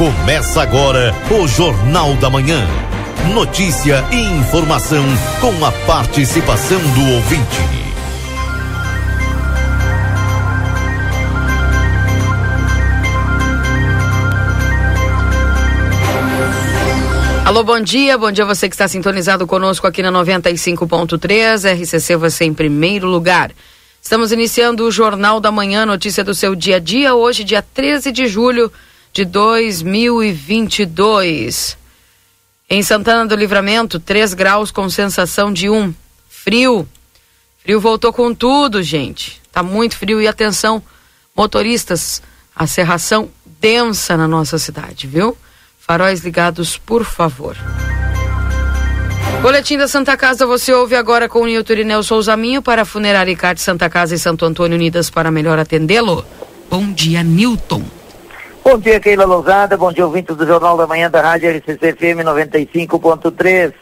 Começa agora o Jornal da Manhã. Notícia e informação com a participação do ouvinte. Alô, bom dia. Bom dia você que está sintonizado conosco aqui na 95.3. RCC você em primeiro lugar. Estamos iniciando o Jornal da Manhã, notícia do seu dia a dia, hoje, dia 13 de julho 2022. Em Santana do Livramento, 3 graus com sensação de 1. Frio. Frio voltou com tudo, gente. Tá muito frio e atenção, motoristas, a serração densa na nossa cidade, viu? Faróis ligados, por favor. Boletim da Santa Casa você ouve agora com o Nilton Irineu Souza Minho para a Funerária Santa Casa e Santo Antônio Unidas para melhor atendê-lo. Bom dia, Nilton. Bom dia, Keila Lousada. Bom dia, ouvintes do Jornal da Manhã da Rádio RCC FM 95.3.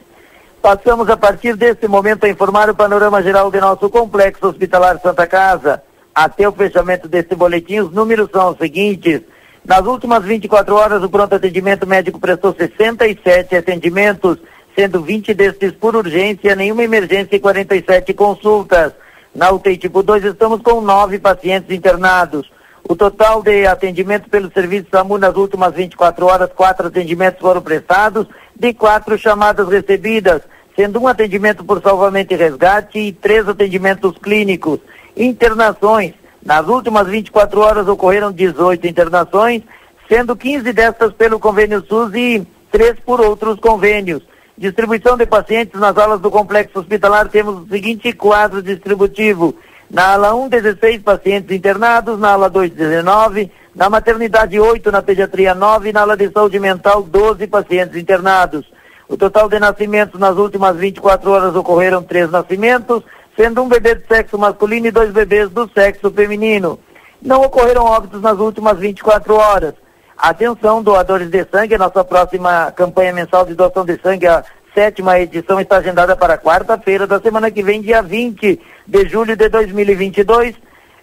Passamos a partir deste momento a informar o panorama geral de nosso complexo hospitalar Santa Casa. Até o fechamento deste boletim, os números são os seguintes. Nas últimas 24 horas, o pronto atendimento médico prestou 67 atendimentos, sendo 20 destes por urgência, nenhuma emergência e 47 consultas. Na UTI tipo 2, estamos com nove pacientes internados. O total de atendimento pelo serviço SAMU nas últimas 24 horas, quatro atendimentos foram prestados, de quatro chamadas recebidas, sendo um atendimento por salvamento e resgate e três atendimentos clínicos. Internações. Nas últimas 24 horas ocorreram 18 internações, sendo 15 destas pelo convênio SUS e três por outros convênios. Distribuição de pacientes nas alas do complexo hospitalar, temos o seguinte quadro distributivo. Na ala 1, 16 pacientes internados, na ala 2, 19, na maternidade 8, na pediatria 9, na ala de saúde mental 12 pacientes internados. O total de nascimentos nas últimas 24 horas ocorreram três nascimentos, sendo um bebê de sexo masculino e dois bebês do sexo feminino. Não ocorreram óbitos nas últimas 24 horas. Atenção, doadores de sangue, a nossa próxima campanha mensal de doação de sangue, a sétima edição está agendada para quarta-feira da semana que vem, dia 20 de julho de 2022,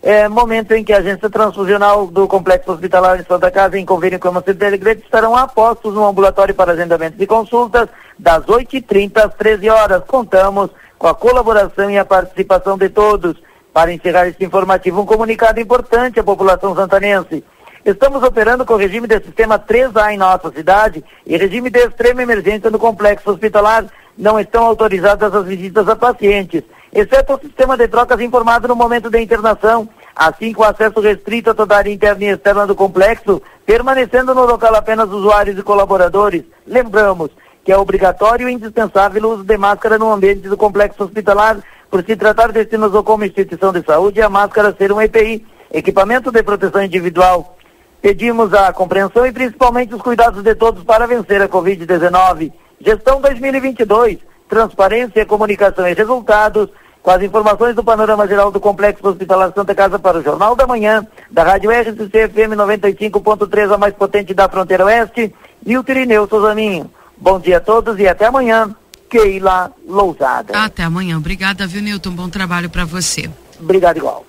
é, momento em que a agência transfusional do Complexo Hospitalar de Santa Casa, em convênio com a Cidade Alegrete, estarão apostos no ambulatório para agendamentos e consultas, das 8h30 às 13 horas. Contamos com a colaboração e a participação de todos. Para encerrar este informativo, um comunicado importante à população santanense. Estamos operando com regime de sistema 3A em nossa cidade e regime de extrema emergência no complexo hospitalar. Não estão autorizadas as visitas a pacientes, exceto o sistema de trocas informado no momento da internação, assim com acesso restrito a toda a área interna e externa do complexo, permanecendo no local apenas usuários e colaboradores. Lembramos que é obrigatório e indispensável o uso de máscara no ambiente do complexo hospitalar, por se tratar de como instituição de saúde a máscara ser um EPI, equipamento de proteção individual. Pedimos a compreensão e principalmente os cuidados de todos para vencer a Covid-19. Gestão 2022, transparência, comunicação e resultados, com as informações do panorama geral do Complexo Hospitalar Santa Casa para o Jornal da Manhã, da Rádio RCC FM 95.3, a mais potente da fronteira oeste, e o Tirineu Souzaninho. Bom dia a todos e até amanhã. Keila Lousada. Até amanhã. Obrigada, viu, Nilton? Bom trabalho para você. Obrigado igual.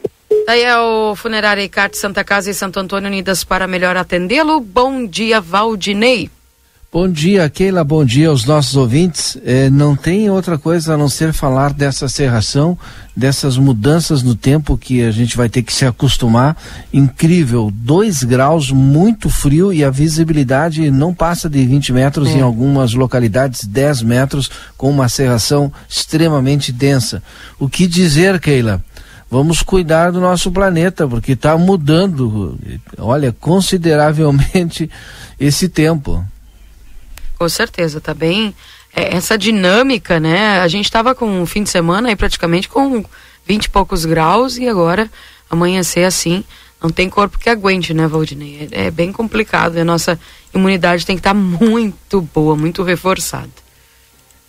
Daí é o Funerária Icarte Santa Casa e Santo Antônio Unidas para melhor atendê-lo. Bom dia, Valdinei. Bom dia, Keila. Bom dia aos nossos ouvintes. É, não tem outra coisa a não ser falar dessa serração, dessas mudanças no tempo que a gente vai ter que se acostumar. Incrível, 2 graus, muito frio e a visibilidade não passa de 20 metros, é. em algumas localidades 10 metros, com uma serração extremamente densa. O que dizer, Keila? Vamos cuidar do nosso planeta, porque está mudando, olha, consideravelmente esse tempo. Com certeza, tá bem. É, essa dinâmica, né? A gente estava com um fim de semana aí praticamente com 20 e poucos graus e agora amanhecer assim. Não tem corpo que aguente, né, Valdinei? É, é bem complicado. A nossa imunidade tem que estar tá muito boa, muito reforçada.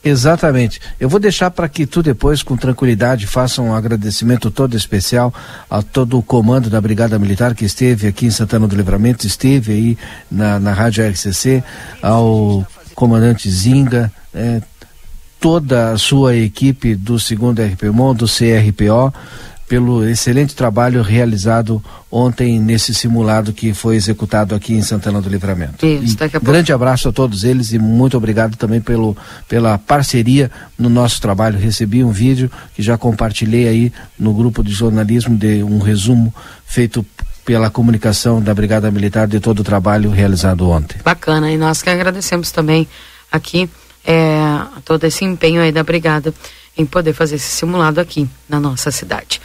Exatamente. Eu vou deixar para que tu depois, com tranquilidade, faça um agradecimento todo especial a todo o comando da Brigada Militar que esteve aqui em Santana do Livramento, esteve aí na, na Rádio RCC, ao comandante Zinga, é, toda a sua equipe do segundo RPMON, do CRPO, pelo excelente trabalho realizado ontem nesse simulado que foi executado aqui em Santana do Livramento. Isso, daqui a pouco. Grande abraço a todos eles e muito obrigado também pelo, pela parceria no nosso trabalho. Recebi um vídeo que já compartilhei aí no grupo de jornalismo de um resumo feito pela comunicação da Brigada Militar de todo o trabalho realizado ontem. Bacana, e nós que agradecemos também aqui é, todo esse empenho aí da Brigada em poder fazer esse simulado aqui na nossa cidade.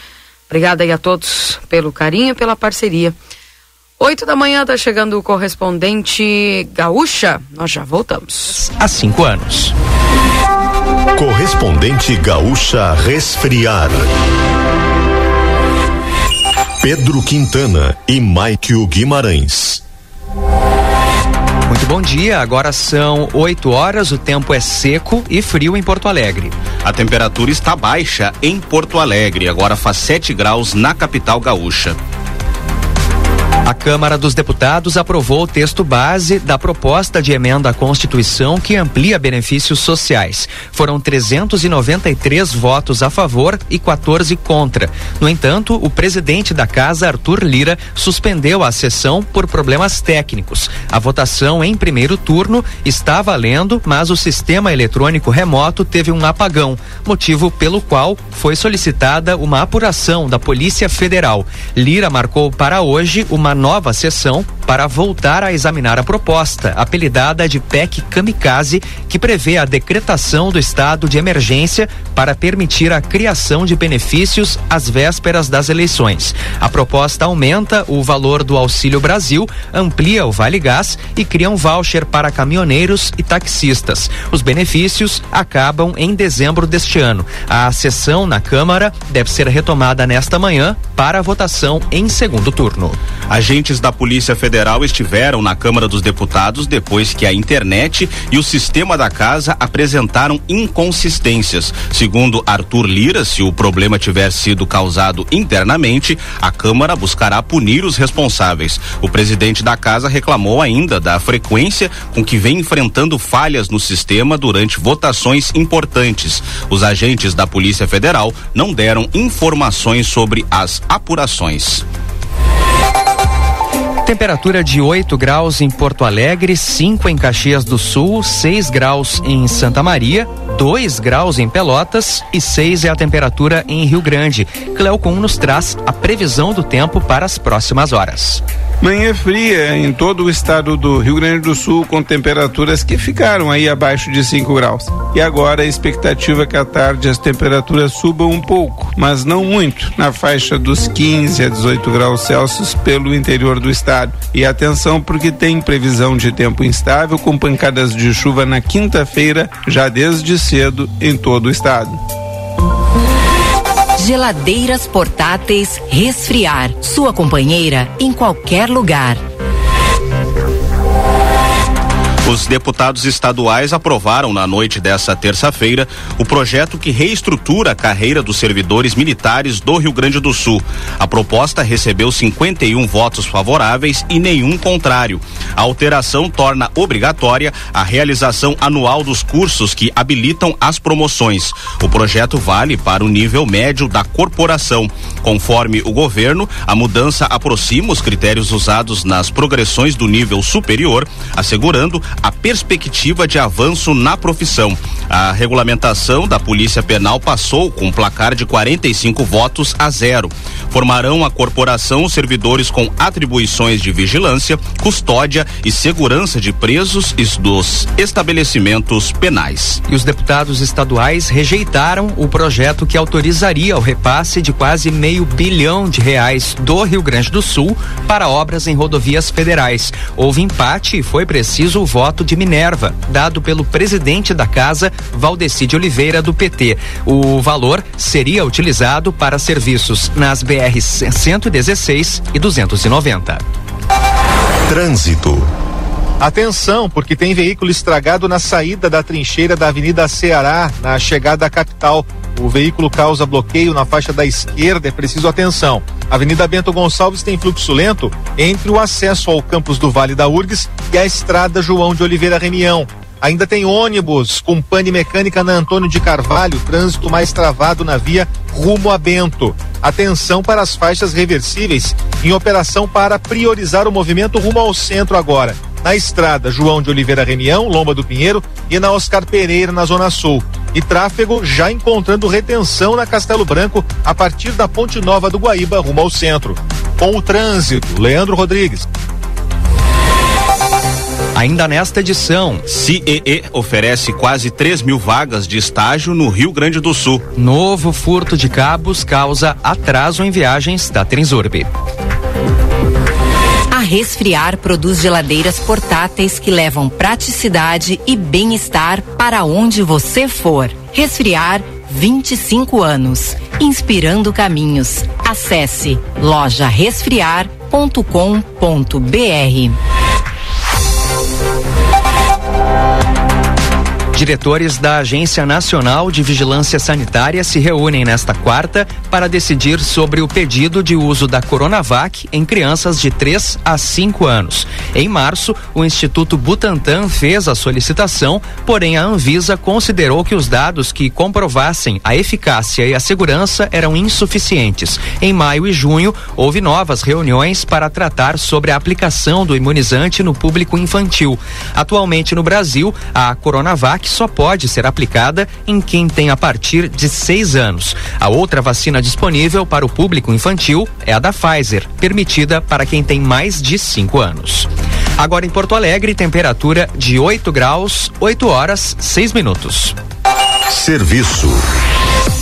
Obrigada aí a todos pelo carinho e pela parceria. Oito da manhã tá chegando o correspondente Gaúcha. Nós já voltamos. Há cinco anos. Correspondente Gaúcha Resfriar. Pedro Quintana e Maikio Guimarães. Muito bom dia, agora são 8 horas, o tempo é seco e frio em Porto Alegre. A temperatura está baixa em Porto Alegre, agora faz 7 graus na capital gaúcha. A Câmara dos Deputados aprovou o texto base da proposta de emenda à Constituição que amplia benefícios sociais. Foram 393 votos a favor e 14 contra. No entanto, o presidente da Casa, Arthur Lira, suspendeu a sessão por problemas técnicos. A votação em primeiro turno está valendo, mas o sistema eletrônico remoto teve um apagão, motivo pelo qual foi solicitada uma apuração da Polícia Federal. Lira marcou para hoje uma nova sessão para voltar a examinar a proposta, apelidada de PEC Kamikaze, que prevê a decretação do estado de emergência para permitir a criação de benefícios às vésperas das eleições. A proposta aumenta o valor do Auxílio Brasil, amplia o Vale Gás e cria um voucher para caminhoneiros e taxistas. Os benefícios acabam em dezembro deste ano. A sessão na Câmara deve ser retomada nesta manhã para a votação em segundo turno. Agentes da Polícia Federal estiveram na Câmara dos Deputados depois que a internet e o sistema da casa apresentaram inconsistências. Segundo Arthur Lira, se o problema tiver sido causado internamente, a Câmara buscará punir os responsáveis. O presidente da casa reclamou ainda da frequência com que vem enfrentando falhas no sistema durante votações importantes. Os agentes da Polícia Federal não deram informações sobre as apurações. Temperatura de 8 graus em Porto Alegre, 5 em Caxias do Sul, 6 graus em Santa Maria, 2 graus em Pelotas e 6 é a temperatura em Rio Grande. Cleocum nos traz a previsão do tempo para as próximas horas. Manhã fria em todo o estado do Rio Grande do Sul, com temperaturas que ficaram aí abaixo de 5 graus. E agora a expectativa é que à tarde as temperaturas subam um pouco, mas não muito, na faixa dos 15 a 18 graus Celsius pelo interior do estado. E atenção, porque tem previsão de tempo instável com pancadas de chuva na quinta-feira, já desde cedo em todo o estado. Geladeiras portáteis Resfriar. Sua companheira em qualquer lugar. Os deputados estaduais aprovaram na noite dessa terça-feira o projeto que reestrutura a carreira dos servidores militares do Rio Grande do Sul. A proposta recebeu 51 votos favoráveis e nenhum contrário. A alteração torna obrigatória a realização anual dos cursos que habilitam as promoções. O projeto vale para o nível médio da corporação. Conforme o governo, a mudança aproxima os critérios usados nas progressões do nível superior, assegurando a perspectiva de avanço na profissão. A regulamentação da Polícia Penal passou com um placar de 45 votos a zero. Formarão a corporação servidores com atribuições de vigilância, custódia e segurança de presos e dos estabelecimentos penais. E os deputados estaduais rejeitaram o projeto que autorizaria o repasse de quase meio bilhão de reais do Rio Grande do Sul para obras em rodovias federais. Houve empate e foi preciso o voto de Minerva, dado pelo presidente da casa, Valdeci de Oliveira, do PT. O valor seria utilizado para serviços nas BR 116 e 290. Trânsito. Atenção, porque tem veículo estragado na saída da trincheira da Avenida Ceará, na chegada à capital. O veículo causa bloqueio na faixa da esquerda, é preciso atenção. Avenida Bento Gonçalves tem fluxo lento entre o acesso ao campus do Vale da Urgues e a estrada João de Oliveira Remião. Ainda tem ônibus com pane mecânica na Antônio de Carvalho, trânsito mais travado na via rumo a Bento. Atenção para as faixas reversíveis em operação para priorizar o movimento rumo ao centro agora. Na estrada João de Oliveira Remião, Lomba do Pinheiro e na Oscar Pereira, na Zona Sul. E tráfego já encontrando retenção na Castelo Branco a partir da Ponte Nova do Guaíba rumo ao centro. Com o trânsito, Leandro Rodrigues. Ainda nesta edição, CEE oferece quase 3 mil vagas de estágio no Rio Grande do Sul. Novo furto de cabos causa atraso em viagens da Transurb. Resfriar produz geladeiras portáteis que levam praticidade e bem-estar para onde você for. Resfriar 25 anos, inspirando caminhos. Acesse lojaresfriar.com.br. Diretores da Agência Nacional de Vigilância Sanitária se reúnem nesta quarta para decidir sobre o pedido de uso da Coronavac em crianças de 3 a 5 anos. Em março, o Instituto Butantan fez a solicitação, porém a Anvisa considerou que os dados que comprovassem a eficácia e a segurança eram insuficientes. Em maio e junho, houve novas reuniões para tratar sobre a aplicação do imunizante no público infantil. Atualmente no Brasil, a Coronavac só pode ser aplicada em quem tem a partir de seis anos. A outra vacina disponível para o público infantil é a da Pfizer, permitida para quem tem mais de cinco anos. Agora em Porto Alegre, temperatura de 8 graus, 8 horas, 6 minutos. Serviço.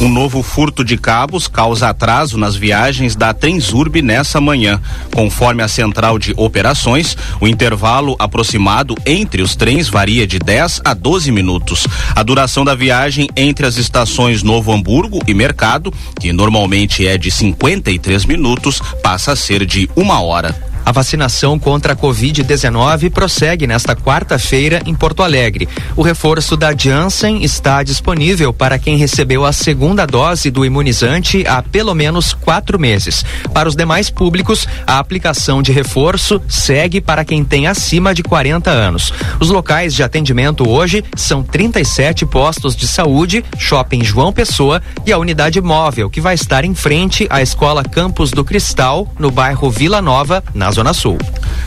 Um novo furto de cabos causa atraso nas viagens da Transurb nessa manhã. Conforme a central de operações, o intervalo aproximado entre os trens varia de 10 a 12 minutos. A duração da viagem entre as estações Novo Hamburgo e Mercado, que normalmente é de 53 minutos, passa a ser de uma hora. A vacinação contra a Covid-19 prossegue nesta quarta-feira em Porto Alegre. O reforço da Janssen está disponível para quem recebeu a segunda dose do imunizante há pelo menos quatro meses. Para os demais públicos, a aplicação de reforço segue para quem tem acima de 40 anos. Os locais de atendimento hoje são 37 postos de saúde, Shopping João Pessoa e a unidade móvel, que vai estar em frente à Escola Campos do Cristal, no bairro Vila Nova, na Zona Sul.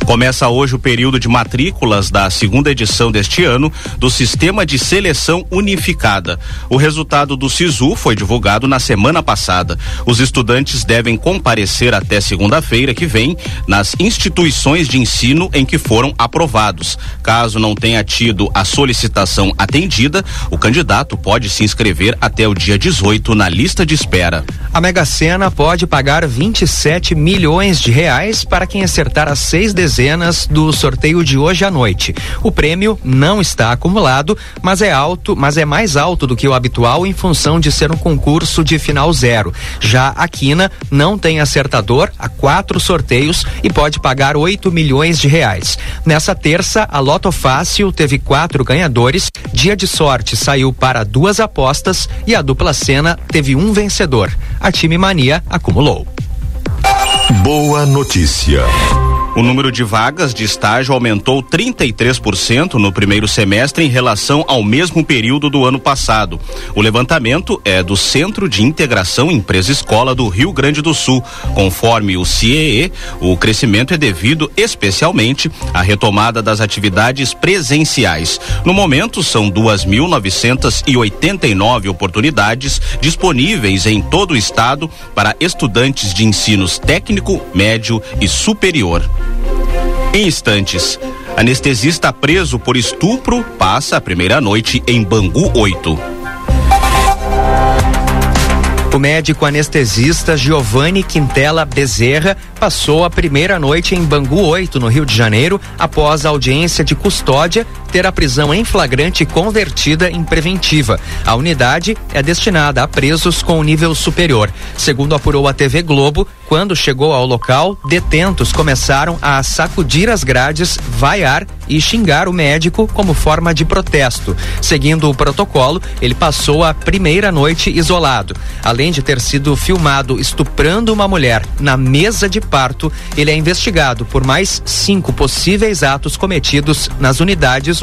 Começa hoje o período de matrículas da segunda edição deste ano do Sistema de Seleção Unificada. O resultado do SISU foi divulgado na semana passada. Os estudantes devem comparecer até segunda-feira que vem nas instituições de ensino em que foram aprovados. Caso não tenha tido a solicitação atendida, o candidato pode se inscrever até o dia 18 na lista de espera. A Mega Sena pode pagar 27 milhões de reais para quem acertar as seis dezenas do sorteio de hoje à noite. O prêmio não está acumulado, mas é alto, mas é mais alto do que o habitual em função de ser um concurso de final zero. Já a Quina não tem acertador há quatro sorteios e pode pagar 8 milhões de reais. Nessa terça, a Loto Fácil teve quatro ganhadores. Dia de sorte saiu para duas apostas e a dupla cena teve um vencedor. A time Mania acumulou. Boa notícia. O número de vagas de estágio aumentou 33% no primeiro semestre em relação ao mesmo período do ano passado. O levantamento é do Centro de Integração Empresa-Escola do Rio Grande do Sul. Conforme o CIEE, o crescimento é devido especialmente à retomada das atividades presenciais. No momento, são 2.989 oportunidades disponíveis em todo o estado para estudantes de ensinos técnico, médio e superior. Em instantes, anestesista preso por estupro passa a primeira noite em Bangu 8. O médico anestesista Giovanni Quintela Bezerra passou a primeira noite em Bangu 8, no Rio de Janeiro, após a audiência de custódia ter a prisão em flagrante convertida em preventiva. A unidade é destinada a presos com nível superior. Segundo apurou a TV Globo, quando chegou ao local, detentos começaram a sacudir as grades, vaiar e xingar o médico como forma de protesto. Seguindo o protocolo, ele passou a primeira noite isolado. Além de ter sido filmado estuprando uma mulher na mesa de parto, ele é investigado por mais cinco possíveis atos cometidos nas unidades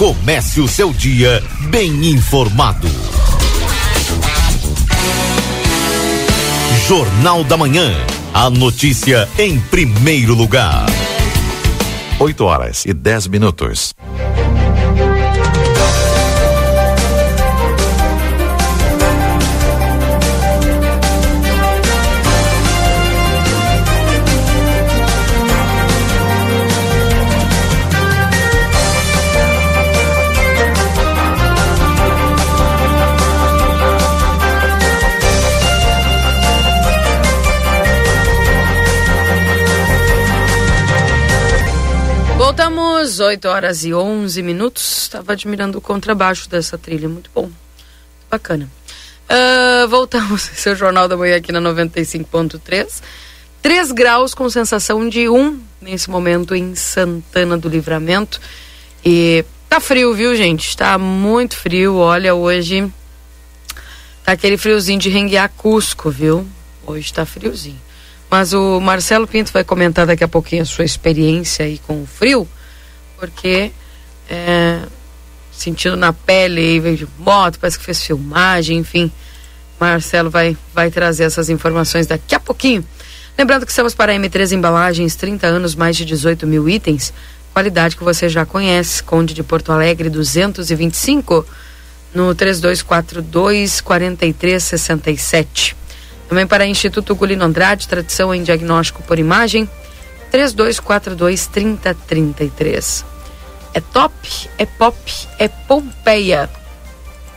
Comece o seu dia bem informado. Jornal da Manhã. A notícia em primeiro lugar. 8 horas e 10 minutos. Voltamos, 8 horas e 11 minutos. Estava admirando o contrabaixo dessa trilha, muito bom. Bacana. Uh, voltamos, seu Jornal da Manhã aqui na 95.3. 3 graus com sensação de 1 nesse momento em Santana do Livramento. E tá frio, viu, gente? Tá muito frio. Olha, hoje tá aquele friozinho de renguear Cusco, viu? Hoje tá friozinho. Mas o Marcelo Pinto vai comentar daqui a pouquinho a sua experiência aí com o frio, porque é, sentindo na pele aí, veio de moto, parece que fez filmagem, enfim. Marcelo vai, vai trazer essas informações daqui a pouquinho. Lembrando que estamos para a M3 Embalagens, 30 anos, mais de 18 mil itens. Qualidade que você já conhece. Conde de Porto Alegre, 225, no 3242 4367. Também para Instituto Gulino Andrade, tradição em diagnóstico por imagem, 3242 3033. É top, é pop, é Pompeia.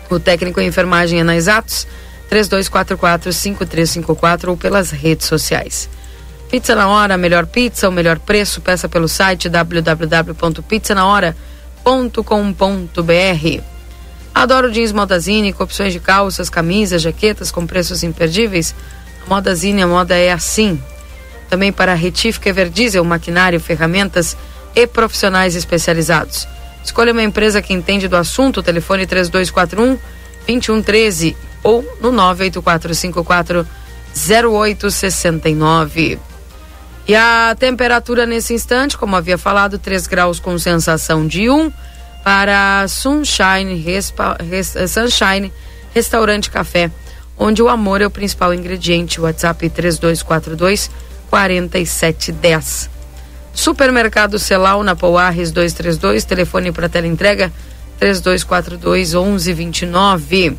O técnico em enfermagem é na Exatos, 3244 5354 ou pelas redes sociais. Pizza na hora, melhor pizza, o melhor preço, peça pelo site www.pizzanahora.com.br. Adoro jeans Modazine, com opções de calças, camisas, jaquetas com preços imperdíveis. A Modazine, a moda é assim. Também para retífica Everdiesel, maquinário, ferramentas e profissionais especializados. Escolha uma empresa que entende do assunto, telefone 3241 2113 ou no 98454 0869. E a temperatura nesse instante, como havia falado, 3 graus com sensação de 1 para Sunshine, Respa, Res, Sunshine Restaurante Café, onde o amor é o principal ingrediente. WhatsApp 3242 4710. Supermercado Celal na Pouarres 232, telefone para teleentrega 3242 1129.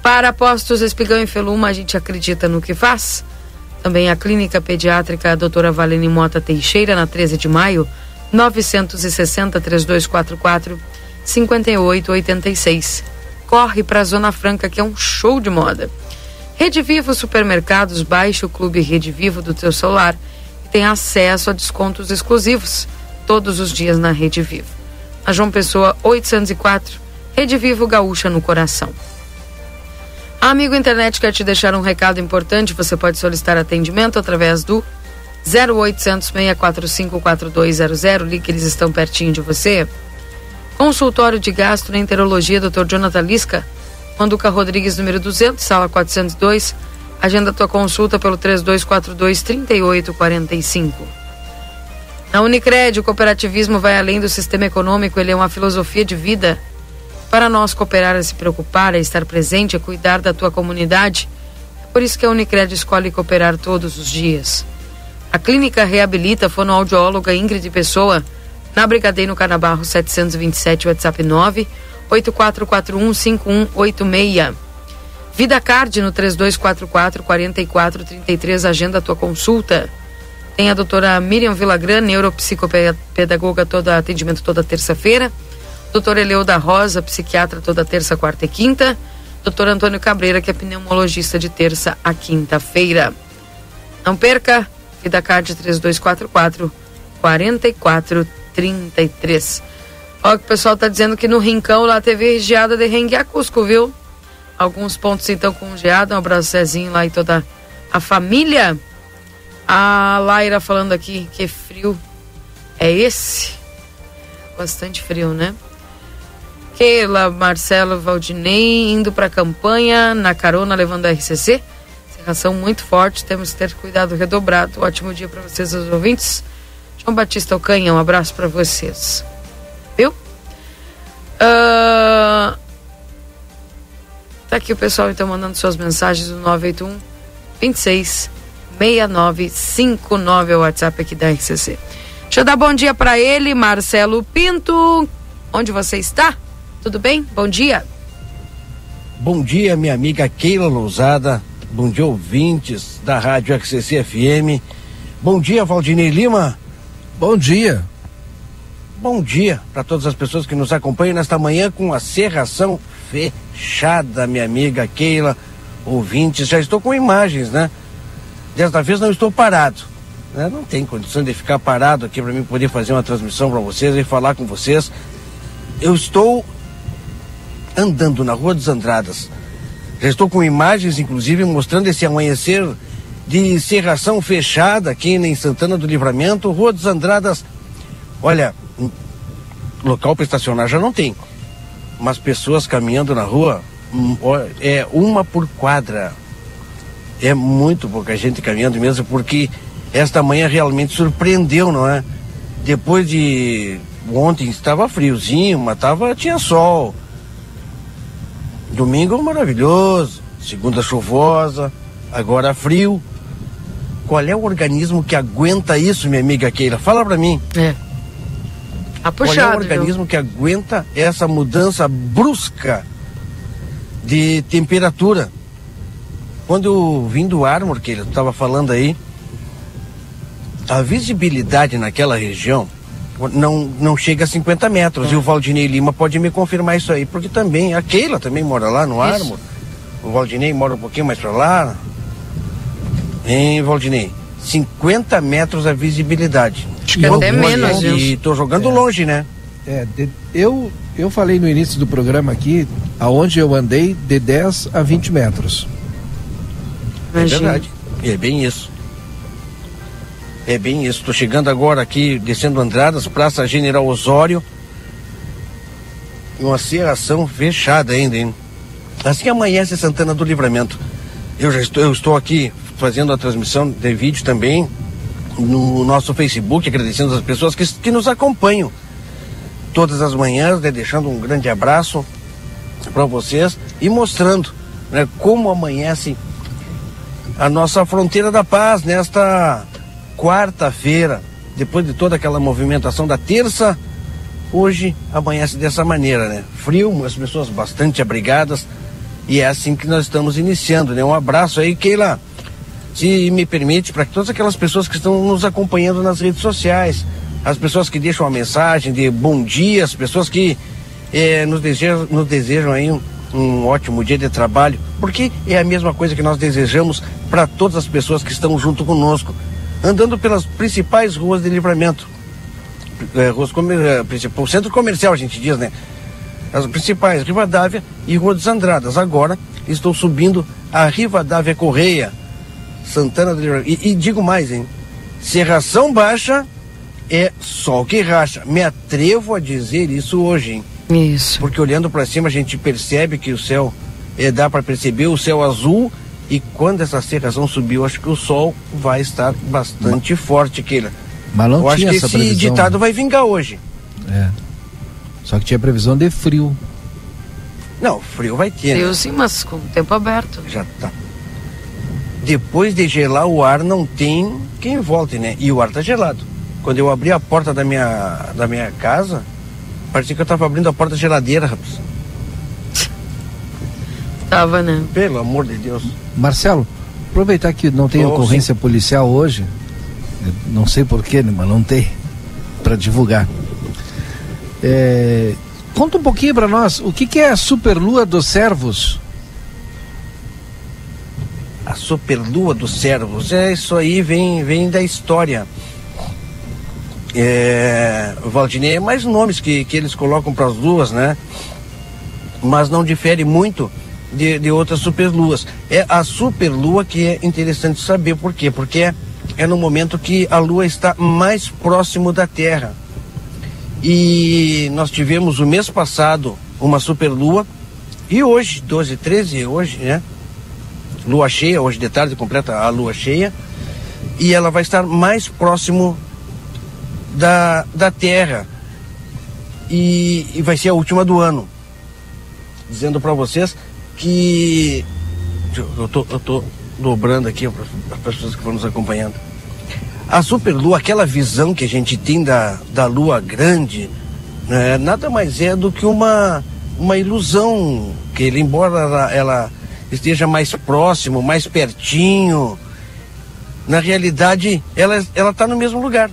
Para postos Espigão e Feluma, a gente acredita no que faz. Também a Clínica Pediátrica a Doutora Valene Mota Teixeira, na 13 de maio, 960 3244 5886. Corre para a Zona Franca, que é um show de moda. Rede Vivo Supermercados, baixe o Clube Rede Vivo do teu celular e tem acesso a descontos exclusivos todos os dias na Rede Vivo. A João Pessoa 804, Rede Vivo Gaúcha no coração. A Amigo Internet quer te deixar um recado importante. Você pode solicitar atendimento através do 0800 645 4200. Ligue, eles estão pertinho de você. Consultório de Gastroenterologia, Dr. Jonathan Lisca, Manduca Rodrigues, número 200, sala 402. Agenda tua consulta pelo 3242 3845. Na Unicred, o cooperativismo vai além do sistema econômico, ele é uma filosofia de vida. Para nós, cooperar é se preocupar, é estar presente, é cuidar da tua comunidade. É por isso que a Unicred escolhe cooperar todos os dias. A clínica reabilita a fonoaudióloga Ingrid Pessoa, na Brigadeiro Canabarro 727, WhatsApp 9 84415186. Vida Card no 3244 4433, agenda a tua consulta. Tem a doutora Miriam Vilagran, neuropsicopedagoga, toda atendimento toda terça-feira. Doutora Eleuda Rosa, psiquiatra toda terça, quarta e quinta. Doutor Antônio Cabreira, que é pneumologista de terça a quinta-feira. Não perca, Vida Card 3244 4433. Ó, que o pessoal tá dizendo que no Rincão lá teve geada de rengue a Cusco, viu? Alguns pontos então com geada. Um abraço Zezinho lá e toda a família. A Laira falando aqui que frio é esse. Bastante frio, né? Keila, Marcelo, Valdinei indo para campanha na carona levando a RCC. Serração muito forte, temos que ter cuidado redobrado. Ótimo dia para vocês, os ouvintes. João Batista Ocanha, um abraço para vocês. Viu? Uh... Tá aqui o pessoal então mandando suas mensagens no 981 26 6959 é o WhatsApp aqui da RCC. Deixa eu dar bom dia para ele, Marcelo Pinto. Onde você está? Tudo bem? Bom dia. Bom dia, minha amiga Keila Lousada. Bom dia, ouvintes da Rádio RCC FM. Bom dia, Valdinei Lima. Bom dia. Bom dia para todas as pessoas que nos acompanham nesta manhã com a serração fechada, minha amiga Keila. Ouvintes, já estou com imagens, né? Desta vez não estou parado. Né? Não tem condição de ficar parado aqui para mim poder fazer uma transmissão para vocês e falar com vocês. Eu estou andando na Rua dos Andradas. Já estou com imagens, inclusive, mostrando esse amanhecer de serração fechada aqui em Santana do Livramento. Rua dos Andradas, olha, local para estacionar já não tem. Mas pessoas caminhando na rua, hum, é uma por quadra é muito pouca gente caminhando mesmo, porque esta manhã realmente surpreendeu, não é? Depois de ontem estava friozinho, mas tava, tinha sol. Domingo maravilhoso, segunda chuvosa, agora frio. Qual é o organismo que aguenta isso, minha amiga Keila? Fala para mim. É. Tá puxado, Qual é o organismo viu? que aguenta essa mudança brusca de temperatura? Quando eu vim do Armor, que ele estava falando aí, a visibilidade naquela região não, não chega a 50 metros. É. E o Valdinei Lima pode me confirmar isso aí, porque também, a Keila também mora lá no isso. Armor. O Valdinei mora um pouquinho mais para lá. Hein, Valdinei? 50 metros a visibilidade. Acho que até menos, E tô jogando é. longe, né? É, de, eu, eu falei no início do programa aqui, aonde eu andei, de 10 a 20 metros. Imagina. É verdade. É bem isso. É bem isso. Estou chegando agora aqui, descendo Andradas, Praça General Osório. Uma serração fechada ainda, hein? Assim amanhece Santana do Livramento. Eu já estou, eu estou aqui fazendo a transmissão de vídeo também no nosso Facebook, agradecendo as pessoas que, que nos acompanham todas as manhãs, né, deixando um grande abraço para vocês e mostrando né, como amanhece a nossa fronteira da paz nesta quarta-feira, depois de toda aquela movimentação da terça, hoje amanhece dessa maneira, né? Frio, as pessoas bastante abrigadas e é assim que nós estamos iniciando, né? Um abraço aí, Keila, se me permite, para todas aquelas pessoas que estão nos acompanhando nas redes sociais, as pessoas que deixam a mensagem de bom dia, as pessoas que eh, nos, desejam, nos desejam aí um, um ótimo dia de trabalho, porque é a mesma coisa que nós desejamos para todas as pessoas que estão junto conosco, andando pelas principais ruas de livramento. Comer, é, principal, centro comercial, a gente diz, né? As principais, Rivadavia e Rua dos Andradas. Agora estou subindo a Rivadavia Correia, Santana do Livramento. E, e digo mais, hein? Serração baixa é sol que racha. Me atrevo a dizer isso hoje, hein? Isso. Porque olhando para cima a gente percebe que o céu, é, dá para perceber o céu azul e quando essa serração subiu, acho que o sol vai estar bastante Mas, forte, Keila. Mas não Eu tinha acho que esse previsão. ditado vai vingar hoje. É. Só que tinha previsão de frio. Não, frio vai ter. Frio né? sim, mas com o tempo aberto. Já tá. Depois de gelar o ar, não tem quem volte, né? E o ar tá gelado. Quando eu abri a porta da minha, da minha casa, Parecia que eu tava abrindo a porta da geladeira, rapaz. Tava, né? Pelo amor de Deus. Marcelo, aproveitar que não tem oh, ocorrência sim. policial hoje, não sei porquê, né, mas não tem, para divulgar. É, conta um pouquinho para nós, o que, que é a Superlua dos Servos? Superlua dos Servos, é isso aí, vem, vem da história. é, Valdinei, é mais nomes que, que eles colocam para as luas, né? Mas não difere muito de, de outras superluas. É a superlua que é interessante saber por quê? Porque é, é no momento que a lua está mais próximo da Terra. E nós tivemos o mês passado uma superlua e hoje, 12 13, hoje, né? Lua cheia, hoje de tarde completa a lua cheia. E ela vai estar mais próximo da, da Terra. E, e vai ser a última do ano. Dizendo para vocês que. Eu tô, eu tô dobrando aqui para as pessoas que vão nos acompanhando. A superlua, aquela visão que a gente tem da, da lua grande, né, nada mais é do que uma, uma ilusão, que ele, embora ela, ela esteja mais próximo, mais pertinho, na realidade ela está no mesmo lugar.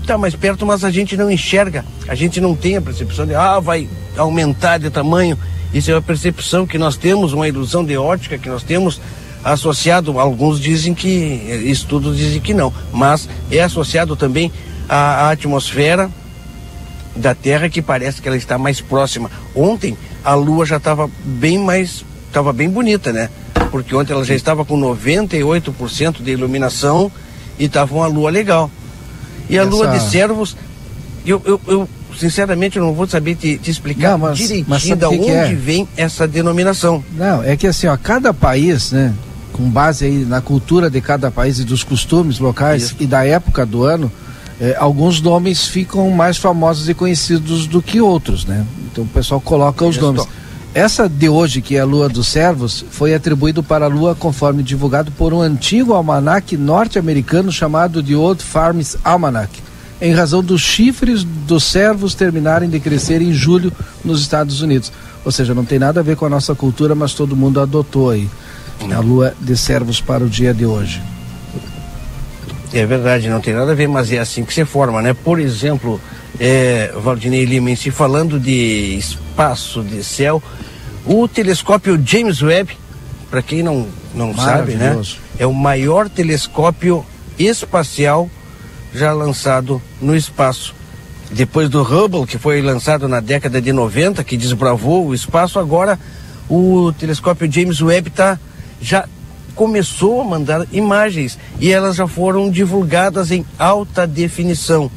Está mais perto, mas a gente não enxerga, a gente não tem a percepção de, ah, vai aumentar de tamanho. Isso é uma percepção que nós temos, uma ilusão de ótica que nós temos associado, alguns dizem que, estudos dizem que não, mas é associado também à, à atmosfera da Terra que parece que ela está mais próxima. Ontem a Lua já estava bem mais, estava bem bonita, né? Porque ontem ela já estava com 98% de iluminação e estava uma Lua legal. E a Essa... Lua de Servos, eu, eu, eu sinceramente eu não vou saber te, te explicar não, mas, direitinho mas de onde é? vem essa denominação. Não, é que assim, ó, cada país, né, com base aí na cultura de cada país e dos costumes locais Isso. e da época do ano, é, alguns nomes ficam mais famosos e conhecidos do que outros, né? Então o pessoal coloca os Isso. nomes. Essa de hoje, que é a Lua dos Servos, foi atribuído para a Lua conforme divulgado por um antigo almanaque norte-americano chamado de Old Farms Almanac, em razão dos chifres dos servos terminarem de crescer em julho nos Estados Unidos. Ou seja, não tem nada a ver com a nossa cultura, mas todo mundo adotou aí a lua de servos para o dia de hoje. É verdade, não tem nada a ver, mas é assim que se forma, né? Por exemplo, é, Valdinei Lima, em si falando de espaço, de céu, o telescópio James Webb, para quem não, não sabe, né? É o maior telescópio espacial já lançado no espaço. Depois do Hubble, que foi lançado na década de 90, que desbravou o espaço, agora o telescópio James Webb está já começou a mandar imagens e elas já foram divulgadas em alta definição.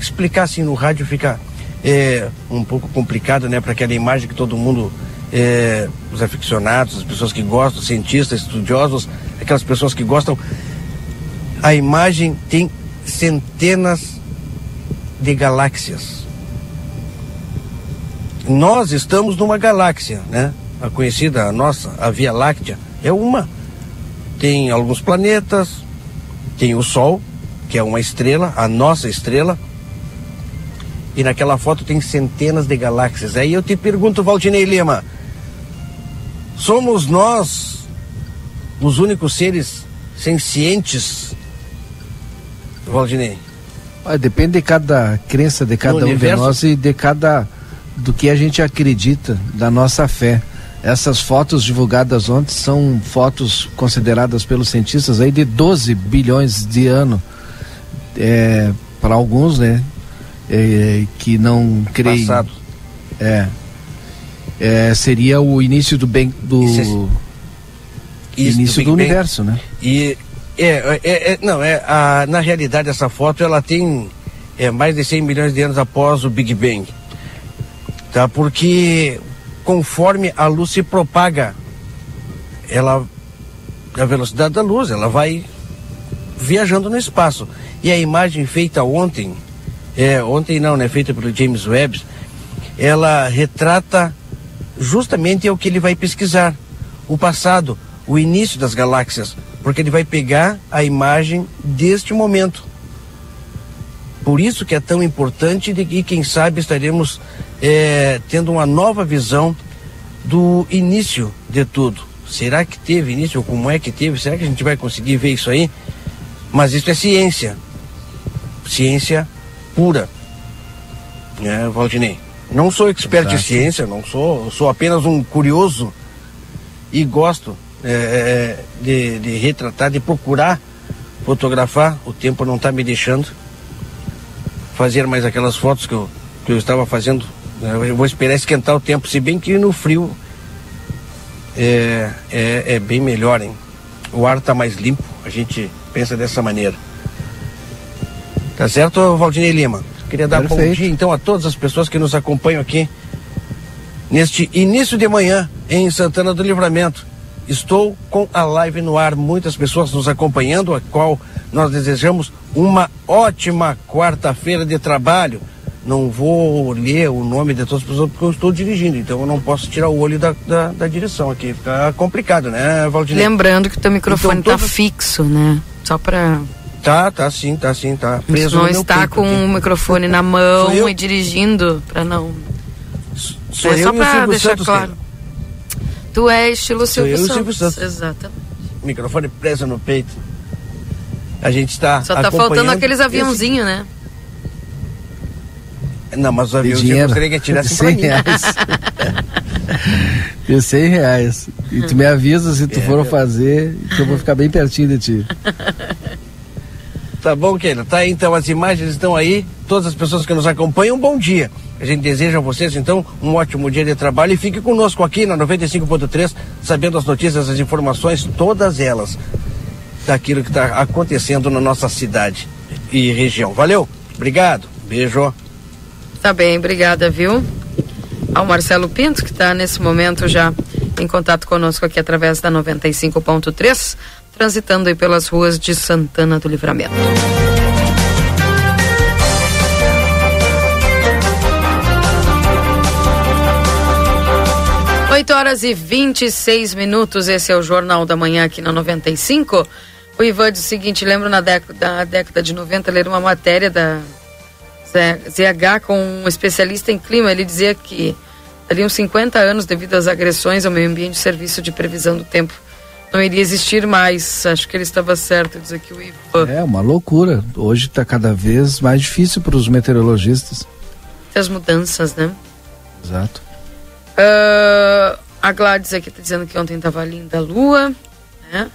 Explicar assim no rádio fica é, um pouco complicado, né, para aquela imagem que todo mundo, é, os aficionados, as pessoas que gostam, cientistas, estudiosos, aquelas pessoas que gostam, a imagem tem centenas de galáxias. Nós estamos numa galáxia, né? a conhecida, a nossa, a Via Láctea, é uma. Tem alguns planetas, tem o Sol, que é uma estrela, a nossa estrela, e naquela foto tem centenas de galáxias. Aí eu te pergunto, Valdinei Lima, somos nós os únicos seres sencientes, Valdinei? Depende de cada crença de cada um de nós e de cada do que a gente acredita, da nossa fé. Essas fotos divulgadas ontem são fotos consideradas pelos cientistas aí de 12 bilhões de ano. É, para alguns, né? É, que não creem. Passado. É, é, seria o início do bem do é, início do, do universo, né? E é, é, é, não é a, na realidade essa foto ela tem é, mais de 100 milhões de anos após o Big Bang, tá? Porque conforme a luz se propaga, ela a velocidade da luz, ela vai viajando no espaço. E a imagem feita ontem, é, ontem não, né, feita pelo James Webb, ela retrata justamente o que ele vai pesquisar, o passado, o início das galáxias, porque ele vai pegar a imagem deste momento. Por isso que é tão importante e quem sabe estaremos é, tendo uma nova visão do início de tudo. Será que teve início? Como é que teve? Será que a gente vai conseguir ver isso aí? Mas isso é ciência. Ciência pura. É, Valdinei. Não sou expert Exato. em ciência, não sou, sou apenas um curioso e gosto é, é de, de retratar, de procurar fotografar. O tempo não está me deixando. fazer mais aquelas fotos que eu, que eu estava fazendo. né? Eu vou esperar esquentar o tempo, se bem que no frio é, é, é bem melhor, hein? O ar está mais limpo, a gente pensa dessa maneira. Tá certo, Valdinei Lima? Queria dar bom Perfeito. dia então a todas as pessoas que nos acompanham aqui neste início de manhã em Santana do Livramento. Estou com a live no ar, muitas pessoas nos acompanhando, a qual nós desejamos uma ótima quarta-feira de trabalho. Não vou ler o nome de todas as pessoas porque eu estou dirigindo, então eu não posso tirar o olho da, da, da direção aqui. Fica complicado, né, Valdinei? Lembrando que o teu microfone Então, tá todas- fixo, né? Só pra. Tá, tá sim, tá sim, tá. Você Preso não está peito com o microfone na mão eu? e dirigindo pra não. Sou é eu só o pra Silvio deixar Santos, claro. Tu é estilo Sou Silvio eu o Santos. Silvio Santos. Exatamente. Microfone preso no peito. A gente está Só tá faltando aqueles aviãozinhos, né? Não, mas os De aviões eu gostaria que tirassem pra 100 mim. reais. De 100 reais. E tu me avisa se tu É, for meu. fazer, que eu vou ficar bem pertinho de ti. Tá bom, Keila. Tá aí, então, as imagens estão aí. Todas as pessoas que nos acompanham, bom dia. A gente deseja a vocês, então, um ótimo dia de trabalho e fique conosco aqui na 95.3, sabendo as notícias, as informações, todas elas, daquilo que está acontecendo na nossa cidade e região. Valeu, obrigado, beijo. Tá bem, obrigada, viu? Ao Marcelo Pinto, que está nesse momento já em contato conosco aqui através da 95.3, transitando aí pelas ruas de Santana do Livramento. Oito horas e 26 minutos, esse é o Jornal da Manhã aqui na 95. O Ivan diz o seguinte, lembro na década, da década de 90 ler uma matéria da ZH com um especialista em clima, ele dizia que uns 50 anos, devido às agressões ao meio ambiente, o serviço de previsão do tempo não iria existir mais. Acho que ele estava certo, diz aqui o Ivan. É uma loucura. Hoje está cada vez mais difícil para os meteorologistas. As mudanças, né? Exato. Ah, a Gladys aqui está dizendo que ontem estava linda a lua, né?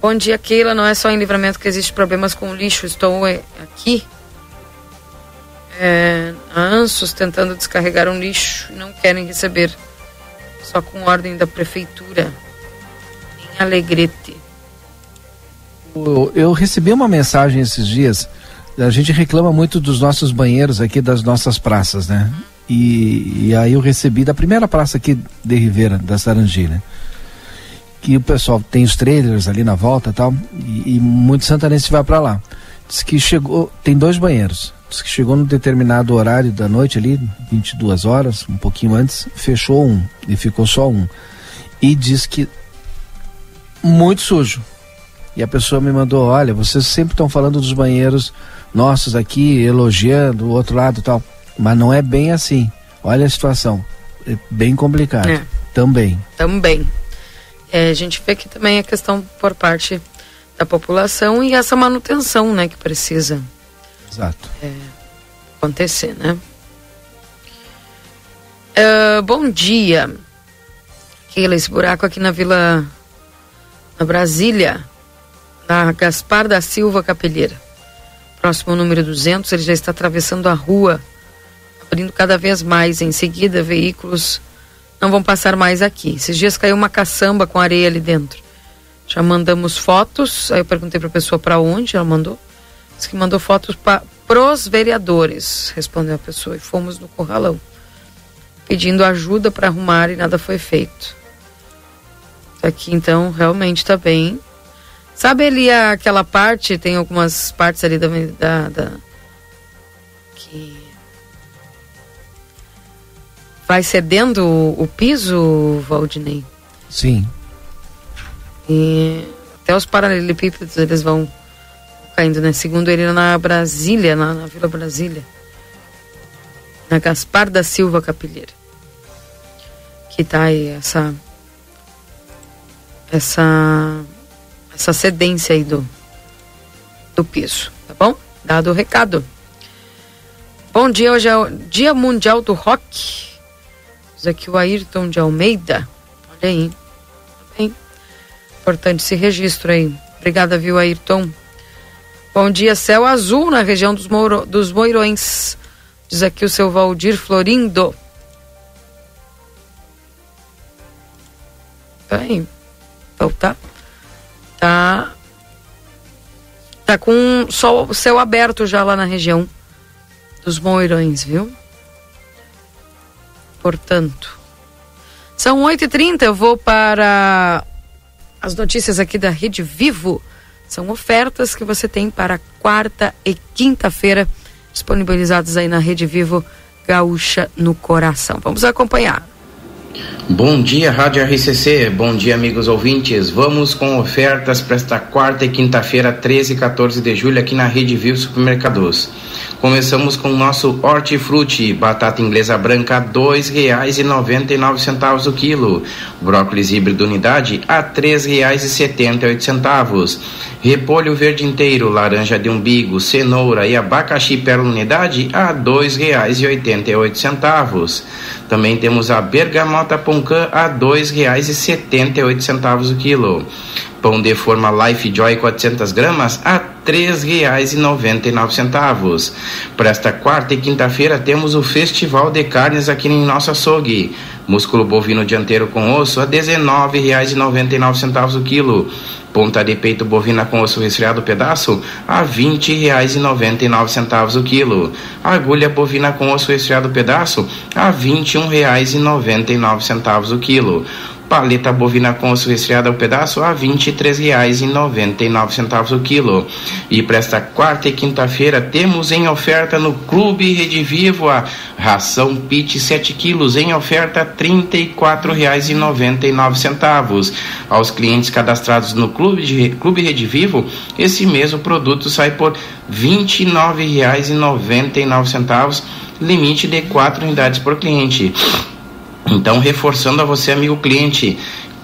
Bom dia, Keila. Não é só em livramento que existe problemas com lixo. Estou eh, aqui é, há ansos tentando descarregar um lixo e não querem receber. Só com ordem da prefeitura. Alegrete. Eu, eu recebi uma mensagem esses dias. A gente reclama muito dos nossos banheiros aqui, das nossas praças, né? E, e aí eu recebi da primeira praça aqui de Ribeira, da Sarangi, né? Que o pessoal tem os trailers ali na volta e tal, e, e muito santanense vai para lá. Diz que chegou, tem dois banheiros. Diz que chegou num determinado horário da noite ali, 22 horas, um pouquinho antes, fechou um e ficou só um. E diz que muito sujo. E a pessoa me mandou, olha, vocês sempre estão falando dos banheiros nossos aqui, elogiando o outro lado e tal. Mas não é bem assim. Olha a situação. É bem complicado. É. Também. Também. É, a gente vê que também é questão por parte da população e essa manutenção, né, que precisa Exato. acontecer, né? Ah, bom dia. Keila, esse buraco aqui na Vila na Brasília, na Gaspar da Silva Capelheira. Próximo ao número 200, ele já está atravessando a rua, abrindo cada vez mais. Em seguida, veículos não vão passar mais aqui. Esses dias caiu uma caçamba com areia ali dentro. Já mandamos fotos, aí eu perguntei para a pessoa para onde ela mandou. Diz que mandou fotos para pros vereadores, respondeu a pessoa, e fomos no corralão, pedindo ajuda para arrumar e nada foi feito. Aqui então realmente está bem. Sabe ali aquela parte, tem algumas partes ali da, da, da que vai cedendo o, o piso, Valdinei? Sim. E até os paralelepípedos eles vão caindo, né? Segundo ele, na Brasília, na, na Vila Brasília. Na Gaspar da Silva Capilheira. Que tá aí essa. Essa. Essa cedência aí do. Do piso, tá bom? Dado o recado. Bom dia, hoje é o Dia Mundial do Rock. Diz aqui o Ayrton de Almeida. Olha aí. Tá bem? Importante esse registro aí. Obrigada, viu, Ayrton? Bom dia, céu azul na região dos, Mouro, dos Moirões. Diz aqui o seu Valdir Florindo. Aí. Tá. Tá. Tá com sol, céu aberto já lá na região dos Moirões, viu? Portanto. São 8h30, eu vou para as notícias aqui da Rede Vivo. São ofertas que você tem para quarta e quinta-feira, disponibilizadas aí na Rede Vivo Gaúcha no Coração. Vamos acompanhar. Bom dia, Rádio RCC. Bom dia, amigos ouvintes. Vamos com ofertas para esta quarta e quinta-feira, 13 e 14 de julho, aqui na Rede Vivo Supermercados. Começamos com o nosso hortifruti, batata inglesa branca, nove centavos o quilo. Brócolis híbrido unidade a oito centavos. Repolho verde inteiro, laranja de umbigo, cenoura e abacaxi pérola unidade a oito centavos. Também temos a bergamota poncã a oito centavos o quilo. Pão de forma Life Joy 400 gramas a nove centavos. Para esta quarta e quinta-feira temos o Festival de Carnes aqui em nosso açougue. Músculo bovino dianteiro com osso a nove centavos o quilo. Ponta de peito bovina com osso resfriado pedaço a nove centavos o quilo. Agulha bovina com osso resfriado pedaço a nove centavos o quilo. Paleta bovina com osso resfriado ao pedaço a R$ 23,99 o quilo. E para esta quarta e quinta-feira temos em oferta no Clube Rede Vivo a ração PIT 7 quilos em oferta R$ 34,99. Aos clientes cadastrados no Clube, de, Clube Rede Vivo, esse mesmo produto sai por R$ 29,99, limite de 4 unidades por cliente. Então, reforçando a você, amigo cliente,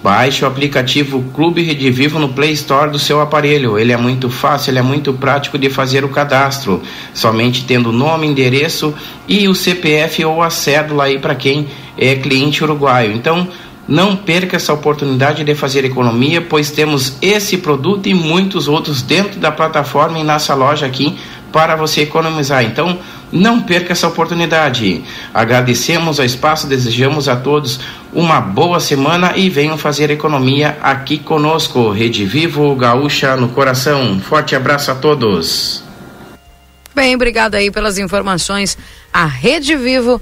baixe o aplicativo Clube Rede Vivo no Play Store do seu aparelho. Ele é muito fácil, ele é muito prático de fazer o cadastro, somente tendo nome, endereço e o CPF ou a cédula aí para quem é cliente uruguaio. Então, não perca essa oportunidade de fazer economia, pois temos esse produto e muitos outros dentro da plataforma e nossa loja aqui para você economizar. Então, não perca essa oportunidade. Agradecemos ao espaço, desejamos a todos uma boa semana e venham fazer economia aqui conosco. Rede Vivo Gaúcha no coração. Forte abraço a todos. Bem, obrigado aí pelas informações. A Rede Vivo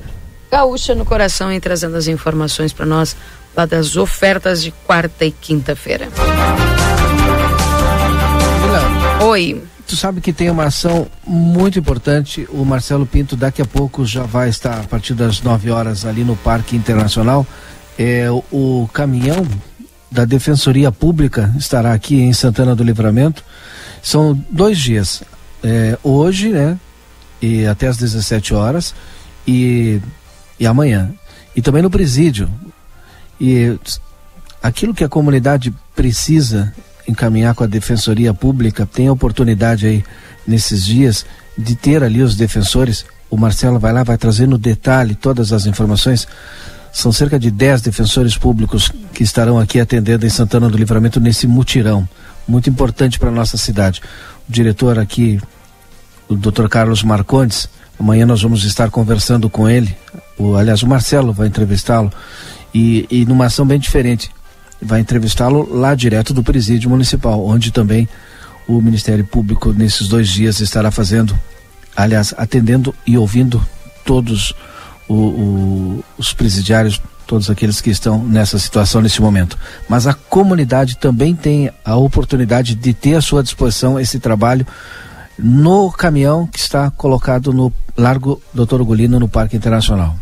Gaúcha no coração e trazendo as informações para nós lá das ofertas de quarta e quinta-feira. Oi. Tu sabe que tem uma ação muito importante. O Marcelo Pinto daqui a pouco já vai estar a partir das 9 horas ali no Parque Internacional. É, o, caminhão da Defensoria Pública estará aqui em Santana do Livramento. São dois dias. É, hoje, né? E até às 17 horas. E, e amanhã. E também no presídio. E aquilo que a comunidade precisa encaminhar com a Defensoria Pública, tem a oportunidade aí nesses dias de ter ali os defensores. O Marcelo vai lá, vai trazer no detalhe todas as informações. São cerca de 10 defensores públicos que estarão aqui atendendo em Santana do Livramento nesse mutirão. Muito importante para nossa cidade. O diretor aqui, o Dr. Carlos Marcondes, amanhã nós vamos estar conversando com ele. O, aliás, o Marcelo vai entrevistá-lo. E, e numa ação bem diferente vai entrevistá-lo lá direto do presídio municipal, onde também o Ministério Público nesses dois dias estará fazendo, aliás, atendendo e ouvindo todos o, o, os presidiários, todos aqueles que estão nessa situação nesse momento. Mas a comunidade também tem a oportunidade de ter à sua disposição esse trabalho no caminhão que está colocado no Largo Doutor Golino no Parque Internacional.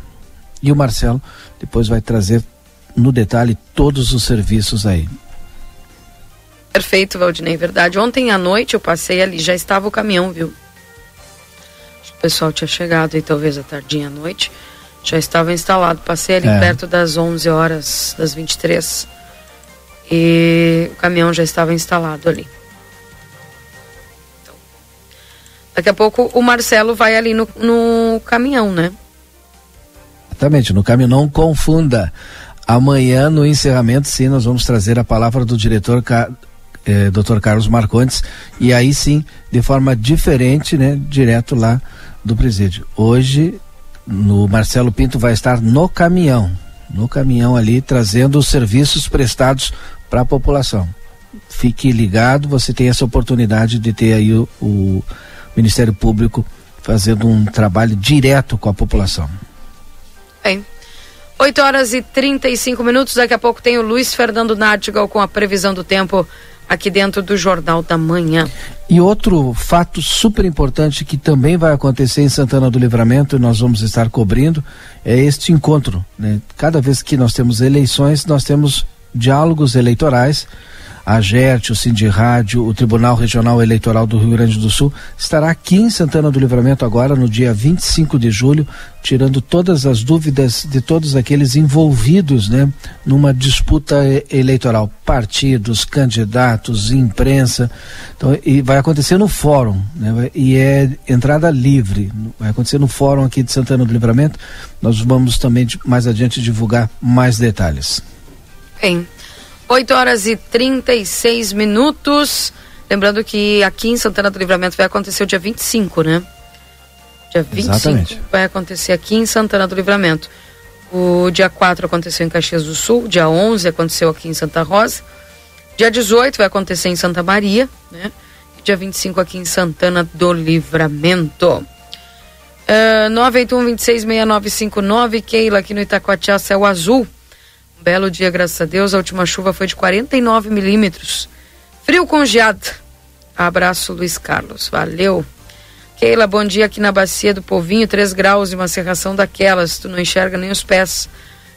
E o Marcelo depois vai trazer no detalhe todos os serviços aí. Perfeito, Valdinei, verdade. Ontem à noite eu passei ali, já estava o caminhão, viu? O pessoal tinha chegado aí talvez à tardinha à noite, já estava instalado. Passei ali é. perto das 11 horas, das 23. E o caminhão já estava instalado ali. Então, daqui a pouco o Marcelo vai ali no, no caminhão, né? Exatamente, no caminhão não confunda. Amanhã, no encerramento, sim, nós vamos trazer a palavra do diretor eh, Dr. Carlos Marcondes, e aí sim, de forma diferente, né, direto lá do presídio. Hoje, no Marcelo Pinto vai estar no caminhão, no caminhão ali, trazendo os serviços prestados para a população. Fique ligado, você tem essa oportunidade de ter aí o, o Ministério Público fazendo um trabalho direto com a população. Bem, 8 horas e 35 minutos. Daqui a pouco tem o Luiz Fernando Nartigal com a previsão do tempo aqui dentro do Jornal da Manhã. E outro fato super importante que também vai acontecer em Santana do Livramento e nós vamos estar cobrindo é este encontro. Né? Cada vez que nós temos eleições, nós temos diálogos eleitorais a GERT, o Cindy Rádio, o Tribunal Regional Eleitoral do Rio Grande do Sul, estará aqui em Santana do Livramento agora no dia 25 de julho, tirando todas as dúvidas de todos aqueles envolvidos, né, numa disputa eleitoral, partidos, candidatos, imprensa. Então, e vai acontecer no fórum, né, e é entrada livre. Vai acontecer no fórum aqui de Santana do Livramento. Nós vamos também mais adiante divulgar mais detalhes. Bem, 8 horas e 36 minutos. Lembrando que aqui em Santana do Livramento vai acontecer o dia 25, né? Dia 25 Exatamente. vai acontecer aqui em Santana do Livramento. O dia 4 aconteceu em Caxias do Sul, dia 11 aconteceu aqui em Santa Rosa. Dia 18 vai acontecer em Santa Maria, né? E dia 25 aqui em Santana do Livramento. Uh, 981 26 6959, Keila aqui no Itacoatiá, céu azul. Um belo dia, graças a Deus. A última chuva foi de 49 milímetros. Frio congeado. Abraço, Luiz Carlos. Valeu. Keila, bom dia aqui na Bacia do Povinho, 3 graus e uma serração daquelas. Tu não enxerga nem os pés.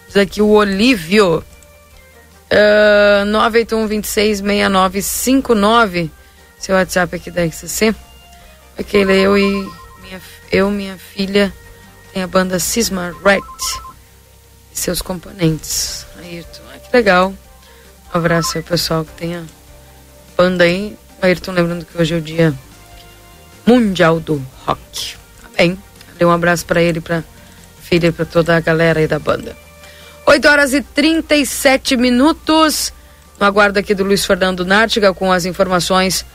Diz aqui o Olívio. Uh, 981 26 6959. Seu WhatsApp aqui da XCC. Keila, eu e minha, eu, minha filha, tem a banda Cisma Right e seus componentes. Ayrton, ah, que legal. Um abraço aí, pessoal, que tem a banda aí. Ayrton, lembrando que hoje é o dia mundial do rock. Tá bem. Dê um abraço para ele, para filha e para toda a galera aí da banda. 8 horas e 37 minutos. No aguardo aqui do Luiz Fernando Nártiga com as informações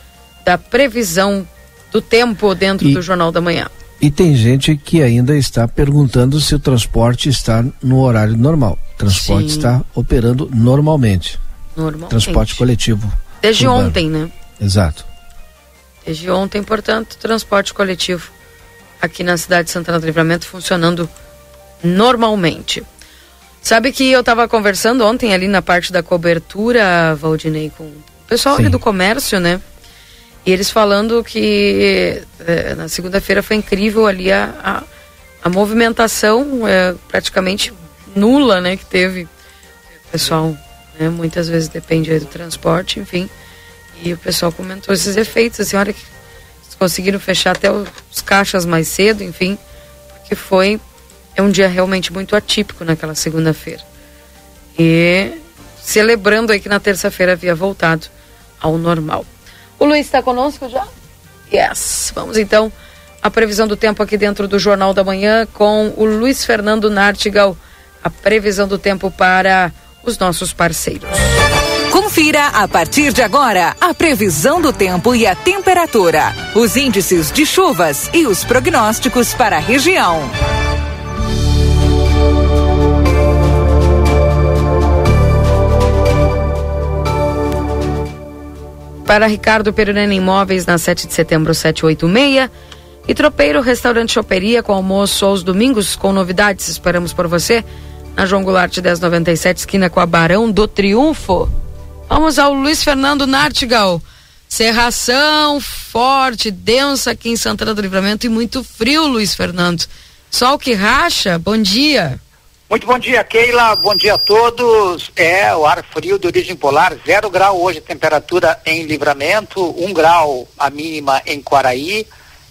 da previsão do tempo dentro e... do Jornal da Manhã. E tem gente que ainda está perguntando se o transporte está no horário normal. O transporte Sim. está operando normalmente. Normalmente. Transporte coletivo. Desde urbano. ontem, né? Exato. Desde ontem, portanto, transporte coletivo aqui na cidade de Santana do Livramento funcionando normalmente. Sabe que eu estava conversando ontem ali na parte da cobertura, Valdinei, com o pessoal Sim. ali do comércio, né? E eles falando que é, na segunda-feira foi incrível ali a, a, a movimentação é, praticamente nula, né, que teve. O pessoal, né, muitas vezes depende do transporte, enfim. E o pessoal comentou esses efeitos, assim, olha que conseguiram fechar até os caixas mais cedo, enfim, porque foi é um dia realmente muito atípico naquela segunda-feira. E celebrando aí que na terça-feira havia voltado ao normal. O Luiz está conosco já? Yes. Vamos então à previsão do tempo aqui dentro do Jornal da Manhã com o Luiz Fernando Nartigal. A previsão do tempo para os nossos parceiros. Confira a partir de agora a previsão do tempo e a temperatura, os índices de chuvas e os prognósticos para a região. Para Ricardo Perurena Imóveis, na 7 de setembro, 786. E Tropeiro Restaurante Choperia, com almoço aos domingos, com novidades. Esperamos por você. Na João Goulart 1097, esquina com a Barão do Triunfo. Vamos ao Luiz Fernando Nartigal. Serração forte, densa aqui em Santana do Livramento e muito frio, Luiz Fernando. Sol que racha, bom dia. Muito bom dia, Keila. Bom dia a todos. É, o ar frio de origem polar, zero grau hoje, temperatura em livramento, um grau a mínima em Quaraí,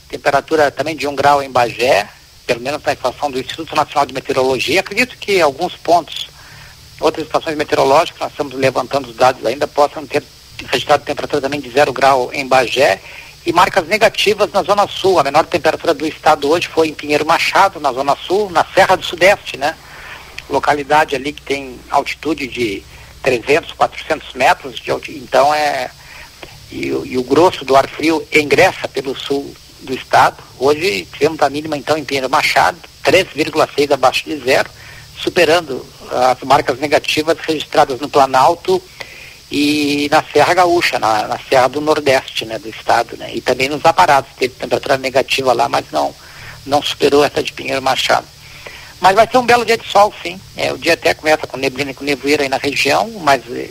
temperatura também de um grau em Bagé, pelo menos na estação do Instituto Nacional de Meteorologia. Acredito que alguns pontos, outras estações meteorológicas, nós estamos levantando os dados ainda, possam ter registrado temperatura também de zero grau em Bagé e marcas negativas na Zona Sul. A menor temperatura do estado hoje foi em Pinheiro Machado, na Zona Sul, na Serra do Sudeste, né? Localidade ali que tem altitude de 300, 400 metros, de altitude, então é e, e o grosso do ar frio ingressa pelo sul do estado. Hoje tivemos a mínima então em Pinheiro Machado, 3,6 abaixo de zero, superando as marcas negativas registradas no Planalto e na Serra Gaúcha, na, na Serra do Nordeste né, do estado, né? E também nos aparados, teve temperatura negativa lá, mas não, não superou essa de Pinheiro Machado. Mas vai ser um belo dia de sol, sim. É, o dia até começa com neblina e com nevoeiro aí na região, mas eh,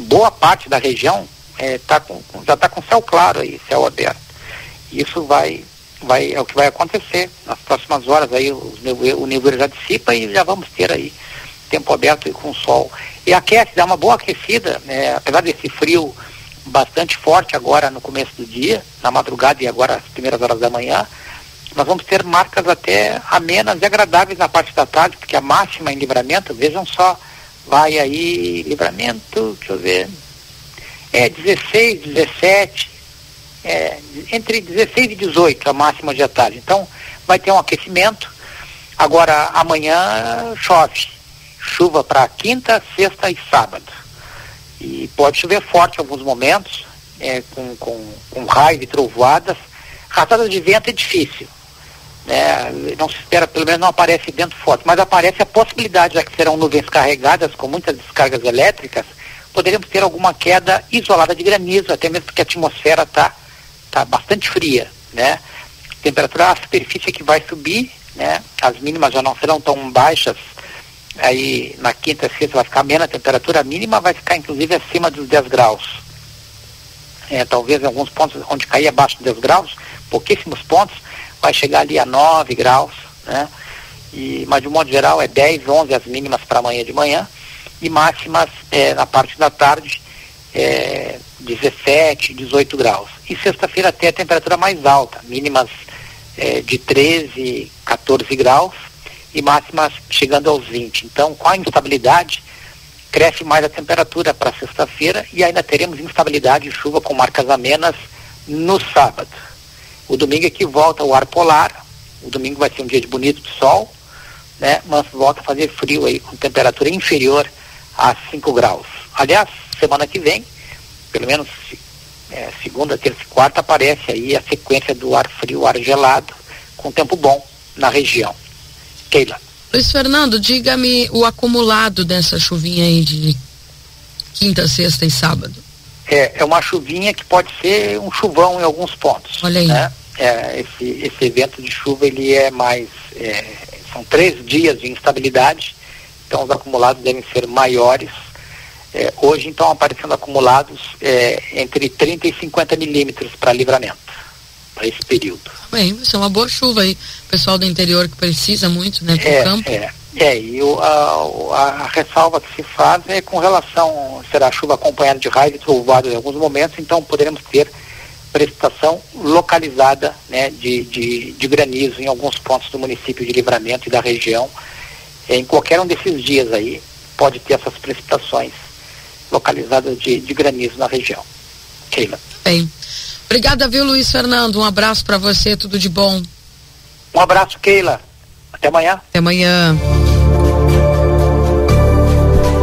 boa parte da região é, tá com, já está com céu claro aí, céu aberto. Isso vai, vai, é o que vai acontecer nas próximas horas aí, nevoeiro, o nevoeiro já dissipa e já vamos ter aí tempo aberto e com sol. E aquece, dá uma boa aquecida, né, apesar desse frio bastante forte agora no começo do dia, na madrugada e agora as primeiras horas da manhã, nós vamos ter marcas até amenas e agradáveis na parte da tarde, porque a máxima em livramento, vejam só, vai aí, livramento, deixa eu ver, é 16, 17, é, entre 16 e 18 a máxima de tarde. Então, vai ter um aquecimento. Agora, amanhã chove. Chuva para quinta, sexta e sábado. E pode chover forte em alguns momentos, é, com, com, com e trovoadas. Rajadas de vento é difícil. Né? Não se espera, pelo menos não aparece vento forte, mas aparece a possibilidade, já que serão nuvens carregadas com muitas descargas elétricas, poderíamos ter alguma queda isolada de granizo, até mesmo porque a atmosfera está tá bastante fria, né? Temperatura a superfície que vai subir, né? As mínimas já não serão tão baixas, aí na quinta sexta vai ficar menos, a temperatura mínima vai ficar inclusive acima dos 10 graus. É, talvez em alguns pontos onde cair abaixo de 10 graus, pouquíssimos pontos, vai chegar ali a 9 graus, né? E, mas de um modo geral é 10, 11 as mínimas para amanhã de manhã e máximas é, na parte da tarde é, 17, 18 graus. E sexta-feira até a temperatura mais alta, mínimas é, de 13, 14 graus e máximas chegando aos 20. Então, com a instabilidade, cresce mais a temperatura para sexta-feira e ainda teremos instabilidade e chuva com marcas amenas no sábado. O domingo é que volta o ar polar, o domingo vai ser um dia de bonito de sol, né? Mas volta a fazer frio aí, com temperatura inferior a 5 graus. Aliás, semana que vem, pelo menos é, segunda, terça e quarta, aparece aí a sequência do ar frio, ar gelado, com tempo bom na região. Keila. Luiz Fernando, diga-me o acumulado dessa chuvinha aí de quinta, sexta e sábado. É, é uma chuvinha que pode ser um chuvão em alguns pontos. Olha aí. Né? É, esse, esse evento de chuva ele é mais. É, são três dias de instabilidade então os acumulados devem ser maiores. É, hoje, então, aparecendo acumulados é, entre 30 e 50 milímetros para livramento, para esse período. Bem, vai ser uma boa chuva aí. pessoal do interior que precisa muito, né, pro é, campo. É, é e o, a, a, ressalva que se faz é com relação, será chuva acompanhada de raios e trovoadas em alguns momentos, então poderemos ter precipitação localizada né, de, de, de granizo em alguns pontos do município de Livramento e da região, em qualquer um desses dias aí pode ter essas precipitações localizadas de, de granizo na região. Keila. Bem. Obrigada, viu, Luiz Fernando? Um abraço para você, tudo de bom. Um abraço, Keila. Até amanhã. Até amanhã.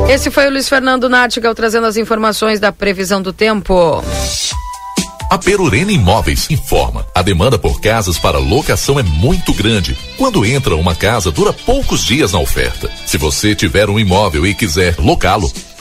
Esse foi o Luiz Fernando Nartigal trazendo as informações da previsão do tempo. A Perurena Imóveis informa: a demanda por casas para locação é muito grande. Quando entra uma casa, dura poucos dias na oferta. Se você tiver um imóvel e quiser locá-lo,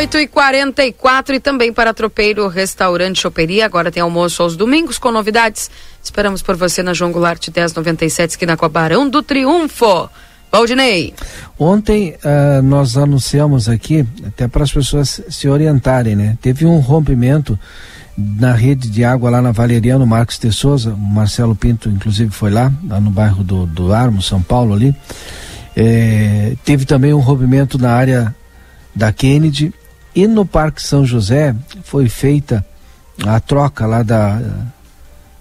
8 e 44 e também para Tropeiro Restaurante Choperia. Agora tem almoço aos domingos com novidades. Esperamos por você na João Goulart 1097, esquina com a Barão do Triunfo. Valdinei. Ontem uh, nós anunciamos aqui, até para as pessoas se orientarem, né? Teve um rompimento na rede de água lá na Valeriano Marcos de Souza, Marcelo Pinto inclusive foi lá, lá no bairro do, do Armo, São Paulo ali. É, teve também um rompimento na área da Kennedy e no Parque São José foi feita a troca lá da,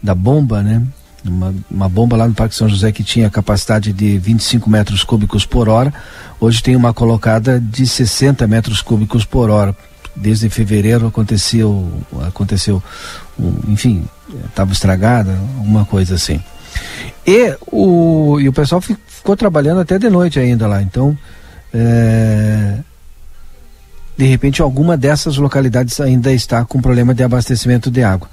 da bomba, né? Uma, uma bomba lá no Parque São José que tinha capacidade de 25 metros cúbicos por hora, hoje tem uma colocada de 60 metros cúbicos por hora. Desde fevereiro aconteceu, aconteceu, enfim, estava estragada, alguma coisa assim. E o, e o pessoal ficou trabalhando até de noite ainda lá, então é, de repente alguma dessas localidades ainda está com problema de abastecimento de água.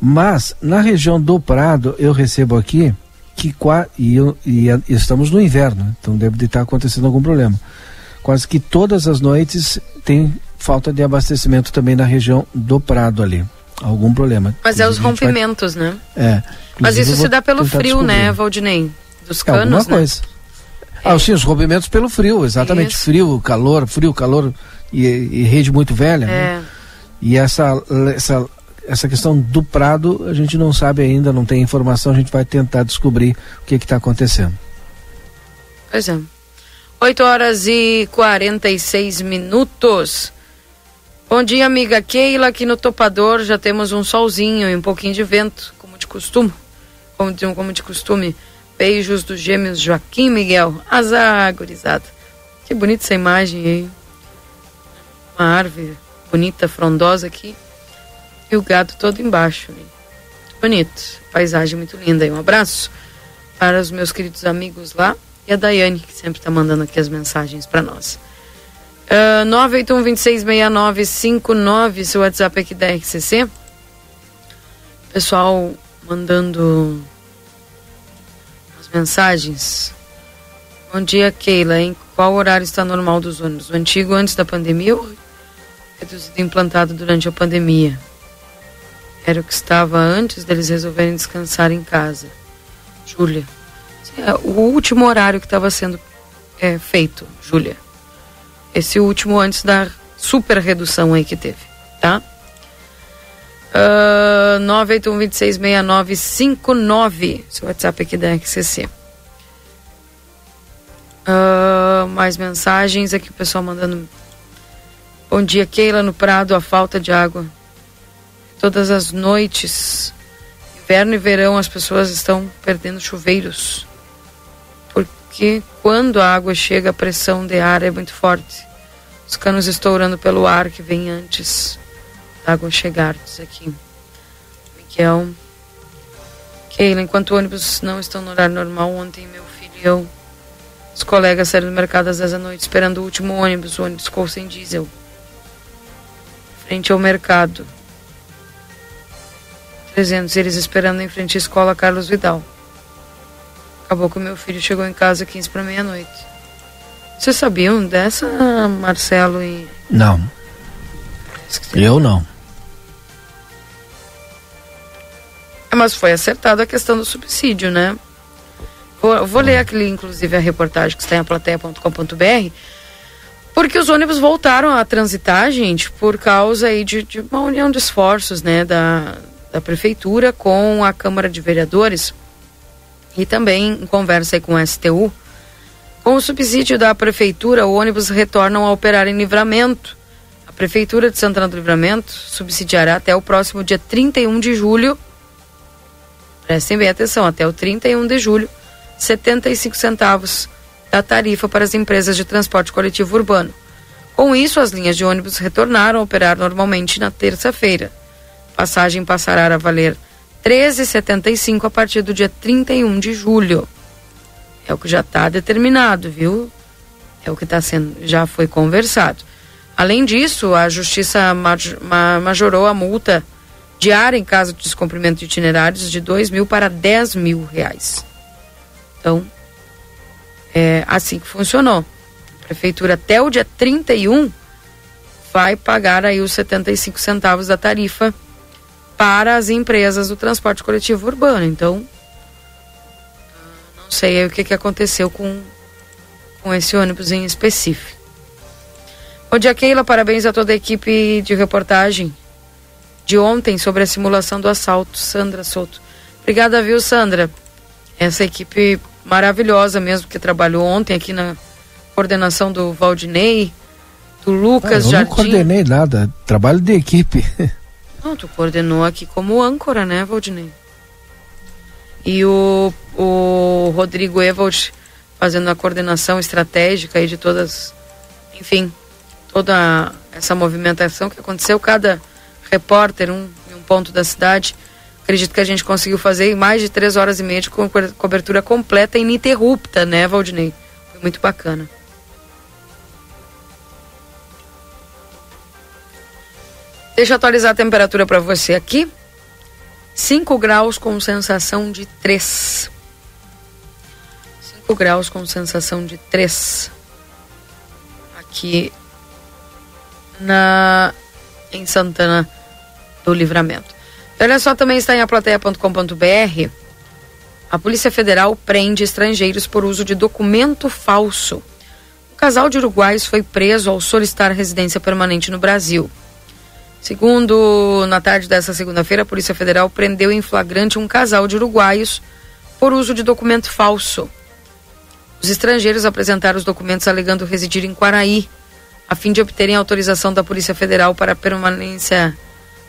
Mas na região do Prado eu recebo aqui que e, eu, e, e estamos no inverno, então deve estar acontecendo algum problema. Quase que todas as noites tem falta de abastecimento também na região do Prado ali. Algum problema. Mas é os rompimentos, vai... né? É. Mas isso se dá pelo frio, né, descobrir. né, Valdinei? Dos canos, é alguma né? coisa. Ah, sim, os rompimentos pelo frio, exatamente. Isso. Frio, calor, frio, calor e, e rede muito velha. Né? É. Né? E essa, essa, essa questão do prado, a gente não sabe ainda, não tem informação, a gente vai tentar descobrir o que está acontecendo. Pois é. 8 horas e 46 minutos. Bom dia, amiga Keila. Aqui no Topador já temos um solzinho e um pouquinho de vento, como de costume. Como de, como de costume. Beijos dos gêmeos Joaquim Miguel. Azar, gurizada. Que bonita essa imagem aí. Uma árvore bonita, frondosa aqui. E o gado todo embaixo. Né? Bonito. Paisagem muito linda. E um abraço para os meus queridos amigos lá e a Daiane, que sempre está mandando aqui as mensagens para nós. Uh, 981-266959, seu WhatsApp aqui da RCC. Pessoal mandando as mensagens. Bom dia, Keila. Em qual horário está normal dos ônibus? O antigo antes da pandemia ou reduzido implantado durante a pandemia? Era o que estava antes deles resolverem descansar em casa. Júlia. É, o último horário que estava sendo é, feito, Júlia. Esse último antes da super redução aí que teve, tá? Uh, 981-266959, seu WhatsApp aqui da XCC. Uh, mais mensagens aqui, o pessoal mandando. Bom dia, Keila, no Prado, a falta de água. Todas as noites, inverno e verão, as pessoas estão perdendo chuveiros porque quando a água chega, a pressão de ar é muito forte. Os canos estourando pelo ar que vem antes da água chegar, diz aqui. Miguel. Keila, enquanto ônibus não estão no horário normal, ontem meu filho e eu, os colegas saíram do mercado às 10 da noite esperando o último ônibus, o ônibus ficou sem diesel. Frente ao mercado. 300, eles esperando em frente à escola Carlos Vidal. Acabou que o meu filho chegou em casa 15 para meia-noite. Vocês sabiam dessa, Marcelo e. Não. Eu não. É, mas foi acertada a questão do subsídio, né? Vou, vou ler aqui, inclusive, a reportagem que está em aplateia.com.br, porque os ônibus voltaram a transitar, gente, por causa aí de, de uma união de esforços, né, da, da prefeitura com a Câmara de Vereadores e também em conversa com o STU, com o subsídio da prefeitura, o ônibus retornam a operar em livramento. A prefeitura de Santana do Livramento subsidiará até o próximo dia 31 de julho. Prestem bem atenção, até o 31 de julho, 75 centavos da tarifa para as empresas de transporte coletivo urbano. Com isso, as linhas de ônibus retornaram a operar normalmente na terça-feira. Passagem passará a valer 13,75 a partir do dia 31 de julho. É o que já está determinado, viu? É o que está sendo, já foi conversado. Além disso, a Justiça majorou a multa diária em caso de descumprimento de itinerários de 2 mil para 10 mil reais. Então, é assim que funcionou. A prefeitura até o dia 31 vai pagar aí os 75 centavos da tarifa para as empresas do transporte coletivo urbano. Então, não sei o que, que aconteceu com, com esse ônibus em específico. Bom dia, Keila. Parabéns a toda a equipe de reportagem de ontem sobre a simulação do assalto. Sandra Souto. Obrigada, viu, Sandra? Essa equipe maravilhosa mesmo que trabalhou ontem aqui na coordenação do Valdinei, do Lucas ah, eu Jardim. não coordenei nada, trabalho de equipe. Não, tu coordenou aqui como âncora, né, Valdinei? e o, o Rodrigo Evold fazendo a coordenação estratégica aí de todas, enfim, toda essa movimentação que aconteceu, cada repórter um, em um ponto da cidade. Acredito que a gente conseguiu fazer mais de três horas e meia de co- cobertura completa e ininterrupta, né, Valdinei? Foi muito bacana. Deixa eu atualizar a temperatura para você aqui. 5 graus com sensação de 3. 5 graus com sensação de 3. Aqui na em Santana do Livramento. Olha só, também está em aplateia.com.br. A Polícia Federal prende estrangeiros por uso de documento falso. Um casal de uruguaios foi preso ao solicitar residência permanente no Brasil. Segundo, na tarde dessa segunda-feira, a Polícia Federal prendeu em flagrante um casal de uruguaios por uso de documento falso. Os estrangeiros apresentaram os documentos alegando residir em Quaraí, a fim de obterem autorização da Polícia Federal para permanência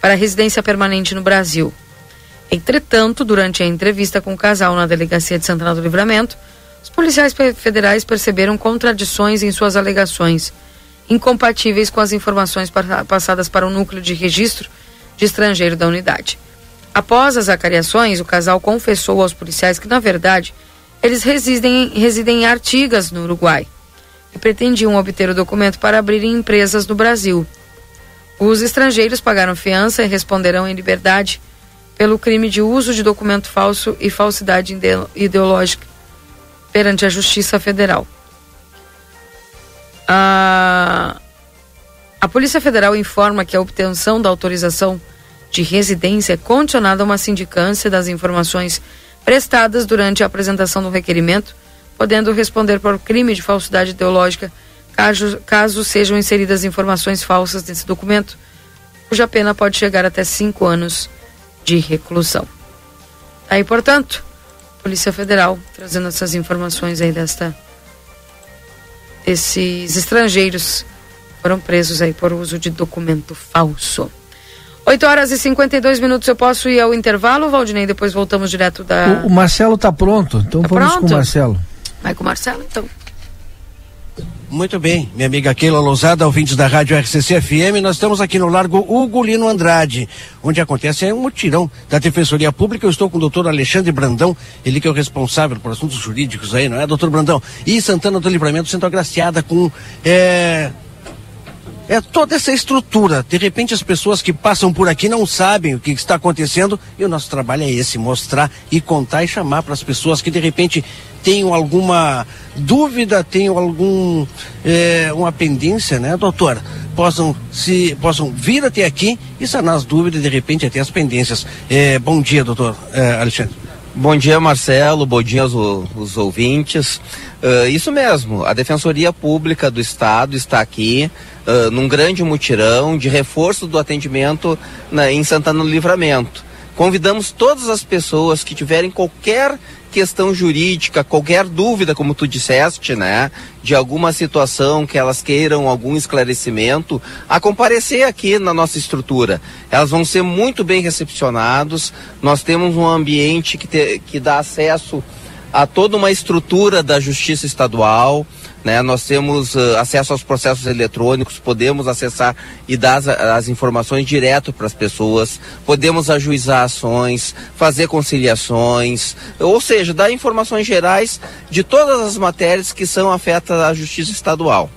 para residência permanente no Brasil. Entretanto, durante a entrevista com o casal na delegacia de Santana do Livramento, os policiais federais perceberam contradições em suas alegações, incompatíveis com as informações pa- passadas para o núcleo de registro de estrangeiro da unidade. Após as acariações, o casal confessou aos policiais que, na verdade, eles residem, residem em Artigas, no Uruguai, e pretendiam obter o documento para abrirem empresas no Brasil. Os estrangeiros pagaram fiança e responderão em liberdade pelo crime de uso de documento falso e falsidade ide- ideológica perante a Justiça Federal. A, a Polícia Federal informa que a obtenção da autorização de residência é condicionada a uma sindicância das informações prestadas durante a apresentação do requerimento, podendo responder por crime de falsidade ideológica caso, caso sejam inseridas informações falsas nesse documento, cuja pena pode chegar até cinco anos de reclusão. Aí, portanto, Polícia Federal trazendo essas informações aí desta esses estrangeiros foram presos aí por uso de documento falso. 8 horas e 52 minutos. Eu posso ir ao intervalo, Valdinei? Depois voltamos direto da. O, o Marcelo tá pronto, então Tá vamos com pronto? o Marcelo. Vai com o Marcelo, então. Muito bem, minha amiga Keila Lousada, ouvintes da Rádio RCC FM, nós estamos aqui no Largo Ugolino Andrade, onde acontece um mutirão da Defensoria Pública. Eu estou com o doutor Alexandre Brandão, ele que é o responsável por assuntos jurídicos aí, não é, doutor Brandão? E Santana do Livramento sendo agraciada com é, é toda essa estrutura. De repente as pessoas que passam por aqui não sabem o que está acontecendo e o nosso trabalho é esse, mostrar e contar e chamar para as pessoas que de repente tenham alguma dúvida, tenham algum é, uma pendência, né, doutor? Possam se possam vir até aqui e sanar as dúvidas, de repente até as pendências. É, bom dia, doutor é, Alexandre. Bom dia, Marcelo. Bom dia aos, aos ouvintes. Ah, isso mesmo, a Defensoria Pública do Estado está aqui ah, num grande mutirão de reforço do atendimento na- em Santana do Livramento. Convidamos todas as pessoas que tiverem qualquer questão jurídica, qualquer dúvida, como tu disseste, né, de alguma situação que elas queiram algum esclarecimento, a comparecer aqui na nossa estrutura. Elas vão ser muito bem recepcionados. Nós temos um ambiente que, te- que dá acesso a toda uma estrutura da Justiça Estadual. Né? Nós temos eh, acesso aos processos eletrônicos, podemos acessar e dar as, as informações direto para as pessoas, podemos ajuizar ações, fazer conciliações, ou seja, dar informações gerais de todas as matérias que são afetas à Justiça Estadual.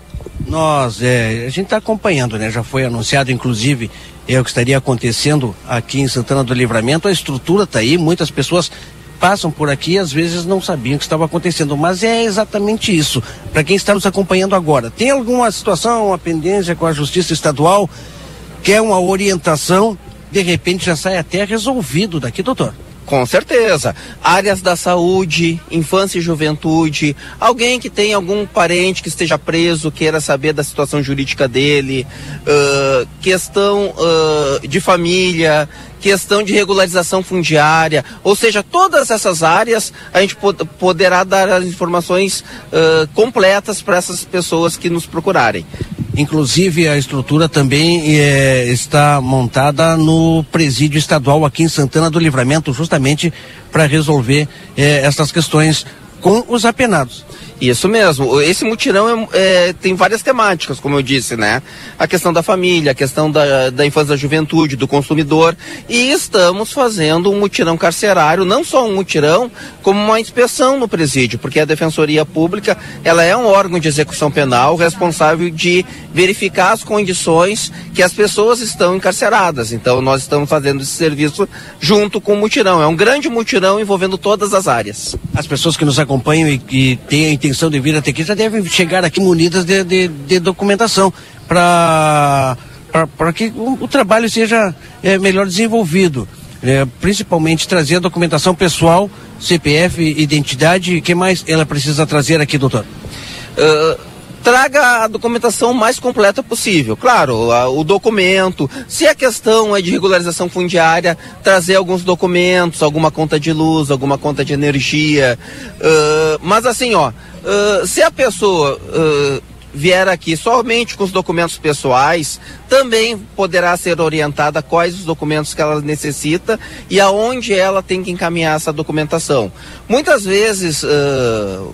Nós, é, a gente está acompanhando, né? Já foi anunciado, inclusive, é o que estaria acontecendo aqui em Santana do Livramento. A estrutura está aí, muitas pessoas passam por aqui às vezes não sabiam o que estava acontecendo, mas é exatamente isso. Para quem está nos acompanhando agora, tem alguma situação, uma pendência com a Justiça Estadual, quer uma orientação, de repente já sai até resolvido daqui, doutor. Com certeza. Áreas da saúde, infância e juventude, alguém que tem algum parente que esteja preso, queira saber da situação jurídica dele, ãh, questão ãh, de família, questão de regularização fundiária, ou seja, todas essas áreas a gente pod- poderá dar as informações ãh, completas para essas pessoas que nos procurarem. Inclusive, a estrutura também é, está montada no presídio estadual aqui em Santana do Livramento, justamente para resolver é, essas questões com os apenados. Isso mesmo. Esse mutirão é, é, tem várias temáticas, como eu disse, né? A questão da família, a questão da, da infância da juventude, do consumidor. E estamos fazendo um mutirão carcerário, não só um mutirão, como uma inspeção no presídio, porque a Defensoria Pública ela é um órgão de execução penal responsável de verificar as condições que as pessoas estão encarceradas. Então nós estamos fazendo esse serviço junto com o mutirão. É um grande mutirão envolvendo todas as áreas. As pessoas que nos acompanham e que têm a intenção de vir até aqui já devem chegar aqui munidas de, de, de documentação para para que o, o, trabalho seja é, melhor desenvolvido. É, principalmente trazer a documentação pessoal, CPF, identidade. O que mais ela precisa trazer aqui, doutor? Uh, traga a documentação mais completa possível. Claro, a, o documento, se a questão é de regularização fundiária, trazer alguns documentos, alguma conta de luz, alguma conta de energia. Uh, mas assim, ó, uh, se a pessoa uh, vier aqui somente com os documentos pessoais, também poderá ser orientada quais os documentos que ela necessita e aonde ela tem que encaminhar essa documentação. Muitas vezes,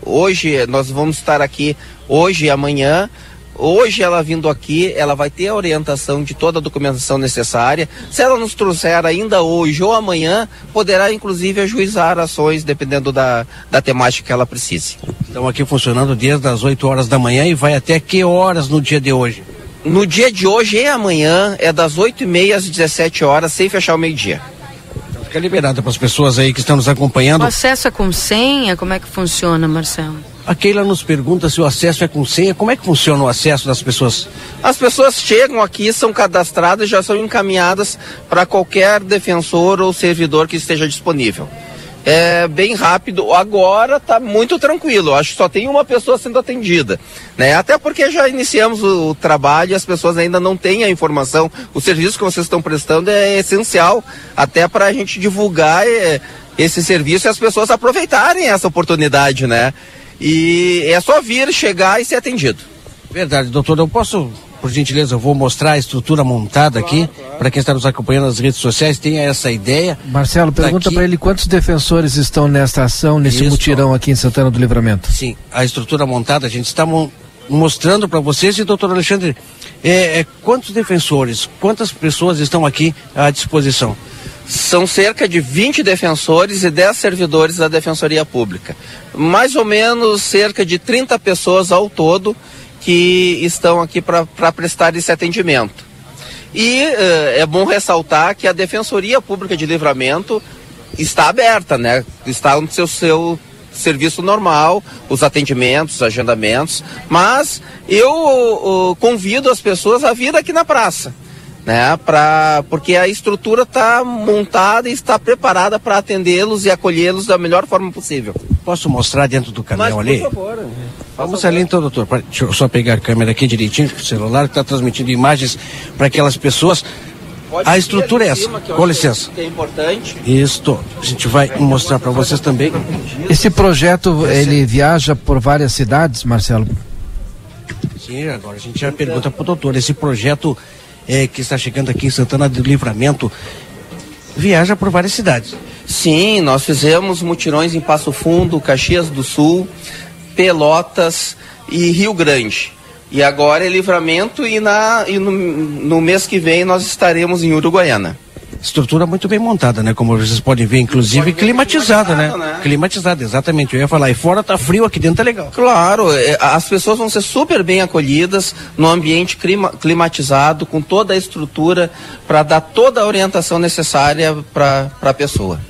hoje, nós vamos estar aqui hoje e amanhã. Hoje ela vindo aqui, ela vai ter a orientação de toda a documentação necessária. Se ela nos trouxer ainda hoje ou amanhã, poderá inclusive ajuizar ações dependendo da, da temática que ela precise. Estão aqui funcionando desde as 8 horas da manhã e vai até que horas no dia de hoje? No dia de hoje e amanhã é das 8 e meia às 17 horas, sem fechar o meio-dia. Fica liberado para as pessoas aí que estão nos acompanhando. O acesso é com senha? Como é que funciona, Marcelo? A Keila nos pergunta se o acesso é com senha. Como é que funciona o acesso das pessoas? As pessoas chegam aqui, são cadastradas e já são encaminhadas para qualquer defensor ou servidor que esteja disponível. É bem rápido. Agora está muito tranquilo. Acho que só tem uma pessoa sendo atendida. Né? Até porque já iniciamos o, o trabalho e as pessoas ainda não têm a informação. O serviço que vocês estão prestando é essencial até para a gente divulgar é, esse serviço e as pessoas aproveitarem essa oportunidade, né? E é só vir, chegar e ser atendido. Verdade, doutor. Eu posso, por gentileza, eu vou mostrar a estrutura montada claro, aqui, claro. para quem está nos acompanhando nas redes sociais, tenha essa ideia. Marcelo, pergunta para ele quantos defensores estão nesta ação, nesse Isso. mutirão aqui em Santana do Livramento. Sim, a estrutura montada, a gente está mo mostrando para vocês e doutor Alexandre, é, é, quantos defensores, quantas pessoas estão aqui à disposição? São cerca de 20 defensores e 10 servidores da Defensoria Pública. Mais ou menos cerca de 30 pessoas ao todo que estão aqui para prestar esse atendimento. E uh, é bom ressaltar que a Defensoria Pública de Livramento está aberta, né? Está no seu, seu serviço normal, os atendimentos, os agendamentos, mas eu uh, convido as pessoas a vir aqui na praça né? Pra, porque a estrutura está montada e está preparada para atendê-los e acolhê-los da melhor forma possível. Posso mostrar dentro do caminhão Mas, ali? Por favor. Vamos ali então, doutor. Deixa eu só pegar a câmera aqui direitinho, o celular que está transmitindo imagens para aquelas pessoas. Pode a estrutura é essa. Com licença. é importante. Isso. A gente vai mostrar para vocês também. Esse projeto, ele viaja por várias cidades, Marcelo? Sim, agora a gente já pergunta para o doutor. Esse projeto é, que está chegando aqui em Santana do Livramento viaja por várias cidades. Sim, nós fizemos mutirões em Passo Fundo, Caxias do Sul, Pelotas e Rio Grande. E agora é livramento e, na, e no, no mês que vem nós estaremos em Uruguaiana estrutura muito bem montada, né? Como vocês podem ver, inclusive climatizada, né? né? Climatizada, exatamente. Eu ia falar, e fora tá frio, aqui dentro tá legal. Claro, é, as pessoas vão ser super bem acolhidas no ambiente clima, climatizado, com toda a estrutura para dar toda a orientação necessária para a pessoa.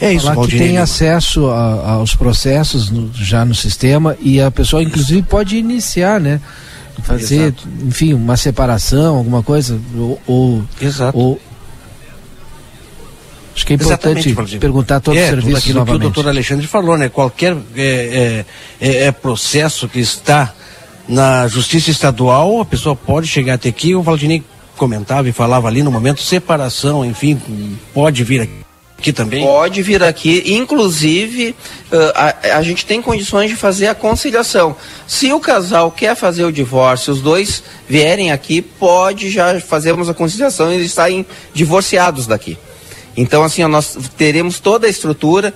É isso, Falar que tem acesso a, aos processos no, já no sistema e a pessoa inclusive pode iniciar, né? fazer, Exato. enfim, uma separação, alguma coisa, ou, ou, Exato. ou Acho que é importante perguntar todo é, o serviço aqui novamente. que o doutor Alexandre falou, né? Qualquer é, é, é, é, processo que está na justiça estadual, a pessoa pode chegar até aqui, o Valdinei comentava e falava ali no momento, separação, enfim, pode vir aqui também? Pode vir aqui, inclusive uh, a, a, gente tem condições de fazer a conciliação. Se o casal quer fazer o divórcio, os dois vierem aqui, pode já fazermos a conciliação e eles saem divorciados daqui. Então, assim, nós teremos toda a estrutura.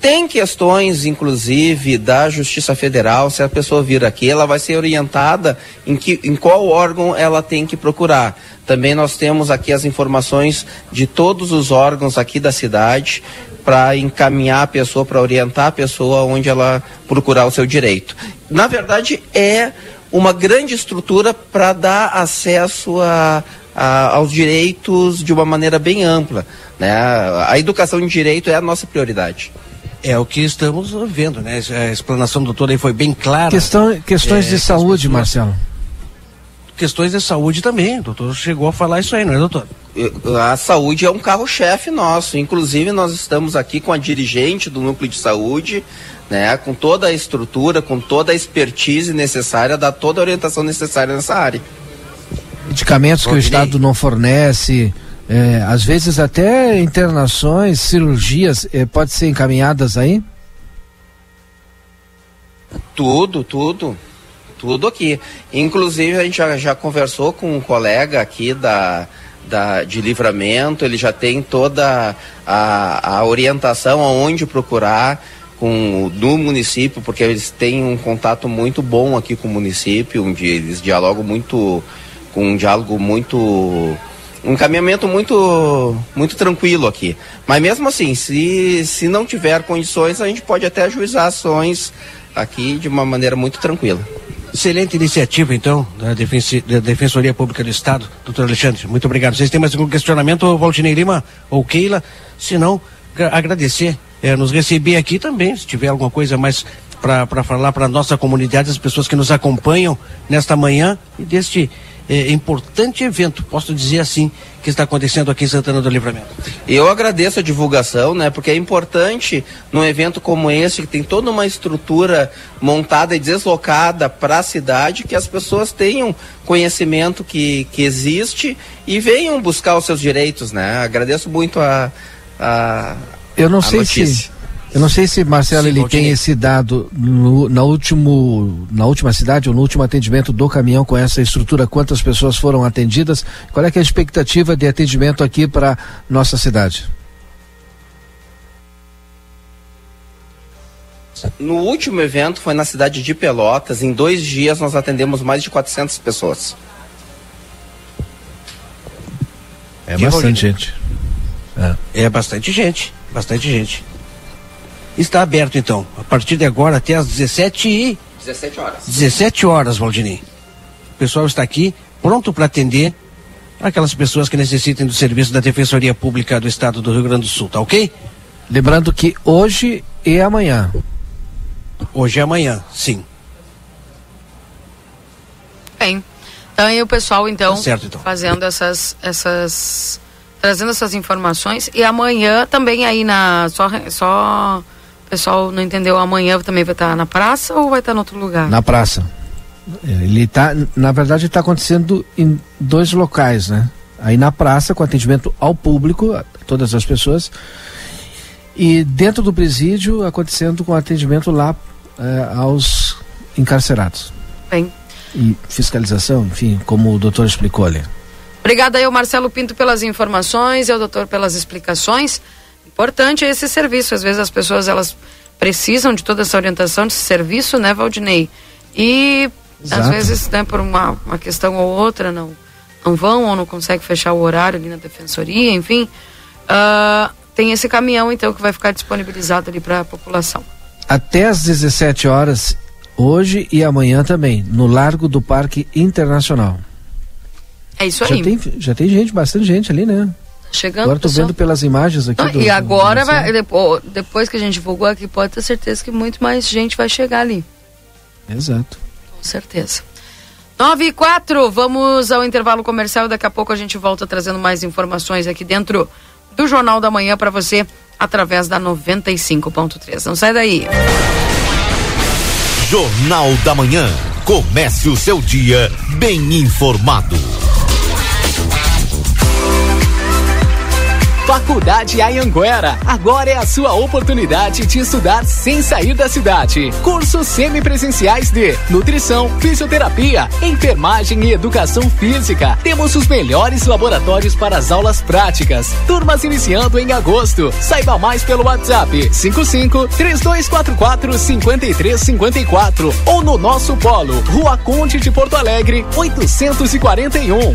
Tem questões, inclusive, da Justiça Federal. Se a pessoa vir aqui, ela vai ser orientada em, que, em qual órgão ela tem que procurar. Também nós temos aqui as informações de todos os órgãos aqui da cidade para encaminhar a pessoa, para orientar a pessoa onde ela procurar o seu direito. Na verdade, é uma grande estrutura para dar acesso a, a, aos direitos de uma maneira bem ampla. Né? A educação de direito é a nossa prioridade. É o que estamos vendo, né? A explanação do doutor aí foi bem clara. Questão, questões é, de saúde, Marcelo. Questões de saúde também, o doutor chegou a falar isso aí, não é, doutor? A saúde é um carro-chefe nosso. Inclusive, nós estamos aqui com a dirigente do núcleo de saúde, né, com toda a estrutura, com toda a expertise necessária, dar toda a orientação necessária nessa área. Medicamentos que o Estado não fornece, é, às vezes até internações, cirurgias, é, pode ser encaminhadas aí? Tudo, tudo. Tudo aqui. Inclusive a gente já, já conversou com um colega aqui da, da, de livramento, ele já tem toda a, a orientação aonde procurar com do município, porque eles têm um contato muito bom aqui com o município, onde eles dialogam muito, com um diálogo muito um encaminhamento muito muito tranquilo aqui. Mas mesmo assim, se, se não tiver condições, a gente pode até ajuizar ações aqui de uma maneira muito tranquila. Excelente iniciativa, então, da, da Defensoria Pública do Estado. Doutor Alexandre, muito obrigado. Vocês têm mais algum questionamento, Valtinei Lima ou Keila? Se não, agradecer, é, nos receber aqui também, se tiver alguma coisa mais para falar para a nossa comunidade, as pessoas que nos acompanham nesta manhã e deste é, importante evento, posso dizer assim, que está acontecendo aqui em Santana do Livramento. Eu agradeço a divulgação, né? Porque é importante num evento como esse, que tem toda uma estrutura montada e deslocada para a cidade, que as pessoas tenham conhecimento que, que existe e venham buscar os seus direitos, né? Agradeço muito a, a Eu não a sei notícia. se eu não sei se Marcelo Sim, ele tem esse dado no, na, último, na última cidade ou no último atendimento do caminhão com essa estrutura, quantas pessoas foram atendidas? Qual é, é a expectativa de atendimento aqui para nossa cidade? No último evento foi na cidade de Pelotas. Em dois dias nós atendemos mais de 400 pessoas. É que bastante gente. É. é bastante gente. Bastante gente. Está aberto então, a partir de agora até às 17 e 17 horas. 17 horas, Valdini. O pessoal está aqui pronto para atender aquelas pessoas que necessitem do serviço da Defensoria Pública do Estado do Rio Grande do Sul, tá ok? Lembrando que hoje e amanhã. Hoje e amanhã, sim. Bem. Então aí o pessoal então, tá certo, então. fazendo essas essas trazendo essas informações e amanhã também aí na só só o pessoal não entendeu, amanhã também vai estar na praça ou vai estar em outro lugar? Na praça. Ele tá, na verdade, está acontecendo em dois locais, né? Aí na praça, com atendimento ao público, a todas as pessoas, e dentro do presídio, acontecendo com atendimento lá eh, aos encarcerados. Bem. E fiscalização, enfim, como o doutor explicou ali. Obrigada aí ao Marcelo Pinto pelas informações e ao doutor pelas explicações importante esse serviço. Às vezes as pessoas elas precisam de toda essa orientação desse serviço, né, Valdinei? E Exato. às vezes, né, por uma, uma questão ou outra, não, não vão ou não conseguem fechar o horário ali na defensoria, enfim. Uh, tem esse caminhão, então, que vai ficar disponibilizado ali para a população. Até às 17 horas, hoje e amanhã também, no Largo do Parque Internacional. É isso aí. Já tem, já tem gente, bastante gente ali, né? Chegando. Agora tô vendo pelas imagens aqui. do, e agora, do vai, depois, depois que a gente divulgou aqui, pode ter certeza que muito mais gente vai chegar ali. Exato. Com certeza. 9 e 4, vamos ao intervalo comercial. Daqui a pouco a gente volta trazendo mais informações aqui dentro do Jornal da Manhã para você através da 95.3. Não sai daí. Jornal da Manhã. Comece o seu dia bem informado. Faculdade Ayanguera. Agora é a sua oportunidade de estudar sem sair da cidade. Cursos semipresenciais de nutrição, fisioterapia, enfermagem e educação física. Temos os melhores laboratórios para as aulas práticas. Turmas iniciando em agosto. Saiba mais pelo WhatsApp 55 3244 5354 ou no nosso polo, Rua Conde de Porto Alegre, 841.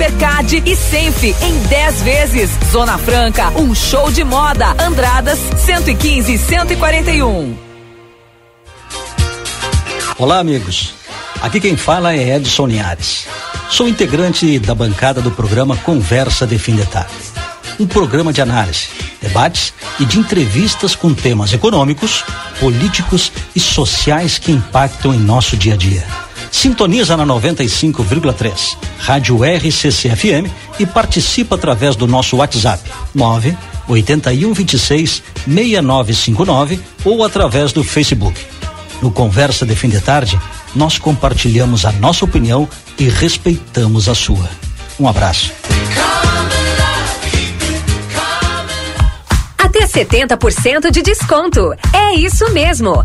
Hipercard e Senf em 10 vezes. Zona Franca, um show de moda. Andradas 115 e 141. Olá, amigos. Aqui quem fala é Edson Linhares. Sou integrante da bancada do programa Conversa de Fim de Tarde. Um programa de análise, debates e de entrevistas com temas econômicos, políticos e sociais que impactam em nosso dia a dia. Sintoniza na 95,3, Rádio RCC-FM e participa através do nosso WhatsApp 9 81 26 6959 ou através do Facebook. No Conversa de Fim de Tarde, nós compartilhamos a nossa opinião e respeitamos a sua. Um abraço. Até 70% de desconto. É isso mesmo.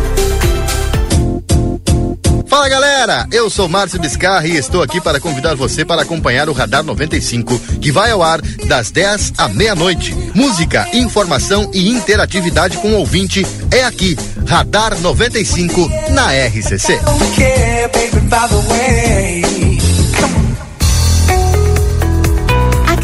Fala galera, eu sou Márcio Biscarra e estou aqui para convidar você para acompanhar o Radar 95, que vai ao ar das 10 à meia-noite. Música, informação e interatividade com o ouvinte é aqui, Radar 95 na RCC.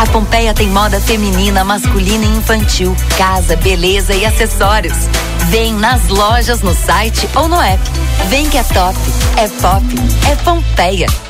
A Pompeia tem moda feminina, masculina e infantil, casa, beleza e acessórios. Vem nas lojas, no site ou no app. Vem que é top, é pop, é Pompeia.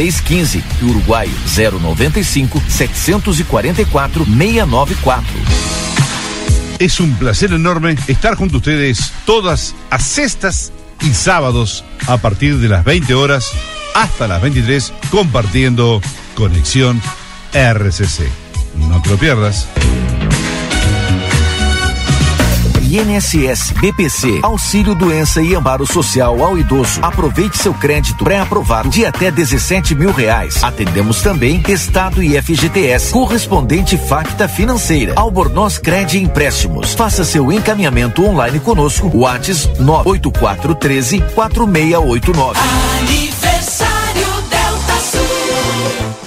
615 e Uruguai 095 744 694. Es un placer enorme estar junto a ustedes todas a sextas y sábados a partir de las 20 horas hasta las 23 compartiendo Conexión RCC. No te lo pierdas. INSS, BPC, Auxílio Doença e Amparo Social ao Idoso. Aproveite seu crédito pré-aprovado de até 17 mil reais. Atendemos também Estado e FGTS, correspondente Facta Financeira. Albornoz Cred Empréstimos. Faça seu encaminhamento online conosco. Whats 98413 4689. Aniversário.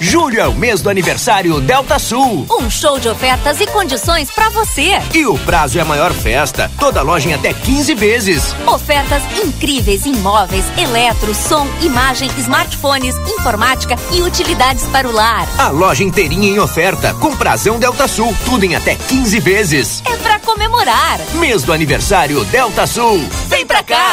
Julho é o mês do aniversário Delta Sul. Um show de ofertas e condições para você. E o prazo é a maior festa. Toda loja em até 15 vezes. Ofertas incríveis em móveis, eletro, som, imagem, smartphones, informática e utilidades para o lar. A loja inteirinha em oferta, com prazão Delta Sul. Tudo em até 15 vezes. É para comemorar. Mês do aniversário Delta Sul. Vem pra cá.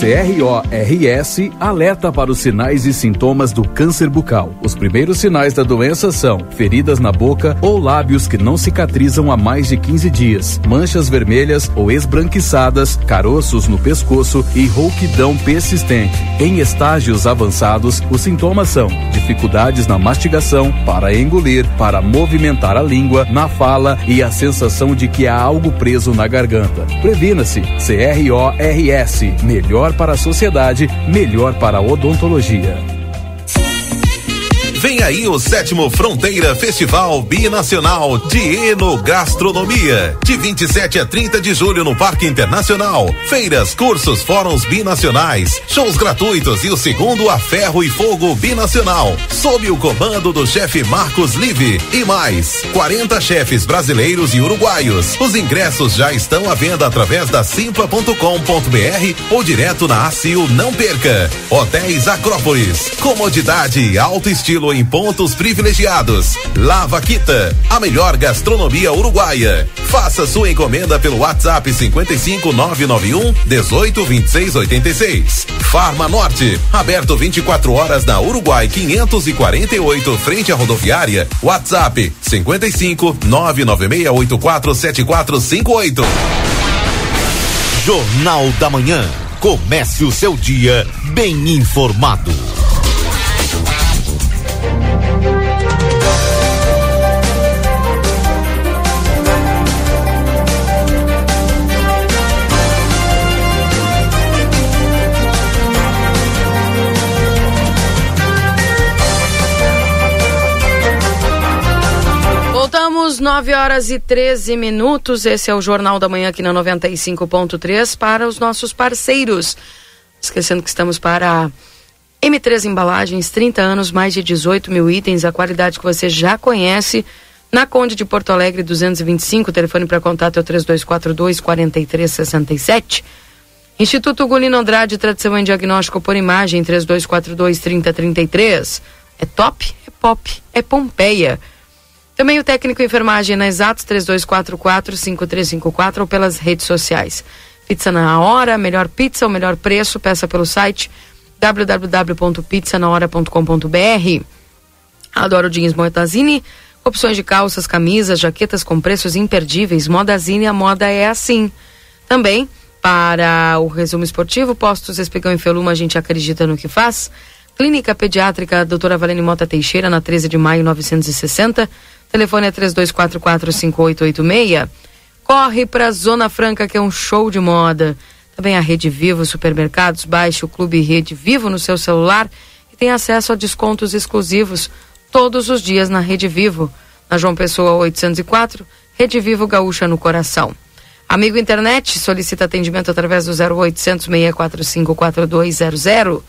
CRORS alerta para os sinais e sintomas do câncer bucal. Os primeiros sinais da doença são feridas na boca ou lábios que não cicatrizam há mais de 15 dias, manchas vermelhas ou esbranquiçadas, caroços no pescoço e rouquidão persistente. Em estágios avançados, os sintomas são dificuldades na mastigação, para engolir, para movimentar a língua, na fala e a sensação de que há algo preso na garganta. Previna-se. CRORS. Melhor para a sociedade, melhor para a odontologia. Vem aí o sétimo Fronteira Festival Binacional de Enogastronomia. De 27 a 30 de julho no Parque Internacional. Feiras, cursos, fóruns binacionais, shows gratuitos e o segundo a Ferro e Fogo Binacional. Sob o comando do chefe Marcos Live. E mais, 40 chefes brasileiros e uruguaios. Os ingressos já estão à venda através da simpla.com.br ou direto na ACIL. Não perca. Hotéis Acrópolis. Comodidade e alto estilo em pontos privilegiados. Lava Quita, a melhor gastronomia uruguaia. Faça sua encomenda pelo WhatsApp 55 991 18 26 86. Farma Norte, aberto 24 horas na Uruguai 548, frente à rodoviária. WhatsApp 55 99684 7458. Jornal da Manhã. Comece o seu dia bem informado. 9 horas e 13 minutos. Esse é o Jornal da Manhã aqui na 95.3 para os nossos parceiros. Esquecendo que estamos para M3 Embalagens, 30 anos, mais de 18 mil itens, a qualidade que você já conhece. Na Conde de Porto Alegre 225, o telefone para contato é o 3242 4367. Instituto Gulino Andrade, tradição em diagnóstico por imagem, 3242 3033. É top, é pop, é Pompeia. Também o técnico enfermagem na Exatos 3244-5354 ou pelas redes sociais. Pizza na hora, melhor pizza, o melhor preço, peça pelo site www.pizzanahora.com.br. Adoro jeans Moetazine, opções de calças, camisas, jaquetas com preços imperdíveis. Modazine, a moda é assim. Também, para o resumo esportivo, postos Espigão e Feluma, a gente acredita no que faz. Clínica Pediátrica Doutora Valene Mota Teixeira, na 13 de maio 960. Telefone é 3244-5886. Corre para Zona Franca, que é um show de moda. Também a Rede Vivo Supermercados. Baixe o Clube Rede Vivo no seu celular e tem acesso a descontos exclusivos todos os dias na Rede Vivo. Na João Pessoa 804, Rede Vivo Gaúcha no coração. Amigo Internet, solicita atendimento através do 0800 645 4200.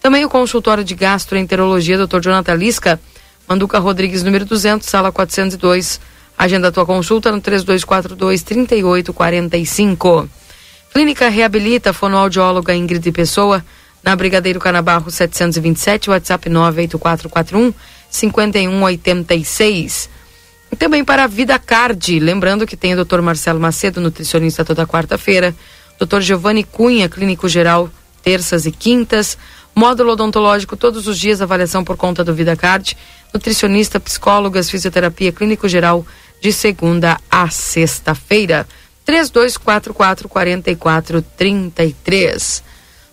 Também o consultório de gastroenterologia, Dr. Jonathan Lisca, Manduca Rodrigues, número 200, sala 402. Agenda a tua consulta no 3242 3845. Clínica Reabilita, fonoaudióloga Ingrid Pessoa, na Brigadeiro Canabarro 727, WhatsApp 98441 5186. E também para a Vida Card, lembrando que tem o Dr. Marcelo Macedo, nutricionista toda quarta-feira, Dr. Giovanni Cunha, clínico geral, terças e quintas, módulo odontológico todos os dias, avaliação por conta do Vida Card, nutricionista, psicólogas, fisioterapia, clínico geral, de segunda a sexta-feira. 3244 4433.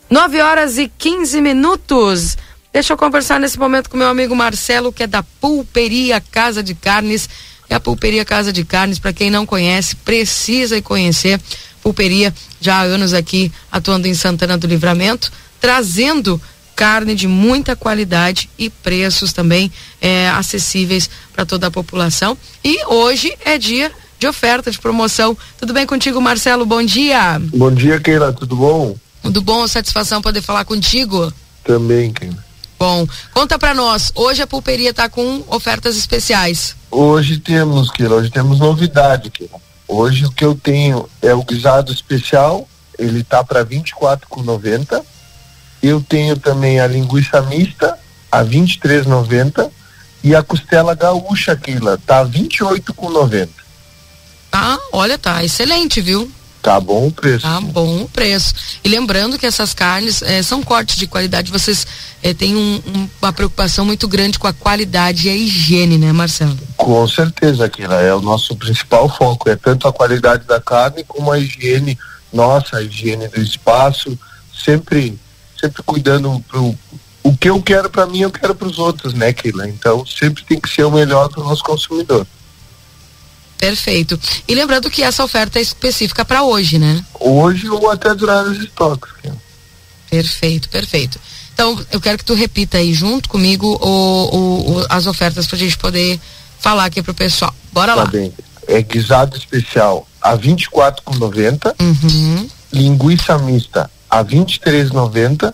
9 horas e 15 minutos. Deixa eu conversar nesse momento com meu amigo Marcelo, que é da Pulperia Casa de Carnes. É a Pulperia Casa de Carnes, para quem não conhece, precisa conhecer. Pulperia, já há anos aqui atuando em Santana do Livramento, trazendo carne de muita qualidade e preços também é, acessíveis para toda a população. E hoje é dia de oferta, de promoção. Tudo bem contigo, Marcelo? Bom dia. Bom dia, Keila. Tudo bom? Tudo bom? Satisfação poder falar contigo? Também, Keila. Bom, conta para nós. Hoje a pulperia está com ofertas especiais. Hoje temos, Keila. Hoje temos novidade, Keila. Hoje o que eu tenho é o guisado especial. Ele tá para 24,90 eu tenho também a linguiça mista a 23,90 e a costela gaúcha Keila tá 28,90. Ah, olha, tá excelente, viu? Tá bom o preço. Tá bom o preço. E lembrando que essas carnes eh, são cortes de qualidade. Vocês eh, têm um, um, uma preocupação muito grande com a qualidade e a higiene, né, Marcelo? Com certeza, Keila. É o nosso principal foco. É tanto a qualidade da carne como a higiene nossa, a higiene do espaço. Sempre sempre cuidando pro o que eu quero para mim, eu quero para os outros, né, Keila? Então, sempre tem que ser o melhor para o nosso consumidor. Perfeito. E lembrando que essa oferta é específica para hoje, né? Hoje ou até durar os estoques. Keila. Perfeito, perfeito. Então, eu quero que tu repita aí junto comigo o, o, o as ofertas para a gente poder falar aqui pro pessoal. Bora tá lá. Bem. É guisado especial a 24,90. Uhum. Linguiça mista a 23,90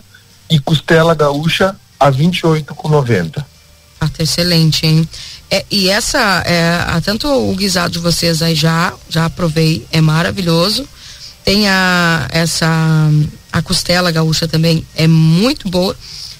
e costela gaúcha a 28,90. Ah, tá excelente, hein? É, e essa, é, tanto o guisado de vocês aí já, já provei, é maravilhoso. Tem a, essa, a costela gaúcha também, é muito boa.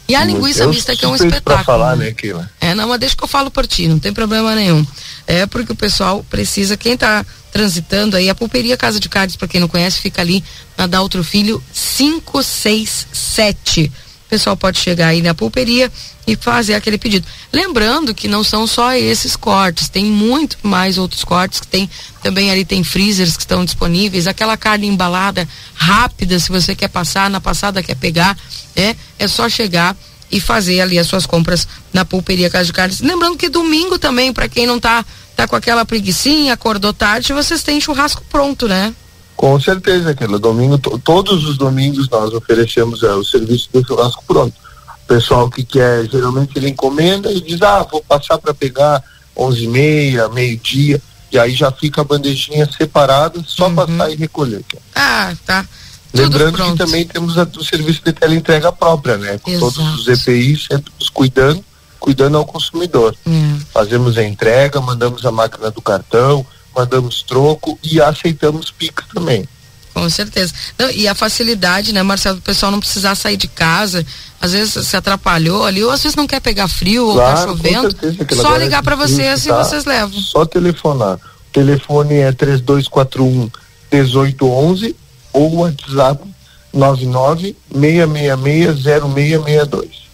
E a linguiça mista que é um espetáculo. Pra falar, né, Keila? É, não, mas deixa que eu falo por ti, não tem problema nenhum. É porque o pessoal precisa, quem tá transitando aí, a pulperia Casa de Carnes, para quem não conhece, fica ali na Daltro Filho 567. O pessoal pode chegar aí na pulperia e fazer aquele pedido. Lembrando que não são só esses cortes, tem muito mais outros cortes que tem também ali tem freezers que estão disponíveis, aquela carne embalada rápida, se você quer passar, na passada quer pegar, é, é só chegar e fazer ali as suas compras na pulperia Casa de Carnes. Lembrando que domingo também, para quem não tá tá com aquela preguiçinha, acordou tarde, vocês têm churrasco pronto, né? Com certeza, aquele domingo, todos os domingos nós oferecemos é, o serviço do churrasco pronto. O pessoal que quer, geralmente ele encomenda e diz, ah, vou passar para pegar onze e meia, meio-dia, e aí já fica a bandejinha separada, só Uhum. passar e recolher. Ah, tá. Tudo Lembrando pronto. que também temos a- o serviço de teleentrega própria, né? Com todos Exato. os EPIs sempre nos cuidando, cuidando ao consumidor. É. Fazemos a entrega, mandamos a máquina do cartão, mandamos troco e aceitamos Pix também. Com certeza. Não, e a facilidade, né, Marcelo, o pessoal não precisar sair de casa, às vezes se atrapalhou ali, ou às vezes não quer pegar frio ou tá Claro, com chovendo. certeza, Só ligar para vocês e tá- vocês levam. Só telefonar. O telefone é 3241 1811 ou o WhatsApp 99 666 0662.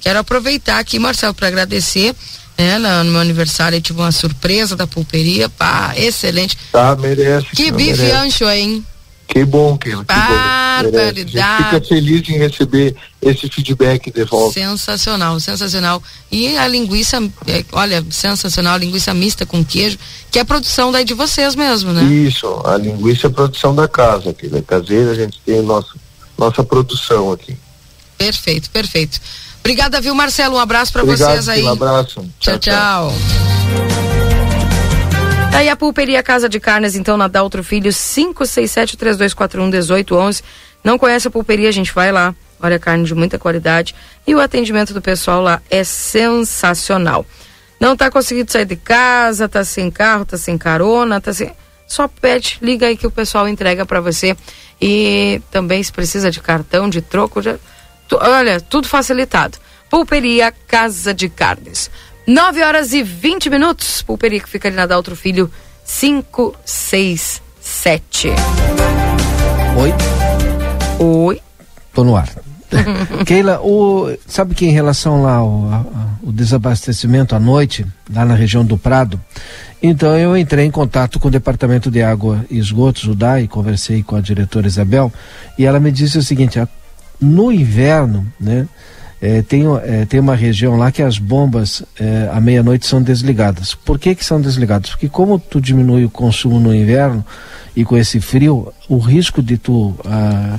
Quero aproveitar aqui, Marcelo, para agradecer. Na- no meu aniversário eu tive uma surpresa da pulperia, pá, excelente. Tá, merece. Que bife merece. ancho, hein? Que bom, Keila, que bom. Merece. A gente fica feliz em receber esse feedback de volta. Sensacional, sensacional. E a linguiça, é, olha, sensacional, linguiça mista com queijo, que é produção daí de vocês mesmo, né? Isso, a linguiça é produção da casa, Keila. É caseira, a gente tem nosso, nossa produção aqui. Perfeito, perfeito. Obrigada, viu, Marcelo? Um abraço para vocês aí. Um abraço. tchau. tchau. tchau. Daí a pulperia Casa de Carnes, então, na Daltro Filho, 567-3241-1811. Não conhece a pulperia, a gente vai lá. Olha, carne de muita qualidade. E o atendimento do pessoal lá é sensacional. Não tá conseguindo sair de casa, tá sem carro, tá sem carona, tá sem. Só pede, liga aí que o pessoal entrega para você. E também se precisa de cartão, de troco, já... olha, tudo facilitado. Pulperia Casa de Carnes. 9 horas e 20 minutos. Pulperia que fica ali na Daltro Filho 567. Oi. Oi. Tô no ar. Keila, o, sabe que em relação lá ao, ao, desabastecimento à noite, lá na região do Prado, então eu entrei em contato com o Departamento de Água e Esgotos, o DAI, conversei com a diretora Isabel, e ela me disse o seguinte, no inverno, né, é, tem, é, tem uma região lá que as bombas é, à meia-noite são desligadas. Por que que são desligadas? Porque como tu diminui o consumo no inverno e com esse frio, o risco de tu ah,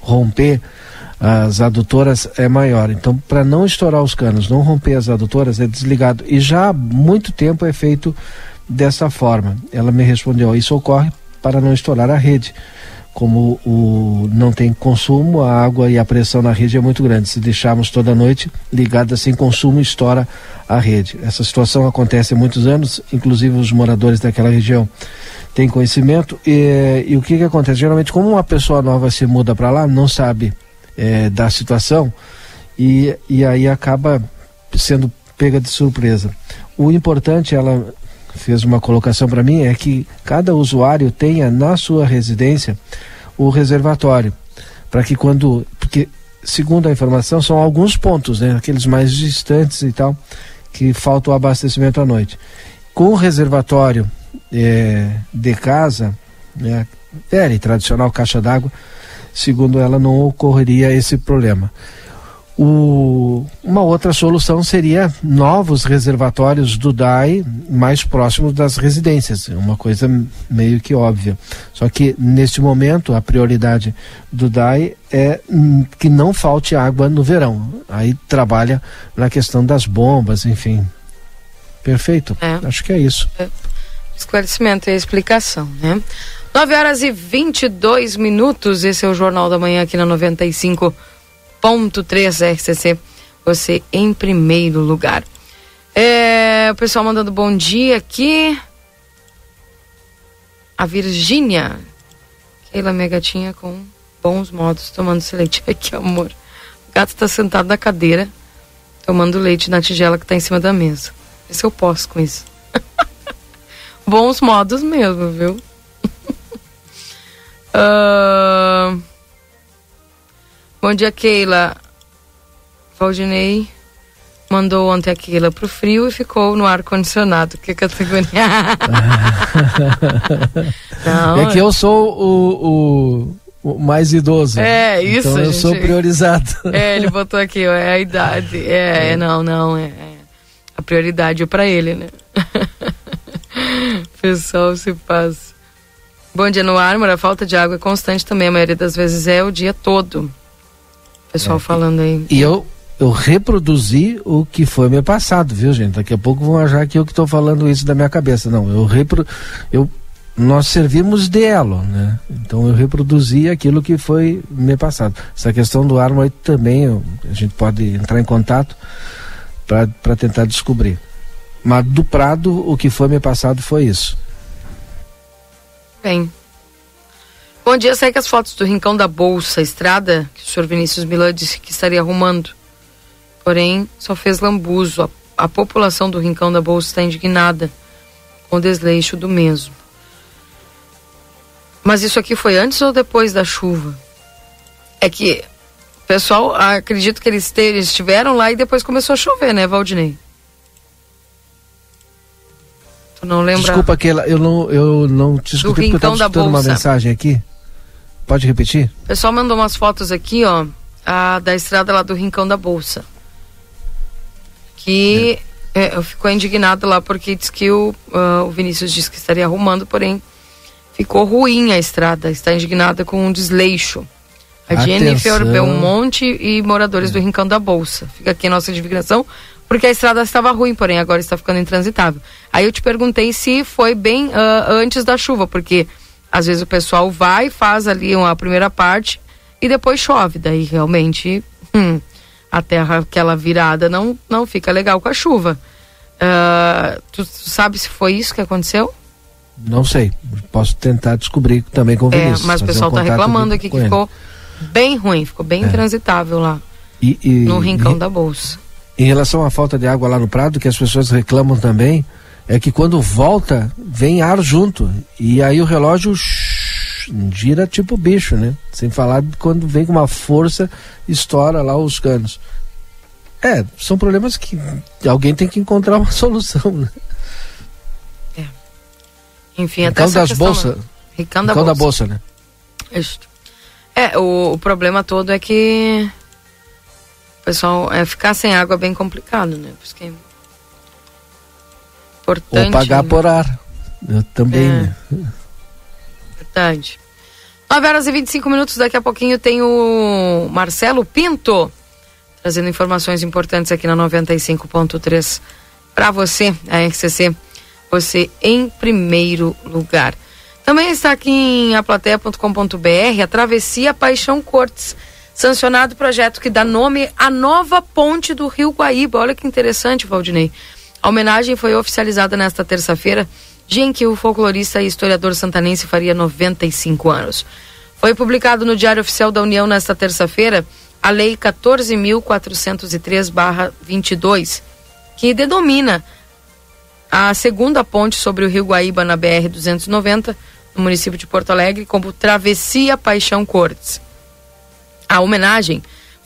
romper as adutoras é maior. Então, para não estourar os canos, não romper as adutoras, é desligado. E já há muito tempo é feito dessa forma. Ela me respondeu: isso ocorre para não estourar a rede como o, não tem consumo, a água e a pressão na rede é muito grande. Se deixarmos toda noite ligada sem consumo, estoura a rede. Essa situação acontece há muitos anos, inclusive os moradores daquela região têm conhecimento. E, e o que, que acontece? Geralmente, como uma pessoa nova se muda para lá, não sabe é, da situação e, e aí acaba sendo pega de surpresa. O importante, ela fez uma colocação para mim é que cada usuário tenha na sua residência o reservatório para que quando porque segundo a informação são alguns pontos né aqueles mais distantes e tal que falta o abastecimento à noite. Com o reservatório é, de casa né, velha tradicional caixa d'água segundo ela não ocorreria esse problema o, uma outra solução seria novos reservatórios do DAI mais próximos das residências, uma coisa meio que óbvia. Só que neste momento a prioridade do DAI é que não falte água no verão. Aí trabalha na questão das bombas, enfim. Perfeito. É. Acho que é isso. É. Esclarecimento e explicação, né? 9 horas e 22 minutos. Esse é o Jornal da Manhã aqui na 95 101.3 RCC, você em primeiro lugar. É, o pessoal mandando bom dia aqui. A Virgínia. Keila, minha gatinha, com bons modos, tomando esse leite. Ai, que amor. O gato está sentado na cadeira, tomando leite na tigela que está em cima da mesa. Vê se eu posso com isso. bons modos mesmo, viu? uh... Bom dia, Keila. Valdinei mandou ontem a Keila pro frio e ficou no ar-condicionado. Que categoria? Não, é que eu sou o, o, o mais idoso. É, isso. Então eu gente. sou priorizado. É, ele botou aqui, ó, é a idade. É, é. não, não, é, é. A prioridade é pra ele, né? Pessoal, se passa. Bom dia no ar, a falta de água é constante também, a maioria das vezes é o dia todo pessoal é. falando aí. E eu, eu reproduzi o que foi meu passado, viu, gente? Daqui a pouco vão achar que eu que estou falando isso da minha cabeça. Não, eu repro, eu nós servimos de elo, né? Então eu reproduzi aquilo que foi meu passado. Essa questão do arma aí também eu, a gente pode entrar em contato para tentar descobrir. Mas do Prado, o que foi meu passado foi isso. Bem, Bom dia, sei que as fotos do Rincão da Bolsa, estrada, que o senhor Vinícius Milan disse que estaria arrumando. Porém, só fez lambuzo. A, a população do Rincão da Bolsa está indignada com o desleixo do mesmo. Mas isso aqui foi antes ou depois da chuva? É que o pessoal, acredito que eles, eles estiveram lá e depois começou a chover, né, Valdinei? Tu não lembra? Desculpa, aquela, eu não, eu não te escutei porque eu estava escutando uma mensagem aqui. Pode repetir? O pessoal mandou umas fotos aqui, ó, a, da estrada lá do Rincão da Bolsa. Que é, eu ficou indignado lá porque diz que o, uh, o Vinícius disse que estaria arrumando, porém ficou ruim a estrada. Está indignada com um desleixo. A Atenção. Jennifer Belmonte e moradores do Rincão da Bolsa. Fica aqui a nossa indignação, porque a estrada estava ruim, porém agora está ficando intransitável. Aí eu te perguntei se foi bem ah, antes da chuva, porque às vezes o pessoal vai, faz ali uma primeira parte e depois chove. Daí realmente hum, a terra, aquela virada, não, não fica legal com a chuva. Ah, tu, sabe se foi isso que aconteceu? Não sei. Posso tentar descobrir também com o É, Vinícius. mas o um pessoal está contato reclamando aqui que ele. ficou bem ruim, ficou bem É. intransitável lá, E, e- no rincão e- da bolsa. Em relação à falta de água lá no Prado, que as pessoas reclamam também, é que quando volta, vem ar junto. E aí o relógio gira tipo bicho, né? Sem falar de quando vem com uma força, estoura lá os canos. É, são problemas que alguém tem que encontrar uma solução, né? Enfim, até essa das questão, bolsas. né? Da Rincão da bolsa. bolsa, né? Isso. É, o, o problema todo é que o pessoal é ficar sem água é bem complicado, né? Por isso que é importante. Ou pagar né? por ar. Eu também, É. né? Verdade. 9 horas e 25 minutos, daqui a pouquinho tem o Marcelo Pinto trazendo informações importantes aqui na 95.3 para você, a RCC, você em primeiro lugar. Também está aqui em aplateia.com.br a Travessia Paixão Cortes, sancionado projeto que dá nome à nova ponte do Rio Guaíba. Olha que interessante, Valdinei. A homenagem foi oficializada nesta terça-feira, dia em que o folclorista e historiador santanense faria 95 anos. Foi publicado no Diário Oficial da União nesta terça-feira a Lei 14.403-22, que denomina a segunda ponte sobre o Rio Guaíba na BR-290, no município de Porto Alegre, como Travessia Paixão Cortes. A homenagem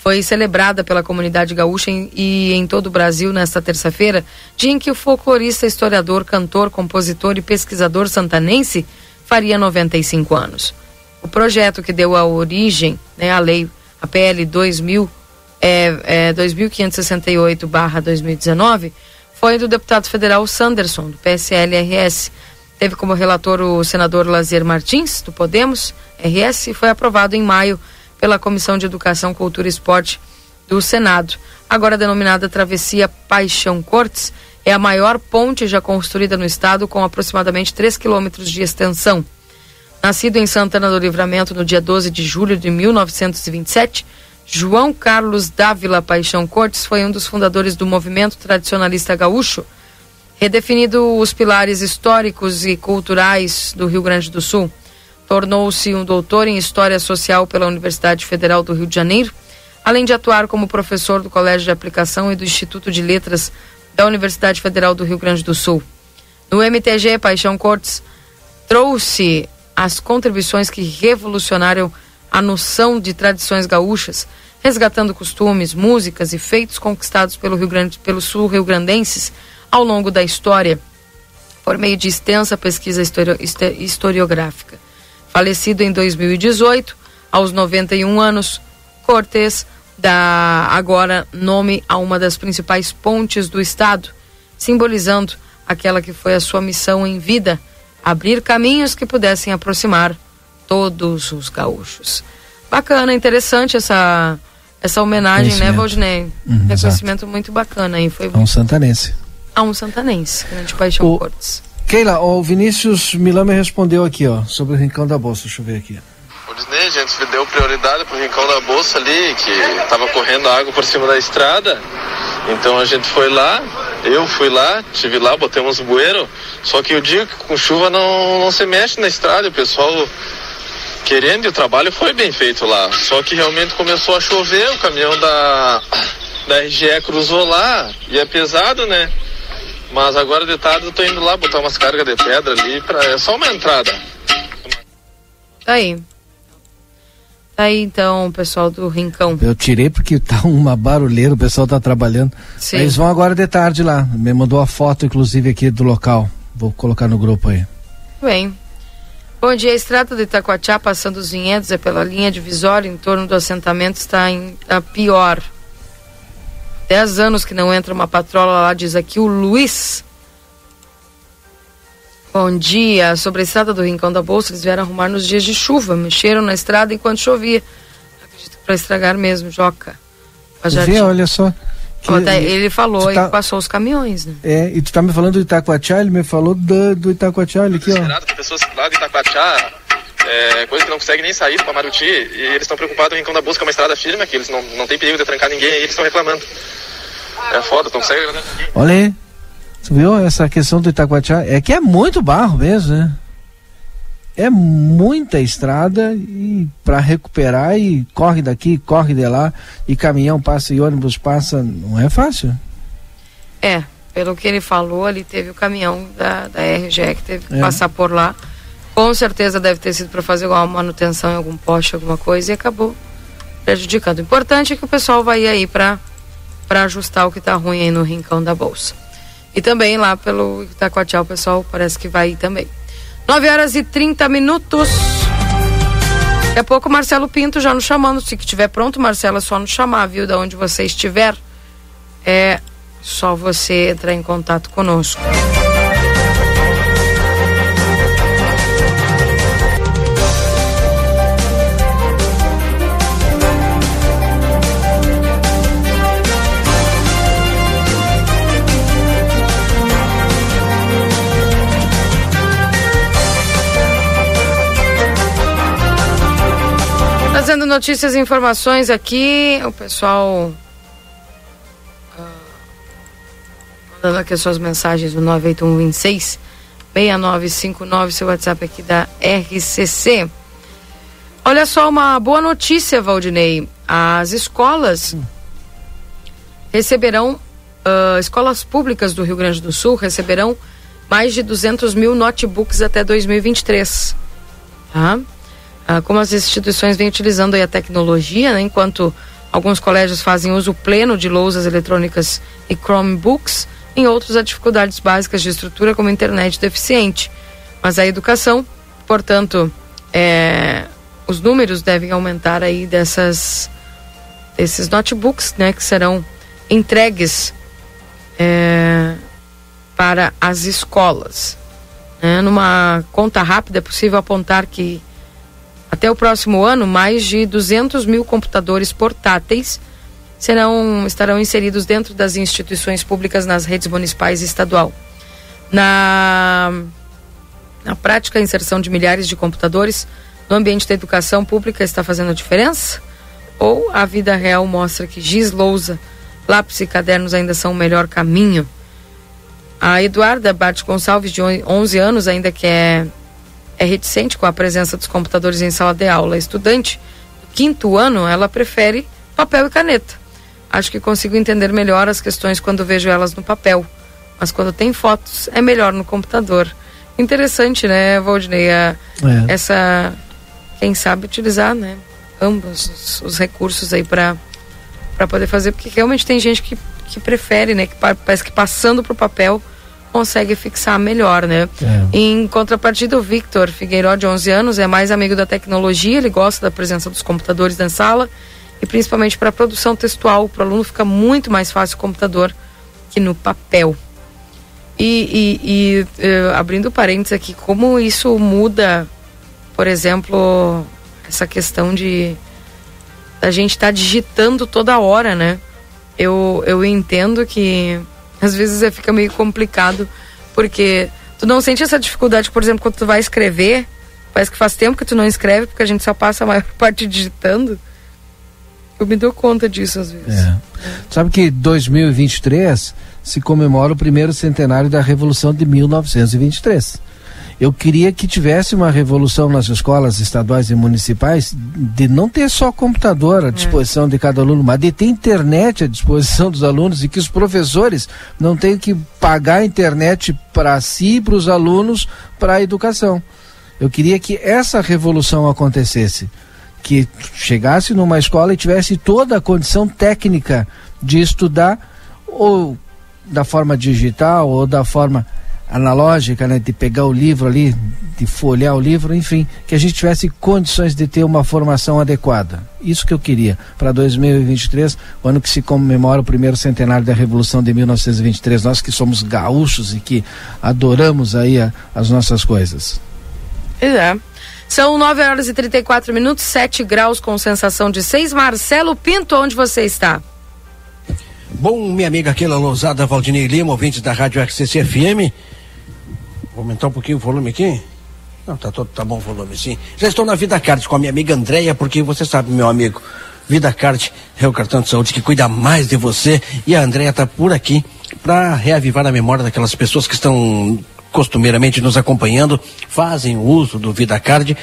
foi celebrada pela comunidade gaúcha em- e em todo o Brasil nesta terça-feira, dia em que o folclorista, historiador, cantor, compositor e pesquisador santanense faria 95 anos. O projeto que deu a origem né, à lei, a PL 2000, é, é, 2568-2019, foi do deputado federal Sanderson, do PSL-RS. Teve como relator o senador Lazier Martins, do Podemos, RS, e foi aprovado em maio pela Comissão de Educação, Cultura e Esporte do Senado. Agora denominada Travessia Paixão Cortes, é a maior ponte já construída no estado, com aproximadamente 3 quilômetros de extensão. Nascido em Santana do Livramento no dia 12 de julho de 1927, João Carlos Dávila Paixão Cortes foi um dos fundadores do movimento tradicionalista gaúcho, redefinido os pilares históricos e culturais do Rio Grande do Sul. Tornou-se um doutor em História Social pela Universidade Federal do Rio de Janeiro, além de atuar como professor do Colégio de Aplicação e do Instituto de Letras da Universidade Federal do Rio Grande do Sul. No MTG, Paixão Cortes trouxe as contribuições que revolucionaram a noção de tradições gaúchas, resgatando costumes, músicas e feitos conquistados pelo Rio Grande, pelos sul-rio-grandenses ao longo da história, por meio de extensa pesquisa histori- historiográfica. Falecido em 2018, aos 91 anos, Cortes dá agora nome a uma das principais pontes do estado, simbolizando aquela que foi a sua missão em vida, abrir caminhos que pudessem aproximar todos os gaúchos. Bacana, interessante essa essa homenagem, né. Valdinei? Uhum, Reconhecimento muito bacana aí, foi É um santanense. a um santanense, grande paixão O- Cortes. Keila, o Vinícius Milame respondeu aqui, ó, sobre o Rincão da Bolsa. Deixa eu ver aqui. O Disney, a gente deu prioridade pro Rincão da Bolsa ali, que tava correndo água por cima da estrada. Então a gente foi lá, eu fui lá, tive lá, botamos bueiro. Só que o dia que com chuva não, não se mexe na estrada, o pessoal querendo e o trabalho foi bem feito lá. Só que realmente começou a chover, o caminhão da, da RGE cruzou lá e é pesado, né? Mas agora de tarde eu tô indo lá botar umas cargas de pedra ali, pra, é só uma entrada. Tá aí. Tá aí então, o pessoal do Rincão. Eu tirei porque tá uma barulheira, o pessoal tá trabalhando. Sim. Eles vão agora de tarde lá. Me mandou a foto, inclusive, aqui do local. Vou colocar no grupo aí. Bem. Bom dia, a estrada de Itacoatiá, passando os vinhedos, é pela linha divisória, em torno do assentamento, está em a pior. Dez anos que não entra uma patrola lá, diz aqui o Luiz. Bom dia, sobre a estrada do Rincão da Bolsa, eles vieram arrumar nos dias de chuva, mexeram na estrada enquanto chovia. Acredito que para estragar mesmo, Joca. Vê, olha só. que- ele falou tá- e passou os caminhões, né? É, e tu tá me falando do Itacoatiá, ele me falou do, do Itacoatiá, aqui, ó. Tem pessoas lá de Itacoatiá, é, coisa que não conseguem nem sair para Maruti, e eles estão preocupados em Rincão da Busca, é uma estrada firme, que eles não, não tem perigo de trancar ninguém, e eles estão reclamando. É foda, não conseguem né? Olha aí. Tu viu essa questão do Itacoatiá? É que é muito barro mesmo, né? É muita estrada e para recuperar e corre daqui, corre de lá, e caminhão passa e ônibus passa, não é fácil. É, pelo que ele falou, ali teve o caminhão da, da RGE que teve que É. passar por lá. Com certeza deve ter sido para fazer alguma manutenção em algum poste, alguma coisa, e acabou prejudicando. O importante é que o pessoal vai aí para para ajustar o que tá ruim aí no rincão da bolsa. E também lá pelo Itacoatiá o pessoal parece que vai ir também. 9 horas e 30 minutos. Daqui a pouco o Marcelo Pinto já nos chamando. Se que tiver pronto, Marcelo, é só nos chamar, viu? Da onde você estiver. É só você entrar em contato conosco. Trazendo notícias e informações aqui, o pessoal ah, mandando aqui as suas mensagens no 98126 6959, seu WhatsApp aqui da RCC. Olha só uma boa notícia, Valdinei. As escolas receberão, ah, escolas públicas do Rio Grande do Sul receberão mais de 200 mil notebooks até 2023. Tá? Ah, como as instituições vêm utilizando a tecnologia, né, enquanto alguns colégios fazem uso pleno de lousas eletrônicas e Chromebooks, em outros há dificuldades básicas de estrutura como internet deficiente. Mas a educação, portanto, é, os números devem aumentar aí dessas desses notebooks, né, que serão entregues é, para as escolas. né. numa conta rápida é possível apontar que até o próximo ano, mais de 200 mil computadores portáteis serão, estarão inseridos dentro das instituições públicas nas redes municipais e estadual. Na, na prática, a inserção de milhares de computadores no ambiente da educação pública está fazendo a diferença? Ou a vida real mostra que giz, lousa, lápis e cadernos ainda são o melhor caminho? A Eduarda Bart Gonçalves, de 11 anos, ainda que é é reticente com a presença dos computadores em sala de aula. Estudante do quinto ano, ela prefere papel e caneta. Acho que consigo entender melhor as questões quando vejo elas no papel, mas quando tem fotos é melhor no computador. Interessante, né, Valdinei? A- É. Essa, quem sabe utilizar, né, ambos os, os recursos aí para para poder fazer, porque realmente tem gente que, que prefere, né, que pa- parece que passando pro papel consegue fixar melhor, né? Em contrapartida, o Victor Figueiró, de 11 anos, é mais amigo da tecnologia, ele gosta da presença dos computadores na sala e principalmente para produção textual, para o aluno fica muito mais fácil o computador que no papel. E, e- e, eh, abrindo parênteses aqui, como isso muda, por exemplo, essa questão de da gente estar digitando toda hora, né? Eu, eu entendo que às vezes é, fica meio complicado, porque tu não sente essa dificuldade, por exemplo, quando tu vai escrever, parece que faz tempo que tu não escreve, porque a gente só passa a maior parte digitando. Eu me dou conta disso às vezes. É. Sabe que 2023 se comemora o primeiro centenário da Revolução de 1923. Eu queria que tivesse uma revolução nas escolas estaduais e municipais de não ter só computador à disposição de cada aluno, mas de ter internet à disposição dos alunos e que os professores não tenham que pagar a internet para si e para os alunos para a educação. Eu queria que essa revolução acontecesse que chegasse numa escola e tivesse toda a condição técnica de estudar ou da forma digital ou da forma analógica, né, de pegar o livro ali de folhear o livro, enfim, que a gente tivesse condições de ter uma formação adequada. Isso que eu queria para 2023, o ano que se comemora o primeiro centenário da Revolução de 1923. Nós que somos gaúchos e que adoramos aí a, as nossas coisas. É. São 9 horas e 34 minutos, 7 graus com sensação de 6. Marcelo Pinto, onde você está? Bom, minha amiga Keila Lousada, Valdinei Lima, ouvinte da Rádio RCC FM. Vou aumentar um pouquinho o volume aqui. Não, tá, todo, tá bom o volume, sim. Já estou na Vida Card com a minha amiga Andréia, porque você sabe, meu amigo, Vida Card é o cartão de saúde que cuida mais de você e a Andréia está por aqui para reavivar a memória daquelas pessoas que estão costumeiramente nos acompanhando, fazem uso do Vida Card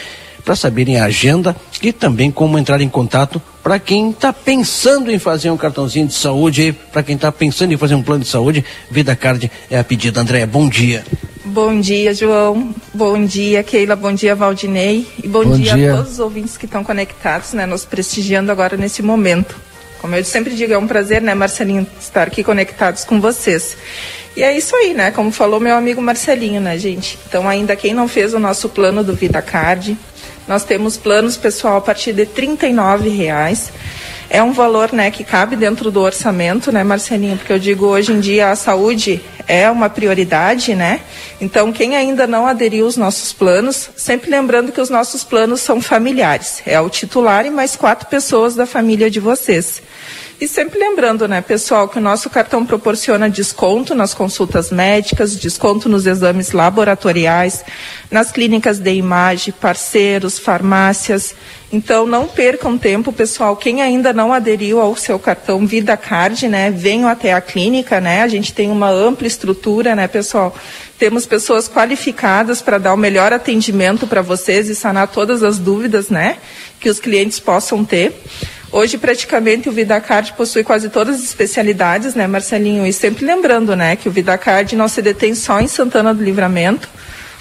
para saberem a agenda e também como entrar em contato para quem está pensando em fazer um cartãozinho de saúde, para quem está pensando em fazer um plano de saúde, Vida Card é a pedida. André, bom dia. Bom dia, João. Bom dia, Keila. Bom dia, Valdinei. E bom, bom dia, dia, a todos os ouvintes que estão conectados, né, nos prestigiando agora nesse momento. Como eu sempre digo, é um prazer, né, Marcelinho, estar aqui conectados com vocês. E é isso aí, né? Como falou meu amigo Marcelinho, né, gente? Então, ainda quem não fez o nosso plano do Vida Card, nós temos planos, pessoal, a partir de R$ reais. É um valor né, que cabe dentro do orçamento, né, Marcelinho? Porque eu digo, hoje em dia a saúde é uma prioridade, né? Então, quem ainda não aderiu aos nossos planos, sempre lembrando que os nossos planos são familiares. É o titular e mais quatro pessoas da família de vocês. E sempre lembrando, né, pessoal, que o nosso cartão proporciona desconto nas consultas médicas, desconto nos exames laboratoriais, nas clínicas de imagem, parceiros, farmácias. Então, não percam tempo, pessoal. Quem ainda não aderiu ao seu cartão Vida Card, né, venham até a clínica, né? A gente tem uma ampla estrutura, né, pessoal? Temos pessoas qualificadas para dar o melhor atendimento para vocês e sanar todas as dúvidas, né, que os clientes possam ter. Hoje, praticamente, o VidaCard possui quase todas as especialidades, né, Marcelinho? E sempre lembrando, né, que o VidaCard não se detém só em Santana do Livramento.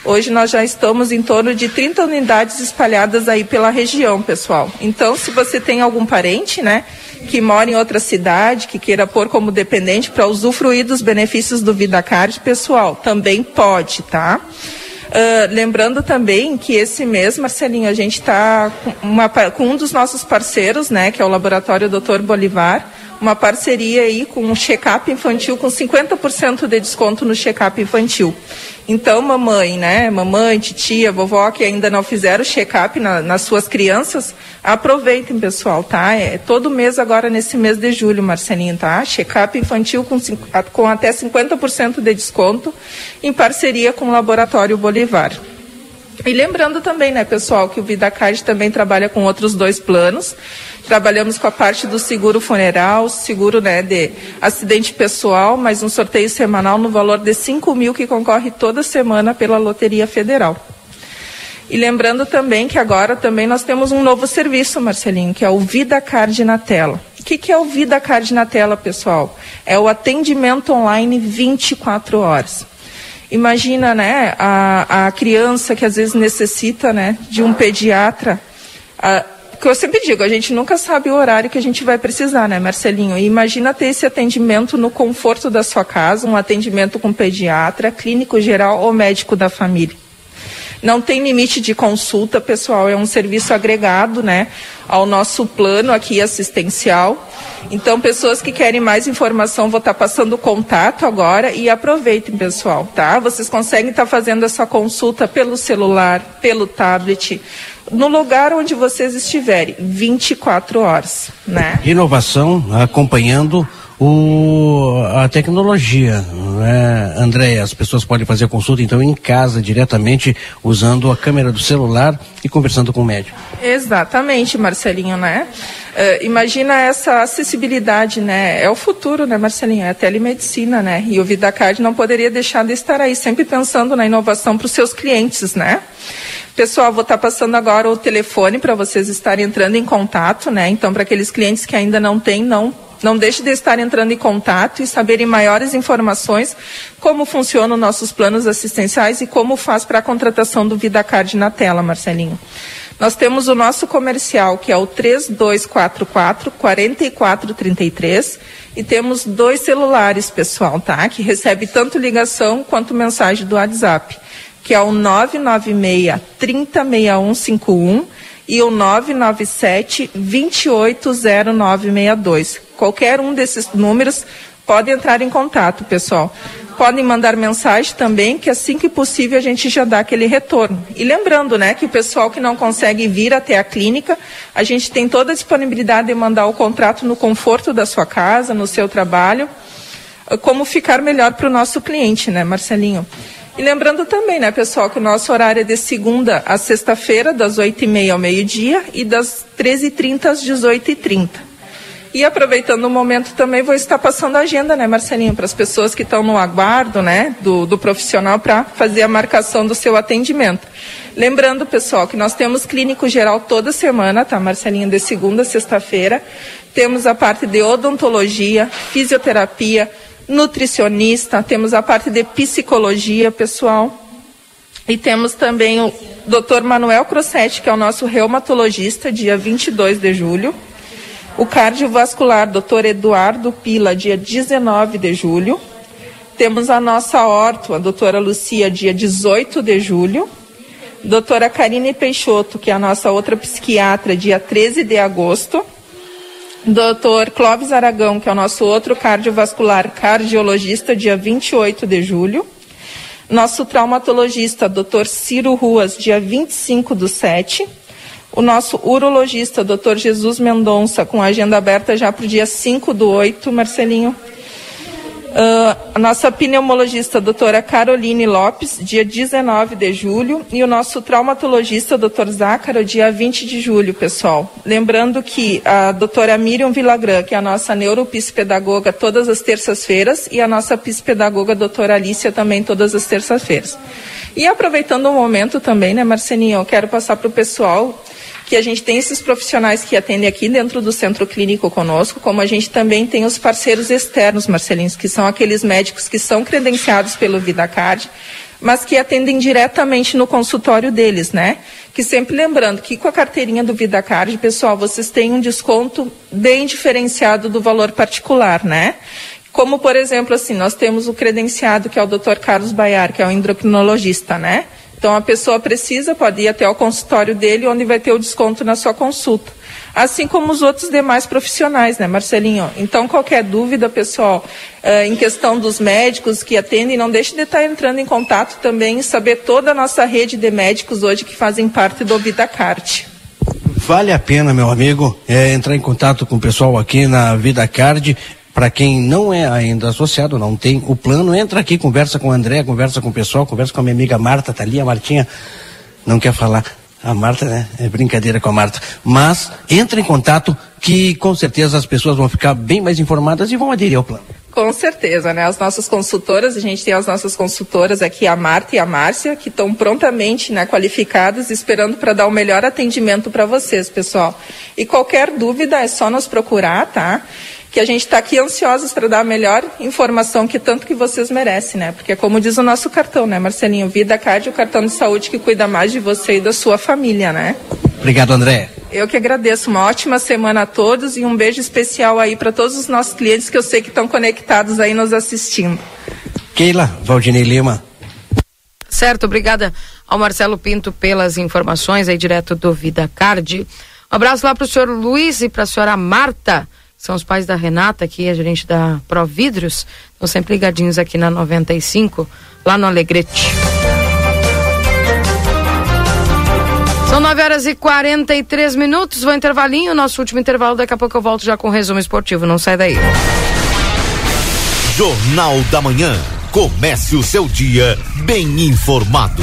Hoje nós já estamos em torno de 30 unidades espalhadas aí pela região, pessoal. Então, se você tem algum parente, né, que mora em outra cidade, que queira pôr como dependente para usufruir dos benefícios do VidaCard, pessoal, também pode, tá? Uh, lembrando também que esse mês, Marcelinho, a gente está com, com, um dos nossos parceiros, né, que é o Laboratório Dr. Bolivar, uma parceria aí com um check-up infantil com 50% de desconto no check-up infantil. Então, mamãe, né, mamãe, titia, vovó que ainda não fizeram check-up na, nas suas crianças, aproveitem, pessoal, tá? É todo mês agora nesse mês de julho, Marcelinho, tá? Check-up infantil com, com até 50% de desconto em parceria com o Laboratório Bolivar. E lembrando também, né, pessoal, que o VidaCard também trabalha com outros dois planos. Trabalhamos com a parte do seguro funeral, seguro né, de acidente pessoal, mas um sorteio semanal no valor de 5 mil que concorre toda semana pela Loteria Federal. E lembrando também que agora também nós temos um novo serviço, Marcelinho, que é o VidaCard na tela. O que, que é o VidaCard na tela, pessoal? É o atendimento online 24 horas. Imagina, né, a, a criança que às vezes necessita, né, de um pediatra. A, que eu sempre digo, a gente nunca sabe o horário que a gente vai precisar, né, Marcelinho? E imagina ter esse atendimento no conforto da sua casa, um atendimento com pediatra, clínico geral ou médico da família. Não tem limite de consulta, pessoal, é um serviço agregado, né, ao nosso plano aqui assistencial. Então, pessoas que querem mais informação, vou estar passando o contato agora e aproveitem, pessoal, tá? Vocês conseguem estar fazendo essa consulta pelo celular, pelo tablet, no lugar onde vocês estiverem, 24 horas, né? Inovação acompanhando o, a tecnologia, né, André? As pessoas podem fazer a consulta então em casa diretamente usando a câmera do celular e conversando com o médico. Exatamente, Marcelinho, né? Uh, imagina essa acessibilidade, né? É o futuro, né, Marcelinho? É a telemedicina, né? E o VidaCard não poderia deixar de estar aí, sempre pensando na inovação para os seus clientes, né? Pessoal, vou estar passando agora o telefone para vocês estarem entrando em contato, né? Então, para aqueles clientes que ainda não têm, não não deixe de estar entrando em contato e saberem maiores informações como funcionam nossos planos assistenciais e como faz para a contratação do VidaCard na tela, Marcelinho. Nós temos o nosso comercial, que é o 3244 4433, e temos dois celulares, pessoal, tá? Que recebe tanto ligação quanto mensagem do WhatsApp. que é o 996 306151 e o 997 280962. Qualquer um desses números pode entrar em contato, pessoal. Podem mandar mensagem também, que assim que possível a gente já dá aquele retorno. E lembrando, né, que o pessoal que não consegue vir até a clínica, a gente tem toda a disponibilidade de mandar o contrato no conforto da sua casa, no seu trabalho, como ficar melhor para o nosso cliente, né, Marcelinho? E lembrando também, né, pessoal, que o nosso horário é de segunda a sexta-feira, das 8h30 ao meio-dia e das 13h30 às 18h30. E aproveitando o momento também, vou estar passando a agenda, né, Marcelinho, para as pessoas que estão no aguardo, né, do, do profissional para fazer a marcação do seu atendimento. Lembrando, pessoal, que nós temos clínico geral toda semana, tá, Marcelinho, de segunda a sexta-feira. Temos a parte de odontologia, fisioterapia, nutricionista, temos a parte de psicologia, pessoal. E temos também o Dr. Manuel Crossetti, que é o nosso reumatologista, dia 22 de julho. O cardiovascular, Dr. Eduardo Pila, dia 19 de julho. Temos a nossa orto, a doutora Lucia, dia 18 de julho. Doutora Karine Peixoto, que é a nossa outra psiquiatra, dia 13 de agosto. Doutor Clóvis Aragão, que é o nosso outro cardiovascular cardiologista, dia 28 de julho. Nosso traumatologista, doutor Ciro Ruas, dia 25 do 7 o nosso urologista, Dr. Jesus Mendonça, com a agenda aberta já para o dia 5 do 8, Marcelinho. Uh, a nossa pneumologista, doutora Caroline Lopes, dia 19 de julho, e o nosso traumatologista, doutor Zácaro, dia 20 de julho, pessoal. Lembrando que a doutora Miriam Vilagran, que é a nossa neuropsipedagoga, todas as terças-feiras, e a nossa psipedagoga, doutora Alicia, também todas as terças-feiras. E aproveitando o momento também, né, Marcelinho, eu quero passar para o pessoal que a gente tem esses profissionais que atendem aqui dentro do centro clínico conosco, como a gente também tem os parceiros externos, Marcelins, que são aqueles médicos que são credenciados pelo VidaCard, mas que atendem diretamente no consultório deles, né? Que sempre lembrando que com a carteirinha do VidaCard, pessoal, vocês têm um desconto bem diferenciado do valor particular, né? Como, por exemplo, assim, nós temos o credenciado, que é o Dr. Carlos Baiar, que é o endocrinologista, né? Então a pessoa precisa, pode ir até o consultório dele, onde vai ter o desconto na sua consulta. Assim como os outros demais profissionais, né, Marcelinho? Então, qualquer dúvida, pessoal, uh, em questão dos médicos que atendem, não deixe de estar entrando em contato também e saber toda a nossa rede de médicos hoje que fazem parte do VidaCard. Vale a pena, meu amigo, é, entrar em contato com o pessoal aqui na VidaCard. Para quem não é ainda associado, não tem o plano, entra aqui, conversa com o André, conversa com o pessoal, conversa com a minha amiga Marta, tá ali, a Martinha não quer falar. A Marta, né? É brincadeira com a Marta. Mas entra em contato que com certeza as pessoas vão ficar bem mais informadas e vão aderir ao plano. Com certeza, né? As nossas consultoras, a gente tem as nossas consultoras aqui, a Marta e a Márcia, que estão prontamente né, qualificadas, esperando para dar o melhor atendimento para vocês, pessoal. E qualquer dúvida é só nos procurar, tá? Que a gente está aqui ansiosos para dar a melhor informação que tanto que vocês merecem, né? Porque como diz o nosso cartão, né, Marcelinho? Vida Card, o cartão de saúde que cuida mais de você e da sua família, né? Obrigado, André. Eu que agradeço. Uma ótima semana a todos e um beijo especial aí para todos os nossos clientes que eu sei que estão conectados aí nos assistindo. Keila, Valdinei Lima. Certo, obrigada ao Marcelo Pinto pelas informações aí direto do Vida Card. Um abraço lá para o senhor Luiz e para a senhora Marta são os pais da Renata, que é gerente da Providros, estão sempre ligadinhos aqui na 95, lá no Alegrete. São 9 horas e 43 minutos, vou intervalinho, nosso último intervalo, daqui a pouco eu volto já com o resumo esportivo, não sai daí. Jornal da Manhã, comece o seu dia bem informado.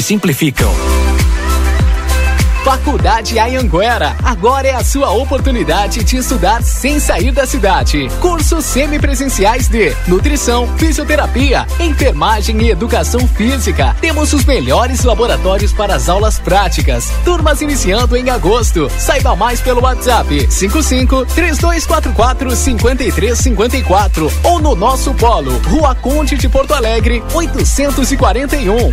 simplificam. Faculdade Ayanguera. Agora é a sua oportunidade de estudar sem sair da cidade. Cursos semipresenciais de nutrição, fisioterapia, enfermagem e educação física. Temos os melhores laboratórios para as aulas práticas. Turmas iniciando em agosto. Saiba mais pelo WhatsApp 55 3244 5354 ou no nosso polo, Rua Conde de Porto Alegre, 841.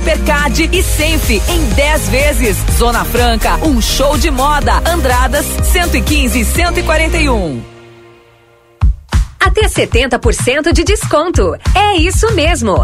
Hipercard e Senf em 10 vezes. Zona Franca, um show de moda. Andradas 115 e 141. Até 70% de desconto. É isso mesmo.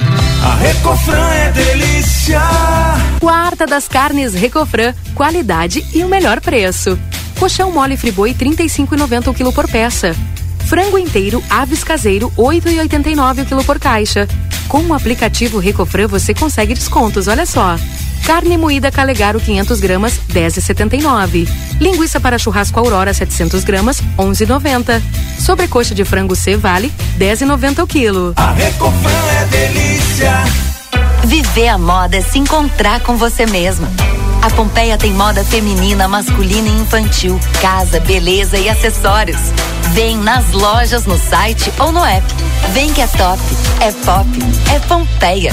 A Recofran é delícia. Quarta das carnes Recofran, qualidade e o melhor preço. Colchão mole friboi 35,90 o quilo por peça. Frango inteiro Aves caseiro 8,89 o quilo por caixa. Com o aplicativo Recofran você consegue descontos, olha só. Carne moída Calegaro 500 gramas 10,79. Linguiça para churrasco Aurora 700 gramas 11,90. Sobrecoxa de frango C Vale 10,90 o quilo. A Recofran é delícia. Viver a moda é se encontrar com você mesma. A Pompeia tem moda feminina, masculina e infantil, casa, beleza e acessórios. Vem nas lojas, no site ou no app. Vem que é top, é pop, é Pompeia.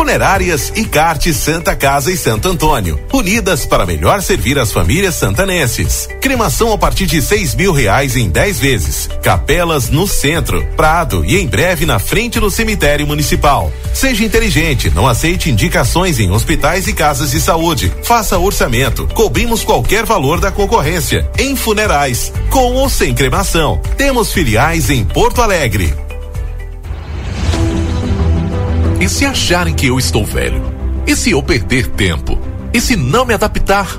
Funerárias e Cart Santa Casa e Santo Antônio, unidas para melhor servir as famílias santanenses. Cremação a partir de seis mil reais em 10 vezes. Capelas no centro, Prado e em breve na frente do cemitério municipal. Seja inteligente, não aceite indicações em hospitais e casas de saúde. Faça orçamento, cobrimos qualquer valor da concorrência. Em funerais, com ou sem cremação. Temos filiais em Porto Alegre. E se acharem que eu estou velho? E se eu perder tempo? E se não me adaptar?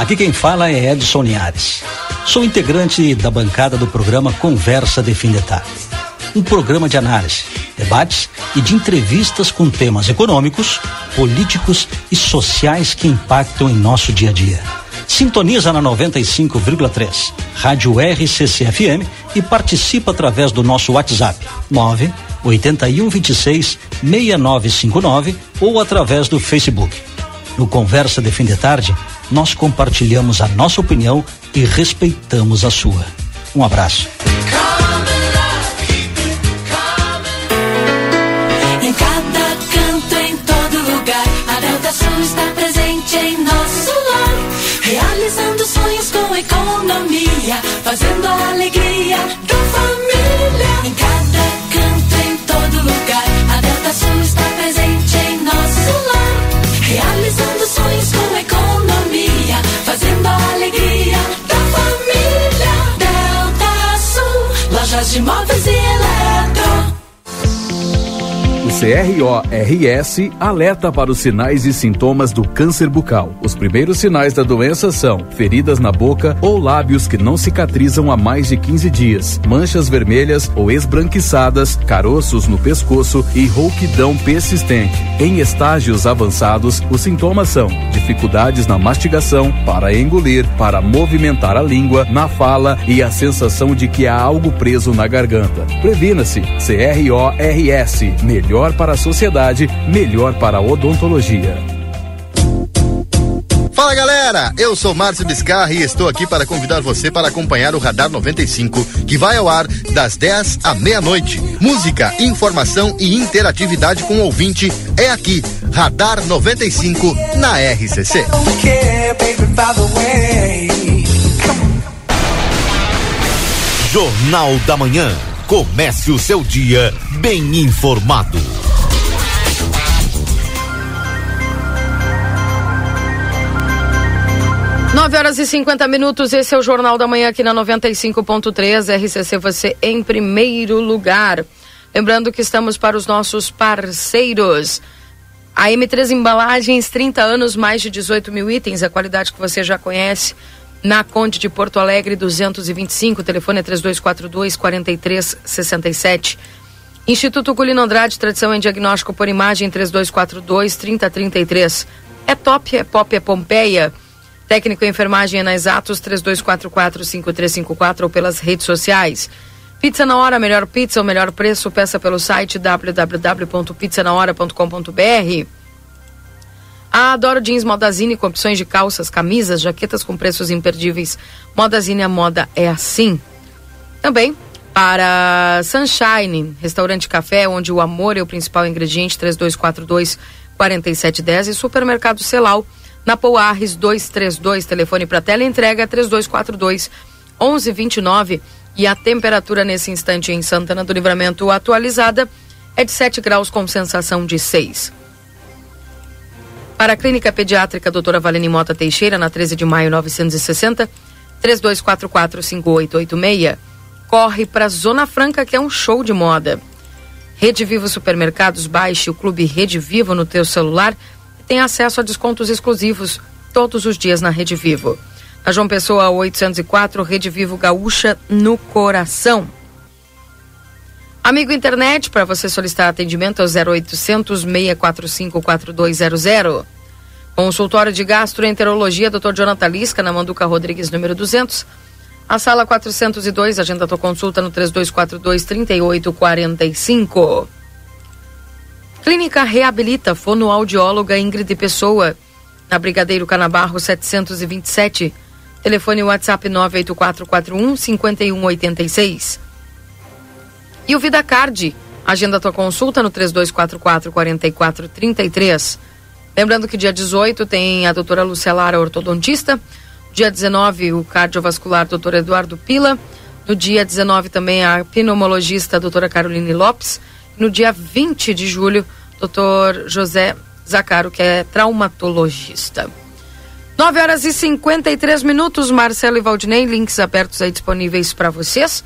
Aqui quem fala é Edson Linhares. Sou integrante da bancada do programa Conversa de Fim de Tarde. Um programa de análise, debates e de entrevistas com temas econômicos, políticos e sociais que impactam em nosso dia a dia. Sintoniza na 95,3, Rádio RCC-FM e participa através do nosso WhatsApp 9 8126 6959 ou através do Facebook. No Conversa de Fim de Tarde, nós compartilhamos a nossa opinião e respeitamos a sua. Um abraço. Em cada canto, em todo lugar, a Delta Sul está presente em nosso lar, realizando sonhos com economia, fazendo a alegria de móveis e eletro. CRORS alerta para os sinais e sintomas do câncer bucal. Os primeiros sinais da doença são feridas na boca ou lábios que não cicatrizam há mais de 15 dias, manchas vermelhas ou esbranquiçadas, caroços no pescoço e rouquidão persistente. Em estágios avançados, os sintomas são dificuldades na mastigação, para engolir, para movimentar a língua, na fala e a sensação de que há algo preso na garganta. Previna-se. CRORS. Melhor para a sociedade, melhor para a odontologia. Fala galera, eu sou Márcio Biscarra e estou aqui para convidar você para acompanhar o Radar 95, que vai ao ar das 10 à meia-noite. Música, informação e interatividade com o ouvinte é aqui, Radar 95 na RCC. Jornal da Manhã. Comece o seu dia bem informado. Nove horas e 50 minutos, esse é o Jornal da Manhã aqui na 95.3, RCC você em primeiro lugar. Lembrando que estamos para os nossos parceiros. A M3 Embalagens, 30 anos, mais de 18 mil itens, a qualidade que você já conhece. Na Conde de Porto Alegre, 225, telefone é 3242 4367. Instituto Culino Andrade, tradição em diagnóstico por imagem, 3242 3033. É top, é pop, é Pompeia. Técnico em enfermagem é na Exatos, 3244 5354 ou pelas redes sociais. Pizza na hora, melhor pizza, o melhor preço, peça pelo site www.pizzanahora.com.br. A Adoro Jeans Modazine com opções de calças, camisas, jaquetas com preços imperdíveis. Modazine, a moda é assim. Também para Sunshine, restaurante café, onde o amor é o principal ingrediente, 3242 4710 e supermercado Celal, na Pouarres 232, telefone para tela entrega 3242 1129 e a temperatura nesse instante em Santana do Livramento atualizada é de 7 graus com sensação de 6. Para a Clínica Pediátrica Doutora Valene Mota Teixeira, na 13 de maio 960, 32445886. Corre para Zona Franca, que é um show de moda. Rede Vivo Supermercados, baixe o Clube Rede Vivo no teu celular e tem acesso a descontos exclusivos todos os dias na Rede Vivo. Na João Pessoa 804, Rede Vivo Gaúcha no coração. Amigo internet, para você solicitar atendimento é o 0800 645 4200. Consultório de Gastroenterologia, Dr. Jonathan Lisca, na Manduca Rodrigues, número 200. A sala 402, agenda tua consulta no 3242 3845. Clínica Reabilita, fonoaudióloga Ingrid Pessoa, na Brigadeiro Canabarro 727. Telefone WhatsApp 98441 5186. E o Vida Card, agenda tua consulta no 3244 4433. Lembrando que dia 18 tem a doutora Lucelara, ortodontista. Dia 19, o cardiovascular, doutor Eduardo Pila. No dia 19 também a pneumologista, doutora Caroline Lopes. No dia 20 de julho, doutor José Zacaro, que é traumatologista. 9 horas e 53 minutos, Marcelo e Valdinei, links abertos aí disponíveis para vocês.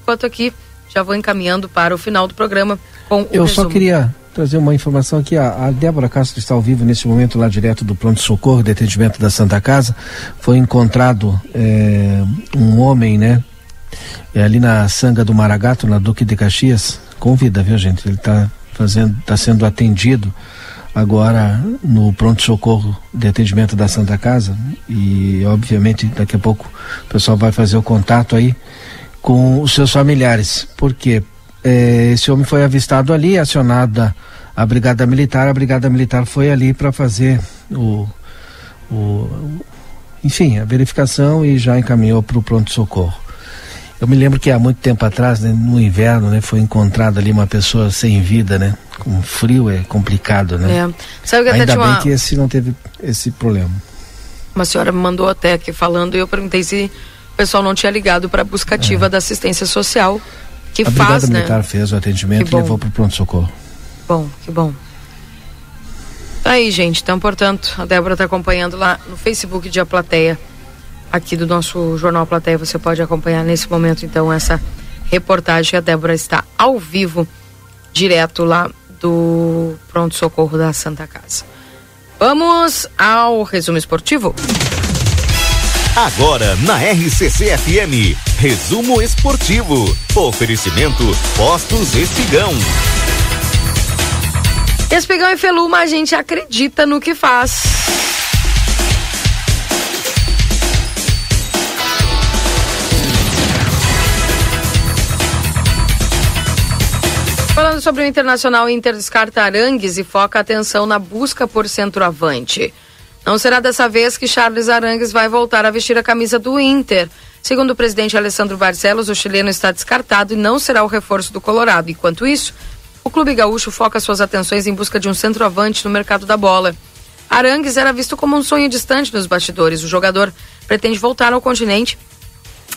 Enquanto aqui já vou encaminhando para o final do programa com o Eu resumo. só queria trazer uma informação aqui. A, a Débora Castro está ao vivo nesse momento lá direto do pronto-socorro de atendimento da Santa Casa. Foi encontrado é, um homem, né? É, ali na Sanga do Maragato, na Duque de Caxias. Com vida, viu, gente? Ele está fazendo, está sendo atendido agora no pronto-socorro de atendimento da Santa Casa. E, obviamente, daqui a pouco o pessoal vai fazer o contato aí com os seus familiares. Porque eh, esse homem foi avistado ali, acionada a Brigada Militar, a Brigada Militar foi ali para fazer o, o, enfim, a verificação e já encaminhou para o pronto-socorro. Eu me lembro que há muito tempo atrás, né, no inverno, né, foi encontrada ali uma pessoa sem vida, né? Com frio é complicado, né? É. Sabe que Ainda até bem uma, que esse não teve esse problema. uma senhora me mandou até aqui falando e eu perguntei se o pessoal não tinha ligado para a buscativa da assistência social que a faz, Brigada né? Militar fez o atendimento e levou para o pronto-socorro. Bom, que bom. Tá aí, gente. Então, portanto, a Débora está acompanhando lá no Facebook de A Plateia, aqui do nosso Jornal A Plateia. Você pode acompanhar nesse momento, então, essa reportagem. A Débora está ao vivo, direto lá do pronto-socorro da Santa Casa. Vamos ao resumo esportivo? Agora na RCC FM, resumo esportivo. Oferecimento Postos Espigão. Espigão e Feluma, a gente acredita no que faz. Falando sobre o Internacional, Inter descarta Arangues e foca atenção na busca por centroavante. Não será dessa vez que Charles Arangues vai voltar a vestir a camisa do Inter. Segundo o presidente Alessandro Barcelos, o chileno está descartado e não será o reforço do Colorado. Enquanto isso, o clube gaúcho foca suas atenções em busca de um centroavante no mercado da bola. Arangues era visto como um sonho distante nos bastidores. O jogador pretende voltar ao continente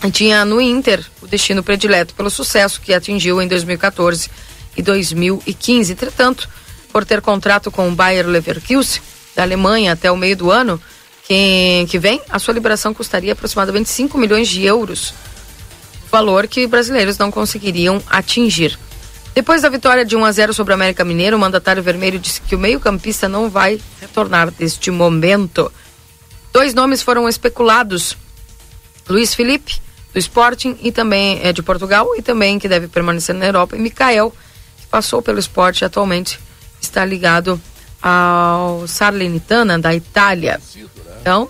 e tinha no Inter o destino predileto pelo sucesso que atingiu em 2014 e 2015. Entretanto, por ter contrato com o Bayer Leverkusen da Alemanha até o meio do ano que, que vem, a sua liberação custaria aproximadamente 5 milhões de euros, valor que brasileiros não conseguiriam atingir. Depois da vitória de 1 a 0 sobre o América Mineiro, o mandatário vermelho disse que o meio-campista não vai retornar deste momento. Dois nomes foram especulados: Luiz Felipe, do Sporting, e também é de Portugal, e também que deve permanecer na Europa, e Mikael, que passou pelo esporte e atualmente está ligado ao Salernitana, da Itália. Então,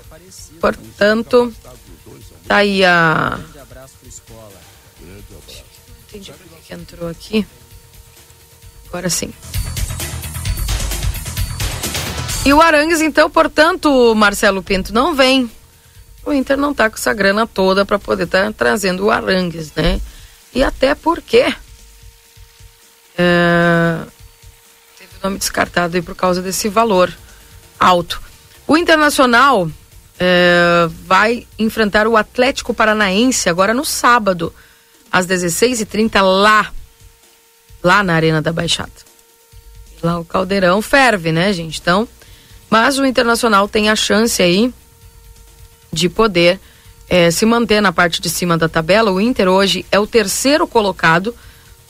portanto, tá aí a. Entendi por que entrou aqui. Agora sim. E o Arangues, então, portanto, Marcelo Pinto não vem. O Inter não tá com essa grana toda para poder estar trazendo o Arangues, né? E até porque é, nome descartado aí por causa desse valor alto. O Internacional é, vai enfrentar o Atlético Paranaense agora no sábado, às 16h30, lá, lá na Arena da Baixada. Lá o caldeirão ferve, né, gente? Então, mas o Internacional tem a chance aí de poder eh, se manter na parte de cima da tabela. O Inter hoje é o terceiro colocado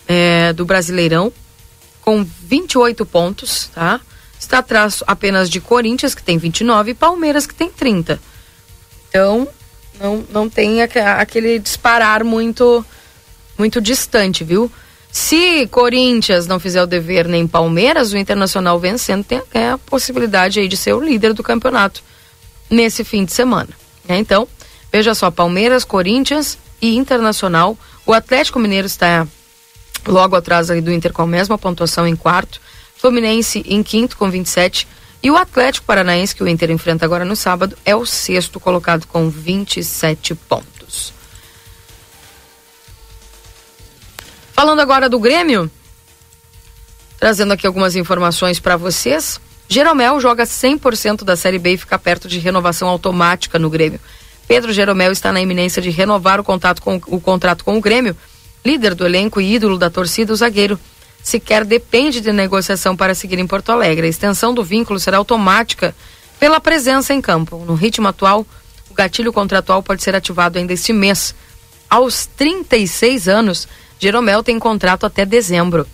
eh, do Brasileirão, com 28 pontos, tá? Está atrás apenas de Corinthians, que tem 29, e Palmeiras, que tem 30. Então, não, não tem aque- aquele disparar muito, muito distante, viu? Se Corinthians não fizer o dever nem Palmeiras, o Internacional vencendo tem até a possibilidade aí de ser o líder do campeonato nesse fim de semana. né? Então, veja só, Palmeiras, Corinthians e Internacional. O Atlético Mineiro está logo atrás do Inter com a mesma pontuação em quarto. Fluminense em quinto com 27. E o Atlético Paranaense, que o Inter enfrenta agora no sábado, é o sexto colocado com 27 pontos. Falando agora do Grêmio, trazendo aqui algumas informações para vocês. Jeromel joga 100% da Série B e fica perto de renovação automática no Grêmio. Pedro Jeromel está na iminência de renovar o, contato com, o contrato com o Grêmio. Líder do elenco e ídolo da torcida, o zagueiro sequer depende de negociação para seguir em Porto Alegre. A extensão do vínculo será automática pela presença em campo. No ritmo atual, o gatilho contratual pode ser ativado ainda este mês. Aos 36 anos, Jeromel tem contrato até dezembro.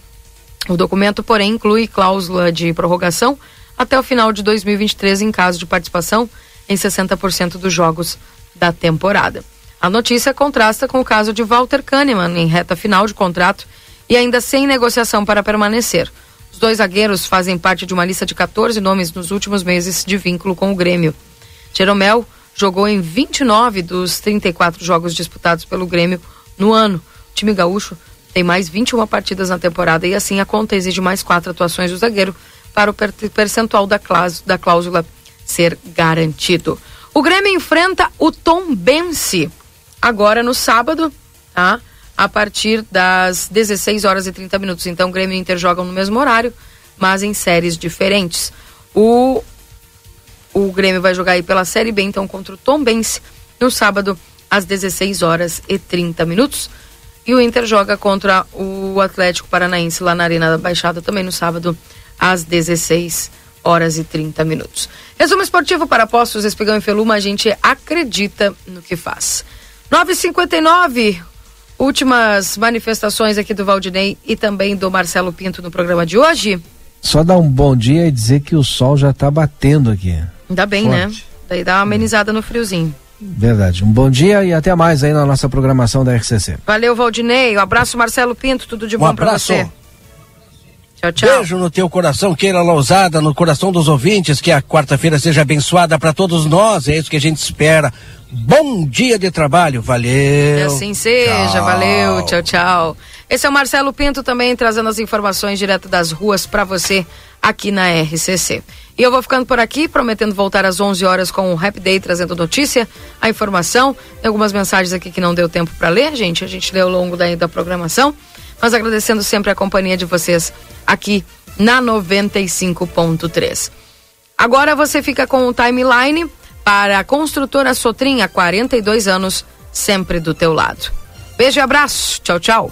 O documento, porém, inclui cláusula de prorrogação até o final de 2023 em caso de participação em 60% dos jogos da temporada. A notícia contrasta com o caso de Walter Kahneman em reta final de contrato e ainda sem negociação para permanecer. Os dois zagueiros fazem parte de uma lista de 14 nomes nos últimos meses de vínculo com o Grêmio. Jeromel jogou em 29 dos 34 jogos disputados pelo Grêmio no ano. O time gaúcho tem mais 21 partidas na temporada e assim a conta exige mais quatro atuações do zagueiro para o per- percentual da, da cláusula ser garantido. O Grêmio enfrenta o Tom Bense agora no sábado, tá? A partir das 16 horas e 30 minutos. Então, Grêmio e Inter jogam no mesmo horário, mas em séries diferentes. O, o Grêmio vai jogar aí pela Série B, então, contra o Tom Bense no sábado, às 16 horas e 30 minutos. E o Inter joga contra o Atlético Paranaense lá na Arena da Baixada também no sábado, às 16 horas e 30 minutos. Resumo esportivo para Postos Espigão e Feluma, a gente acredita no que faz. 959 últimas manifestações aqui do Valdinei e também do Marcelo Pinto no programa de hoje. Só dar um bom dia e dizer que o sol já está batendo aqui. Ainda bem, né? Forte. né? Daí dá uma amenizada no friozinho. Verdade. Um bom dia e até mais aí na nossa programação da RCC. Valeu, Valdinei. Um abraço, Marcelo Pinto. Tudo de um bom para você. Tchau, tchau. Beijo no teu coração, Keila Lousada, no coração dos ouvintes, que a quarta-feira seja abençoada para todos nós, é isso que a gente espera. Bom dia de trabalho, valeu. E assim seja, tchau. valeu, tchau, tchau. Esse é o Marcelo Pinto também trazendo as informações direto das ruas para você aqui na RCC. E eu vou ficando por aqui, prometendo voltar às 11 horas com o Rap Day, trazendo notícia, a informação. Tem algumas mensagens aqui que não deu tempo para ler, gente. A gente leu ao longo da, da programação. Mas agradecendo sempre a companhia de vocês aqui na 95.3. Agora você fica com o timeline para a construtora Sotrim há 42 anos, sempre do teu lado. Beijo e abraço. Tchau, tchau.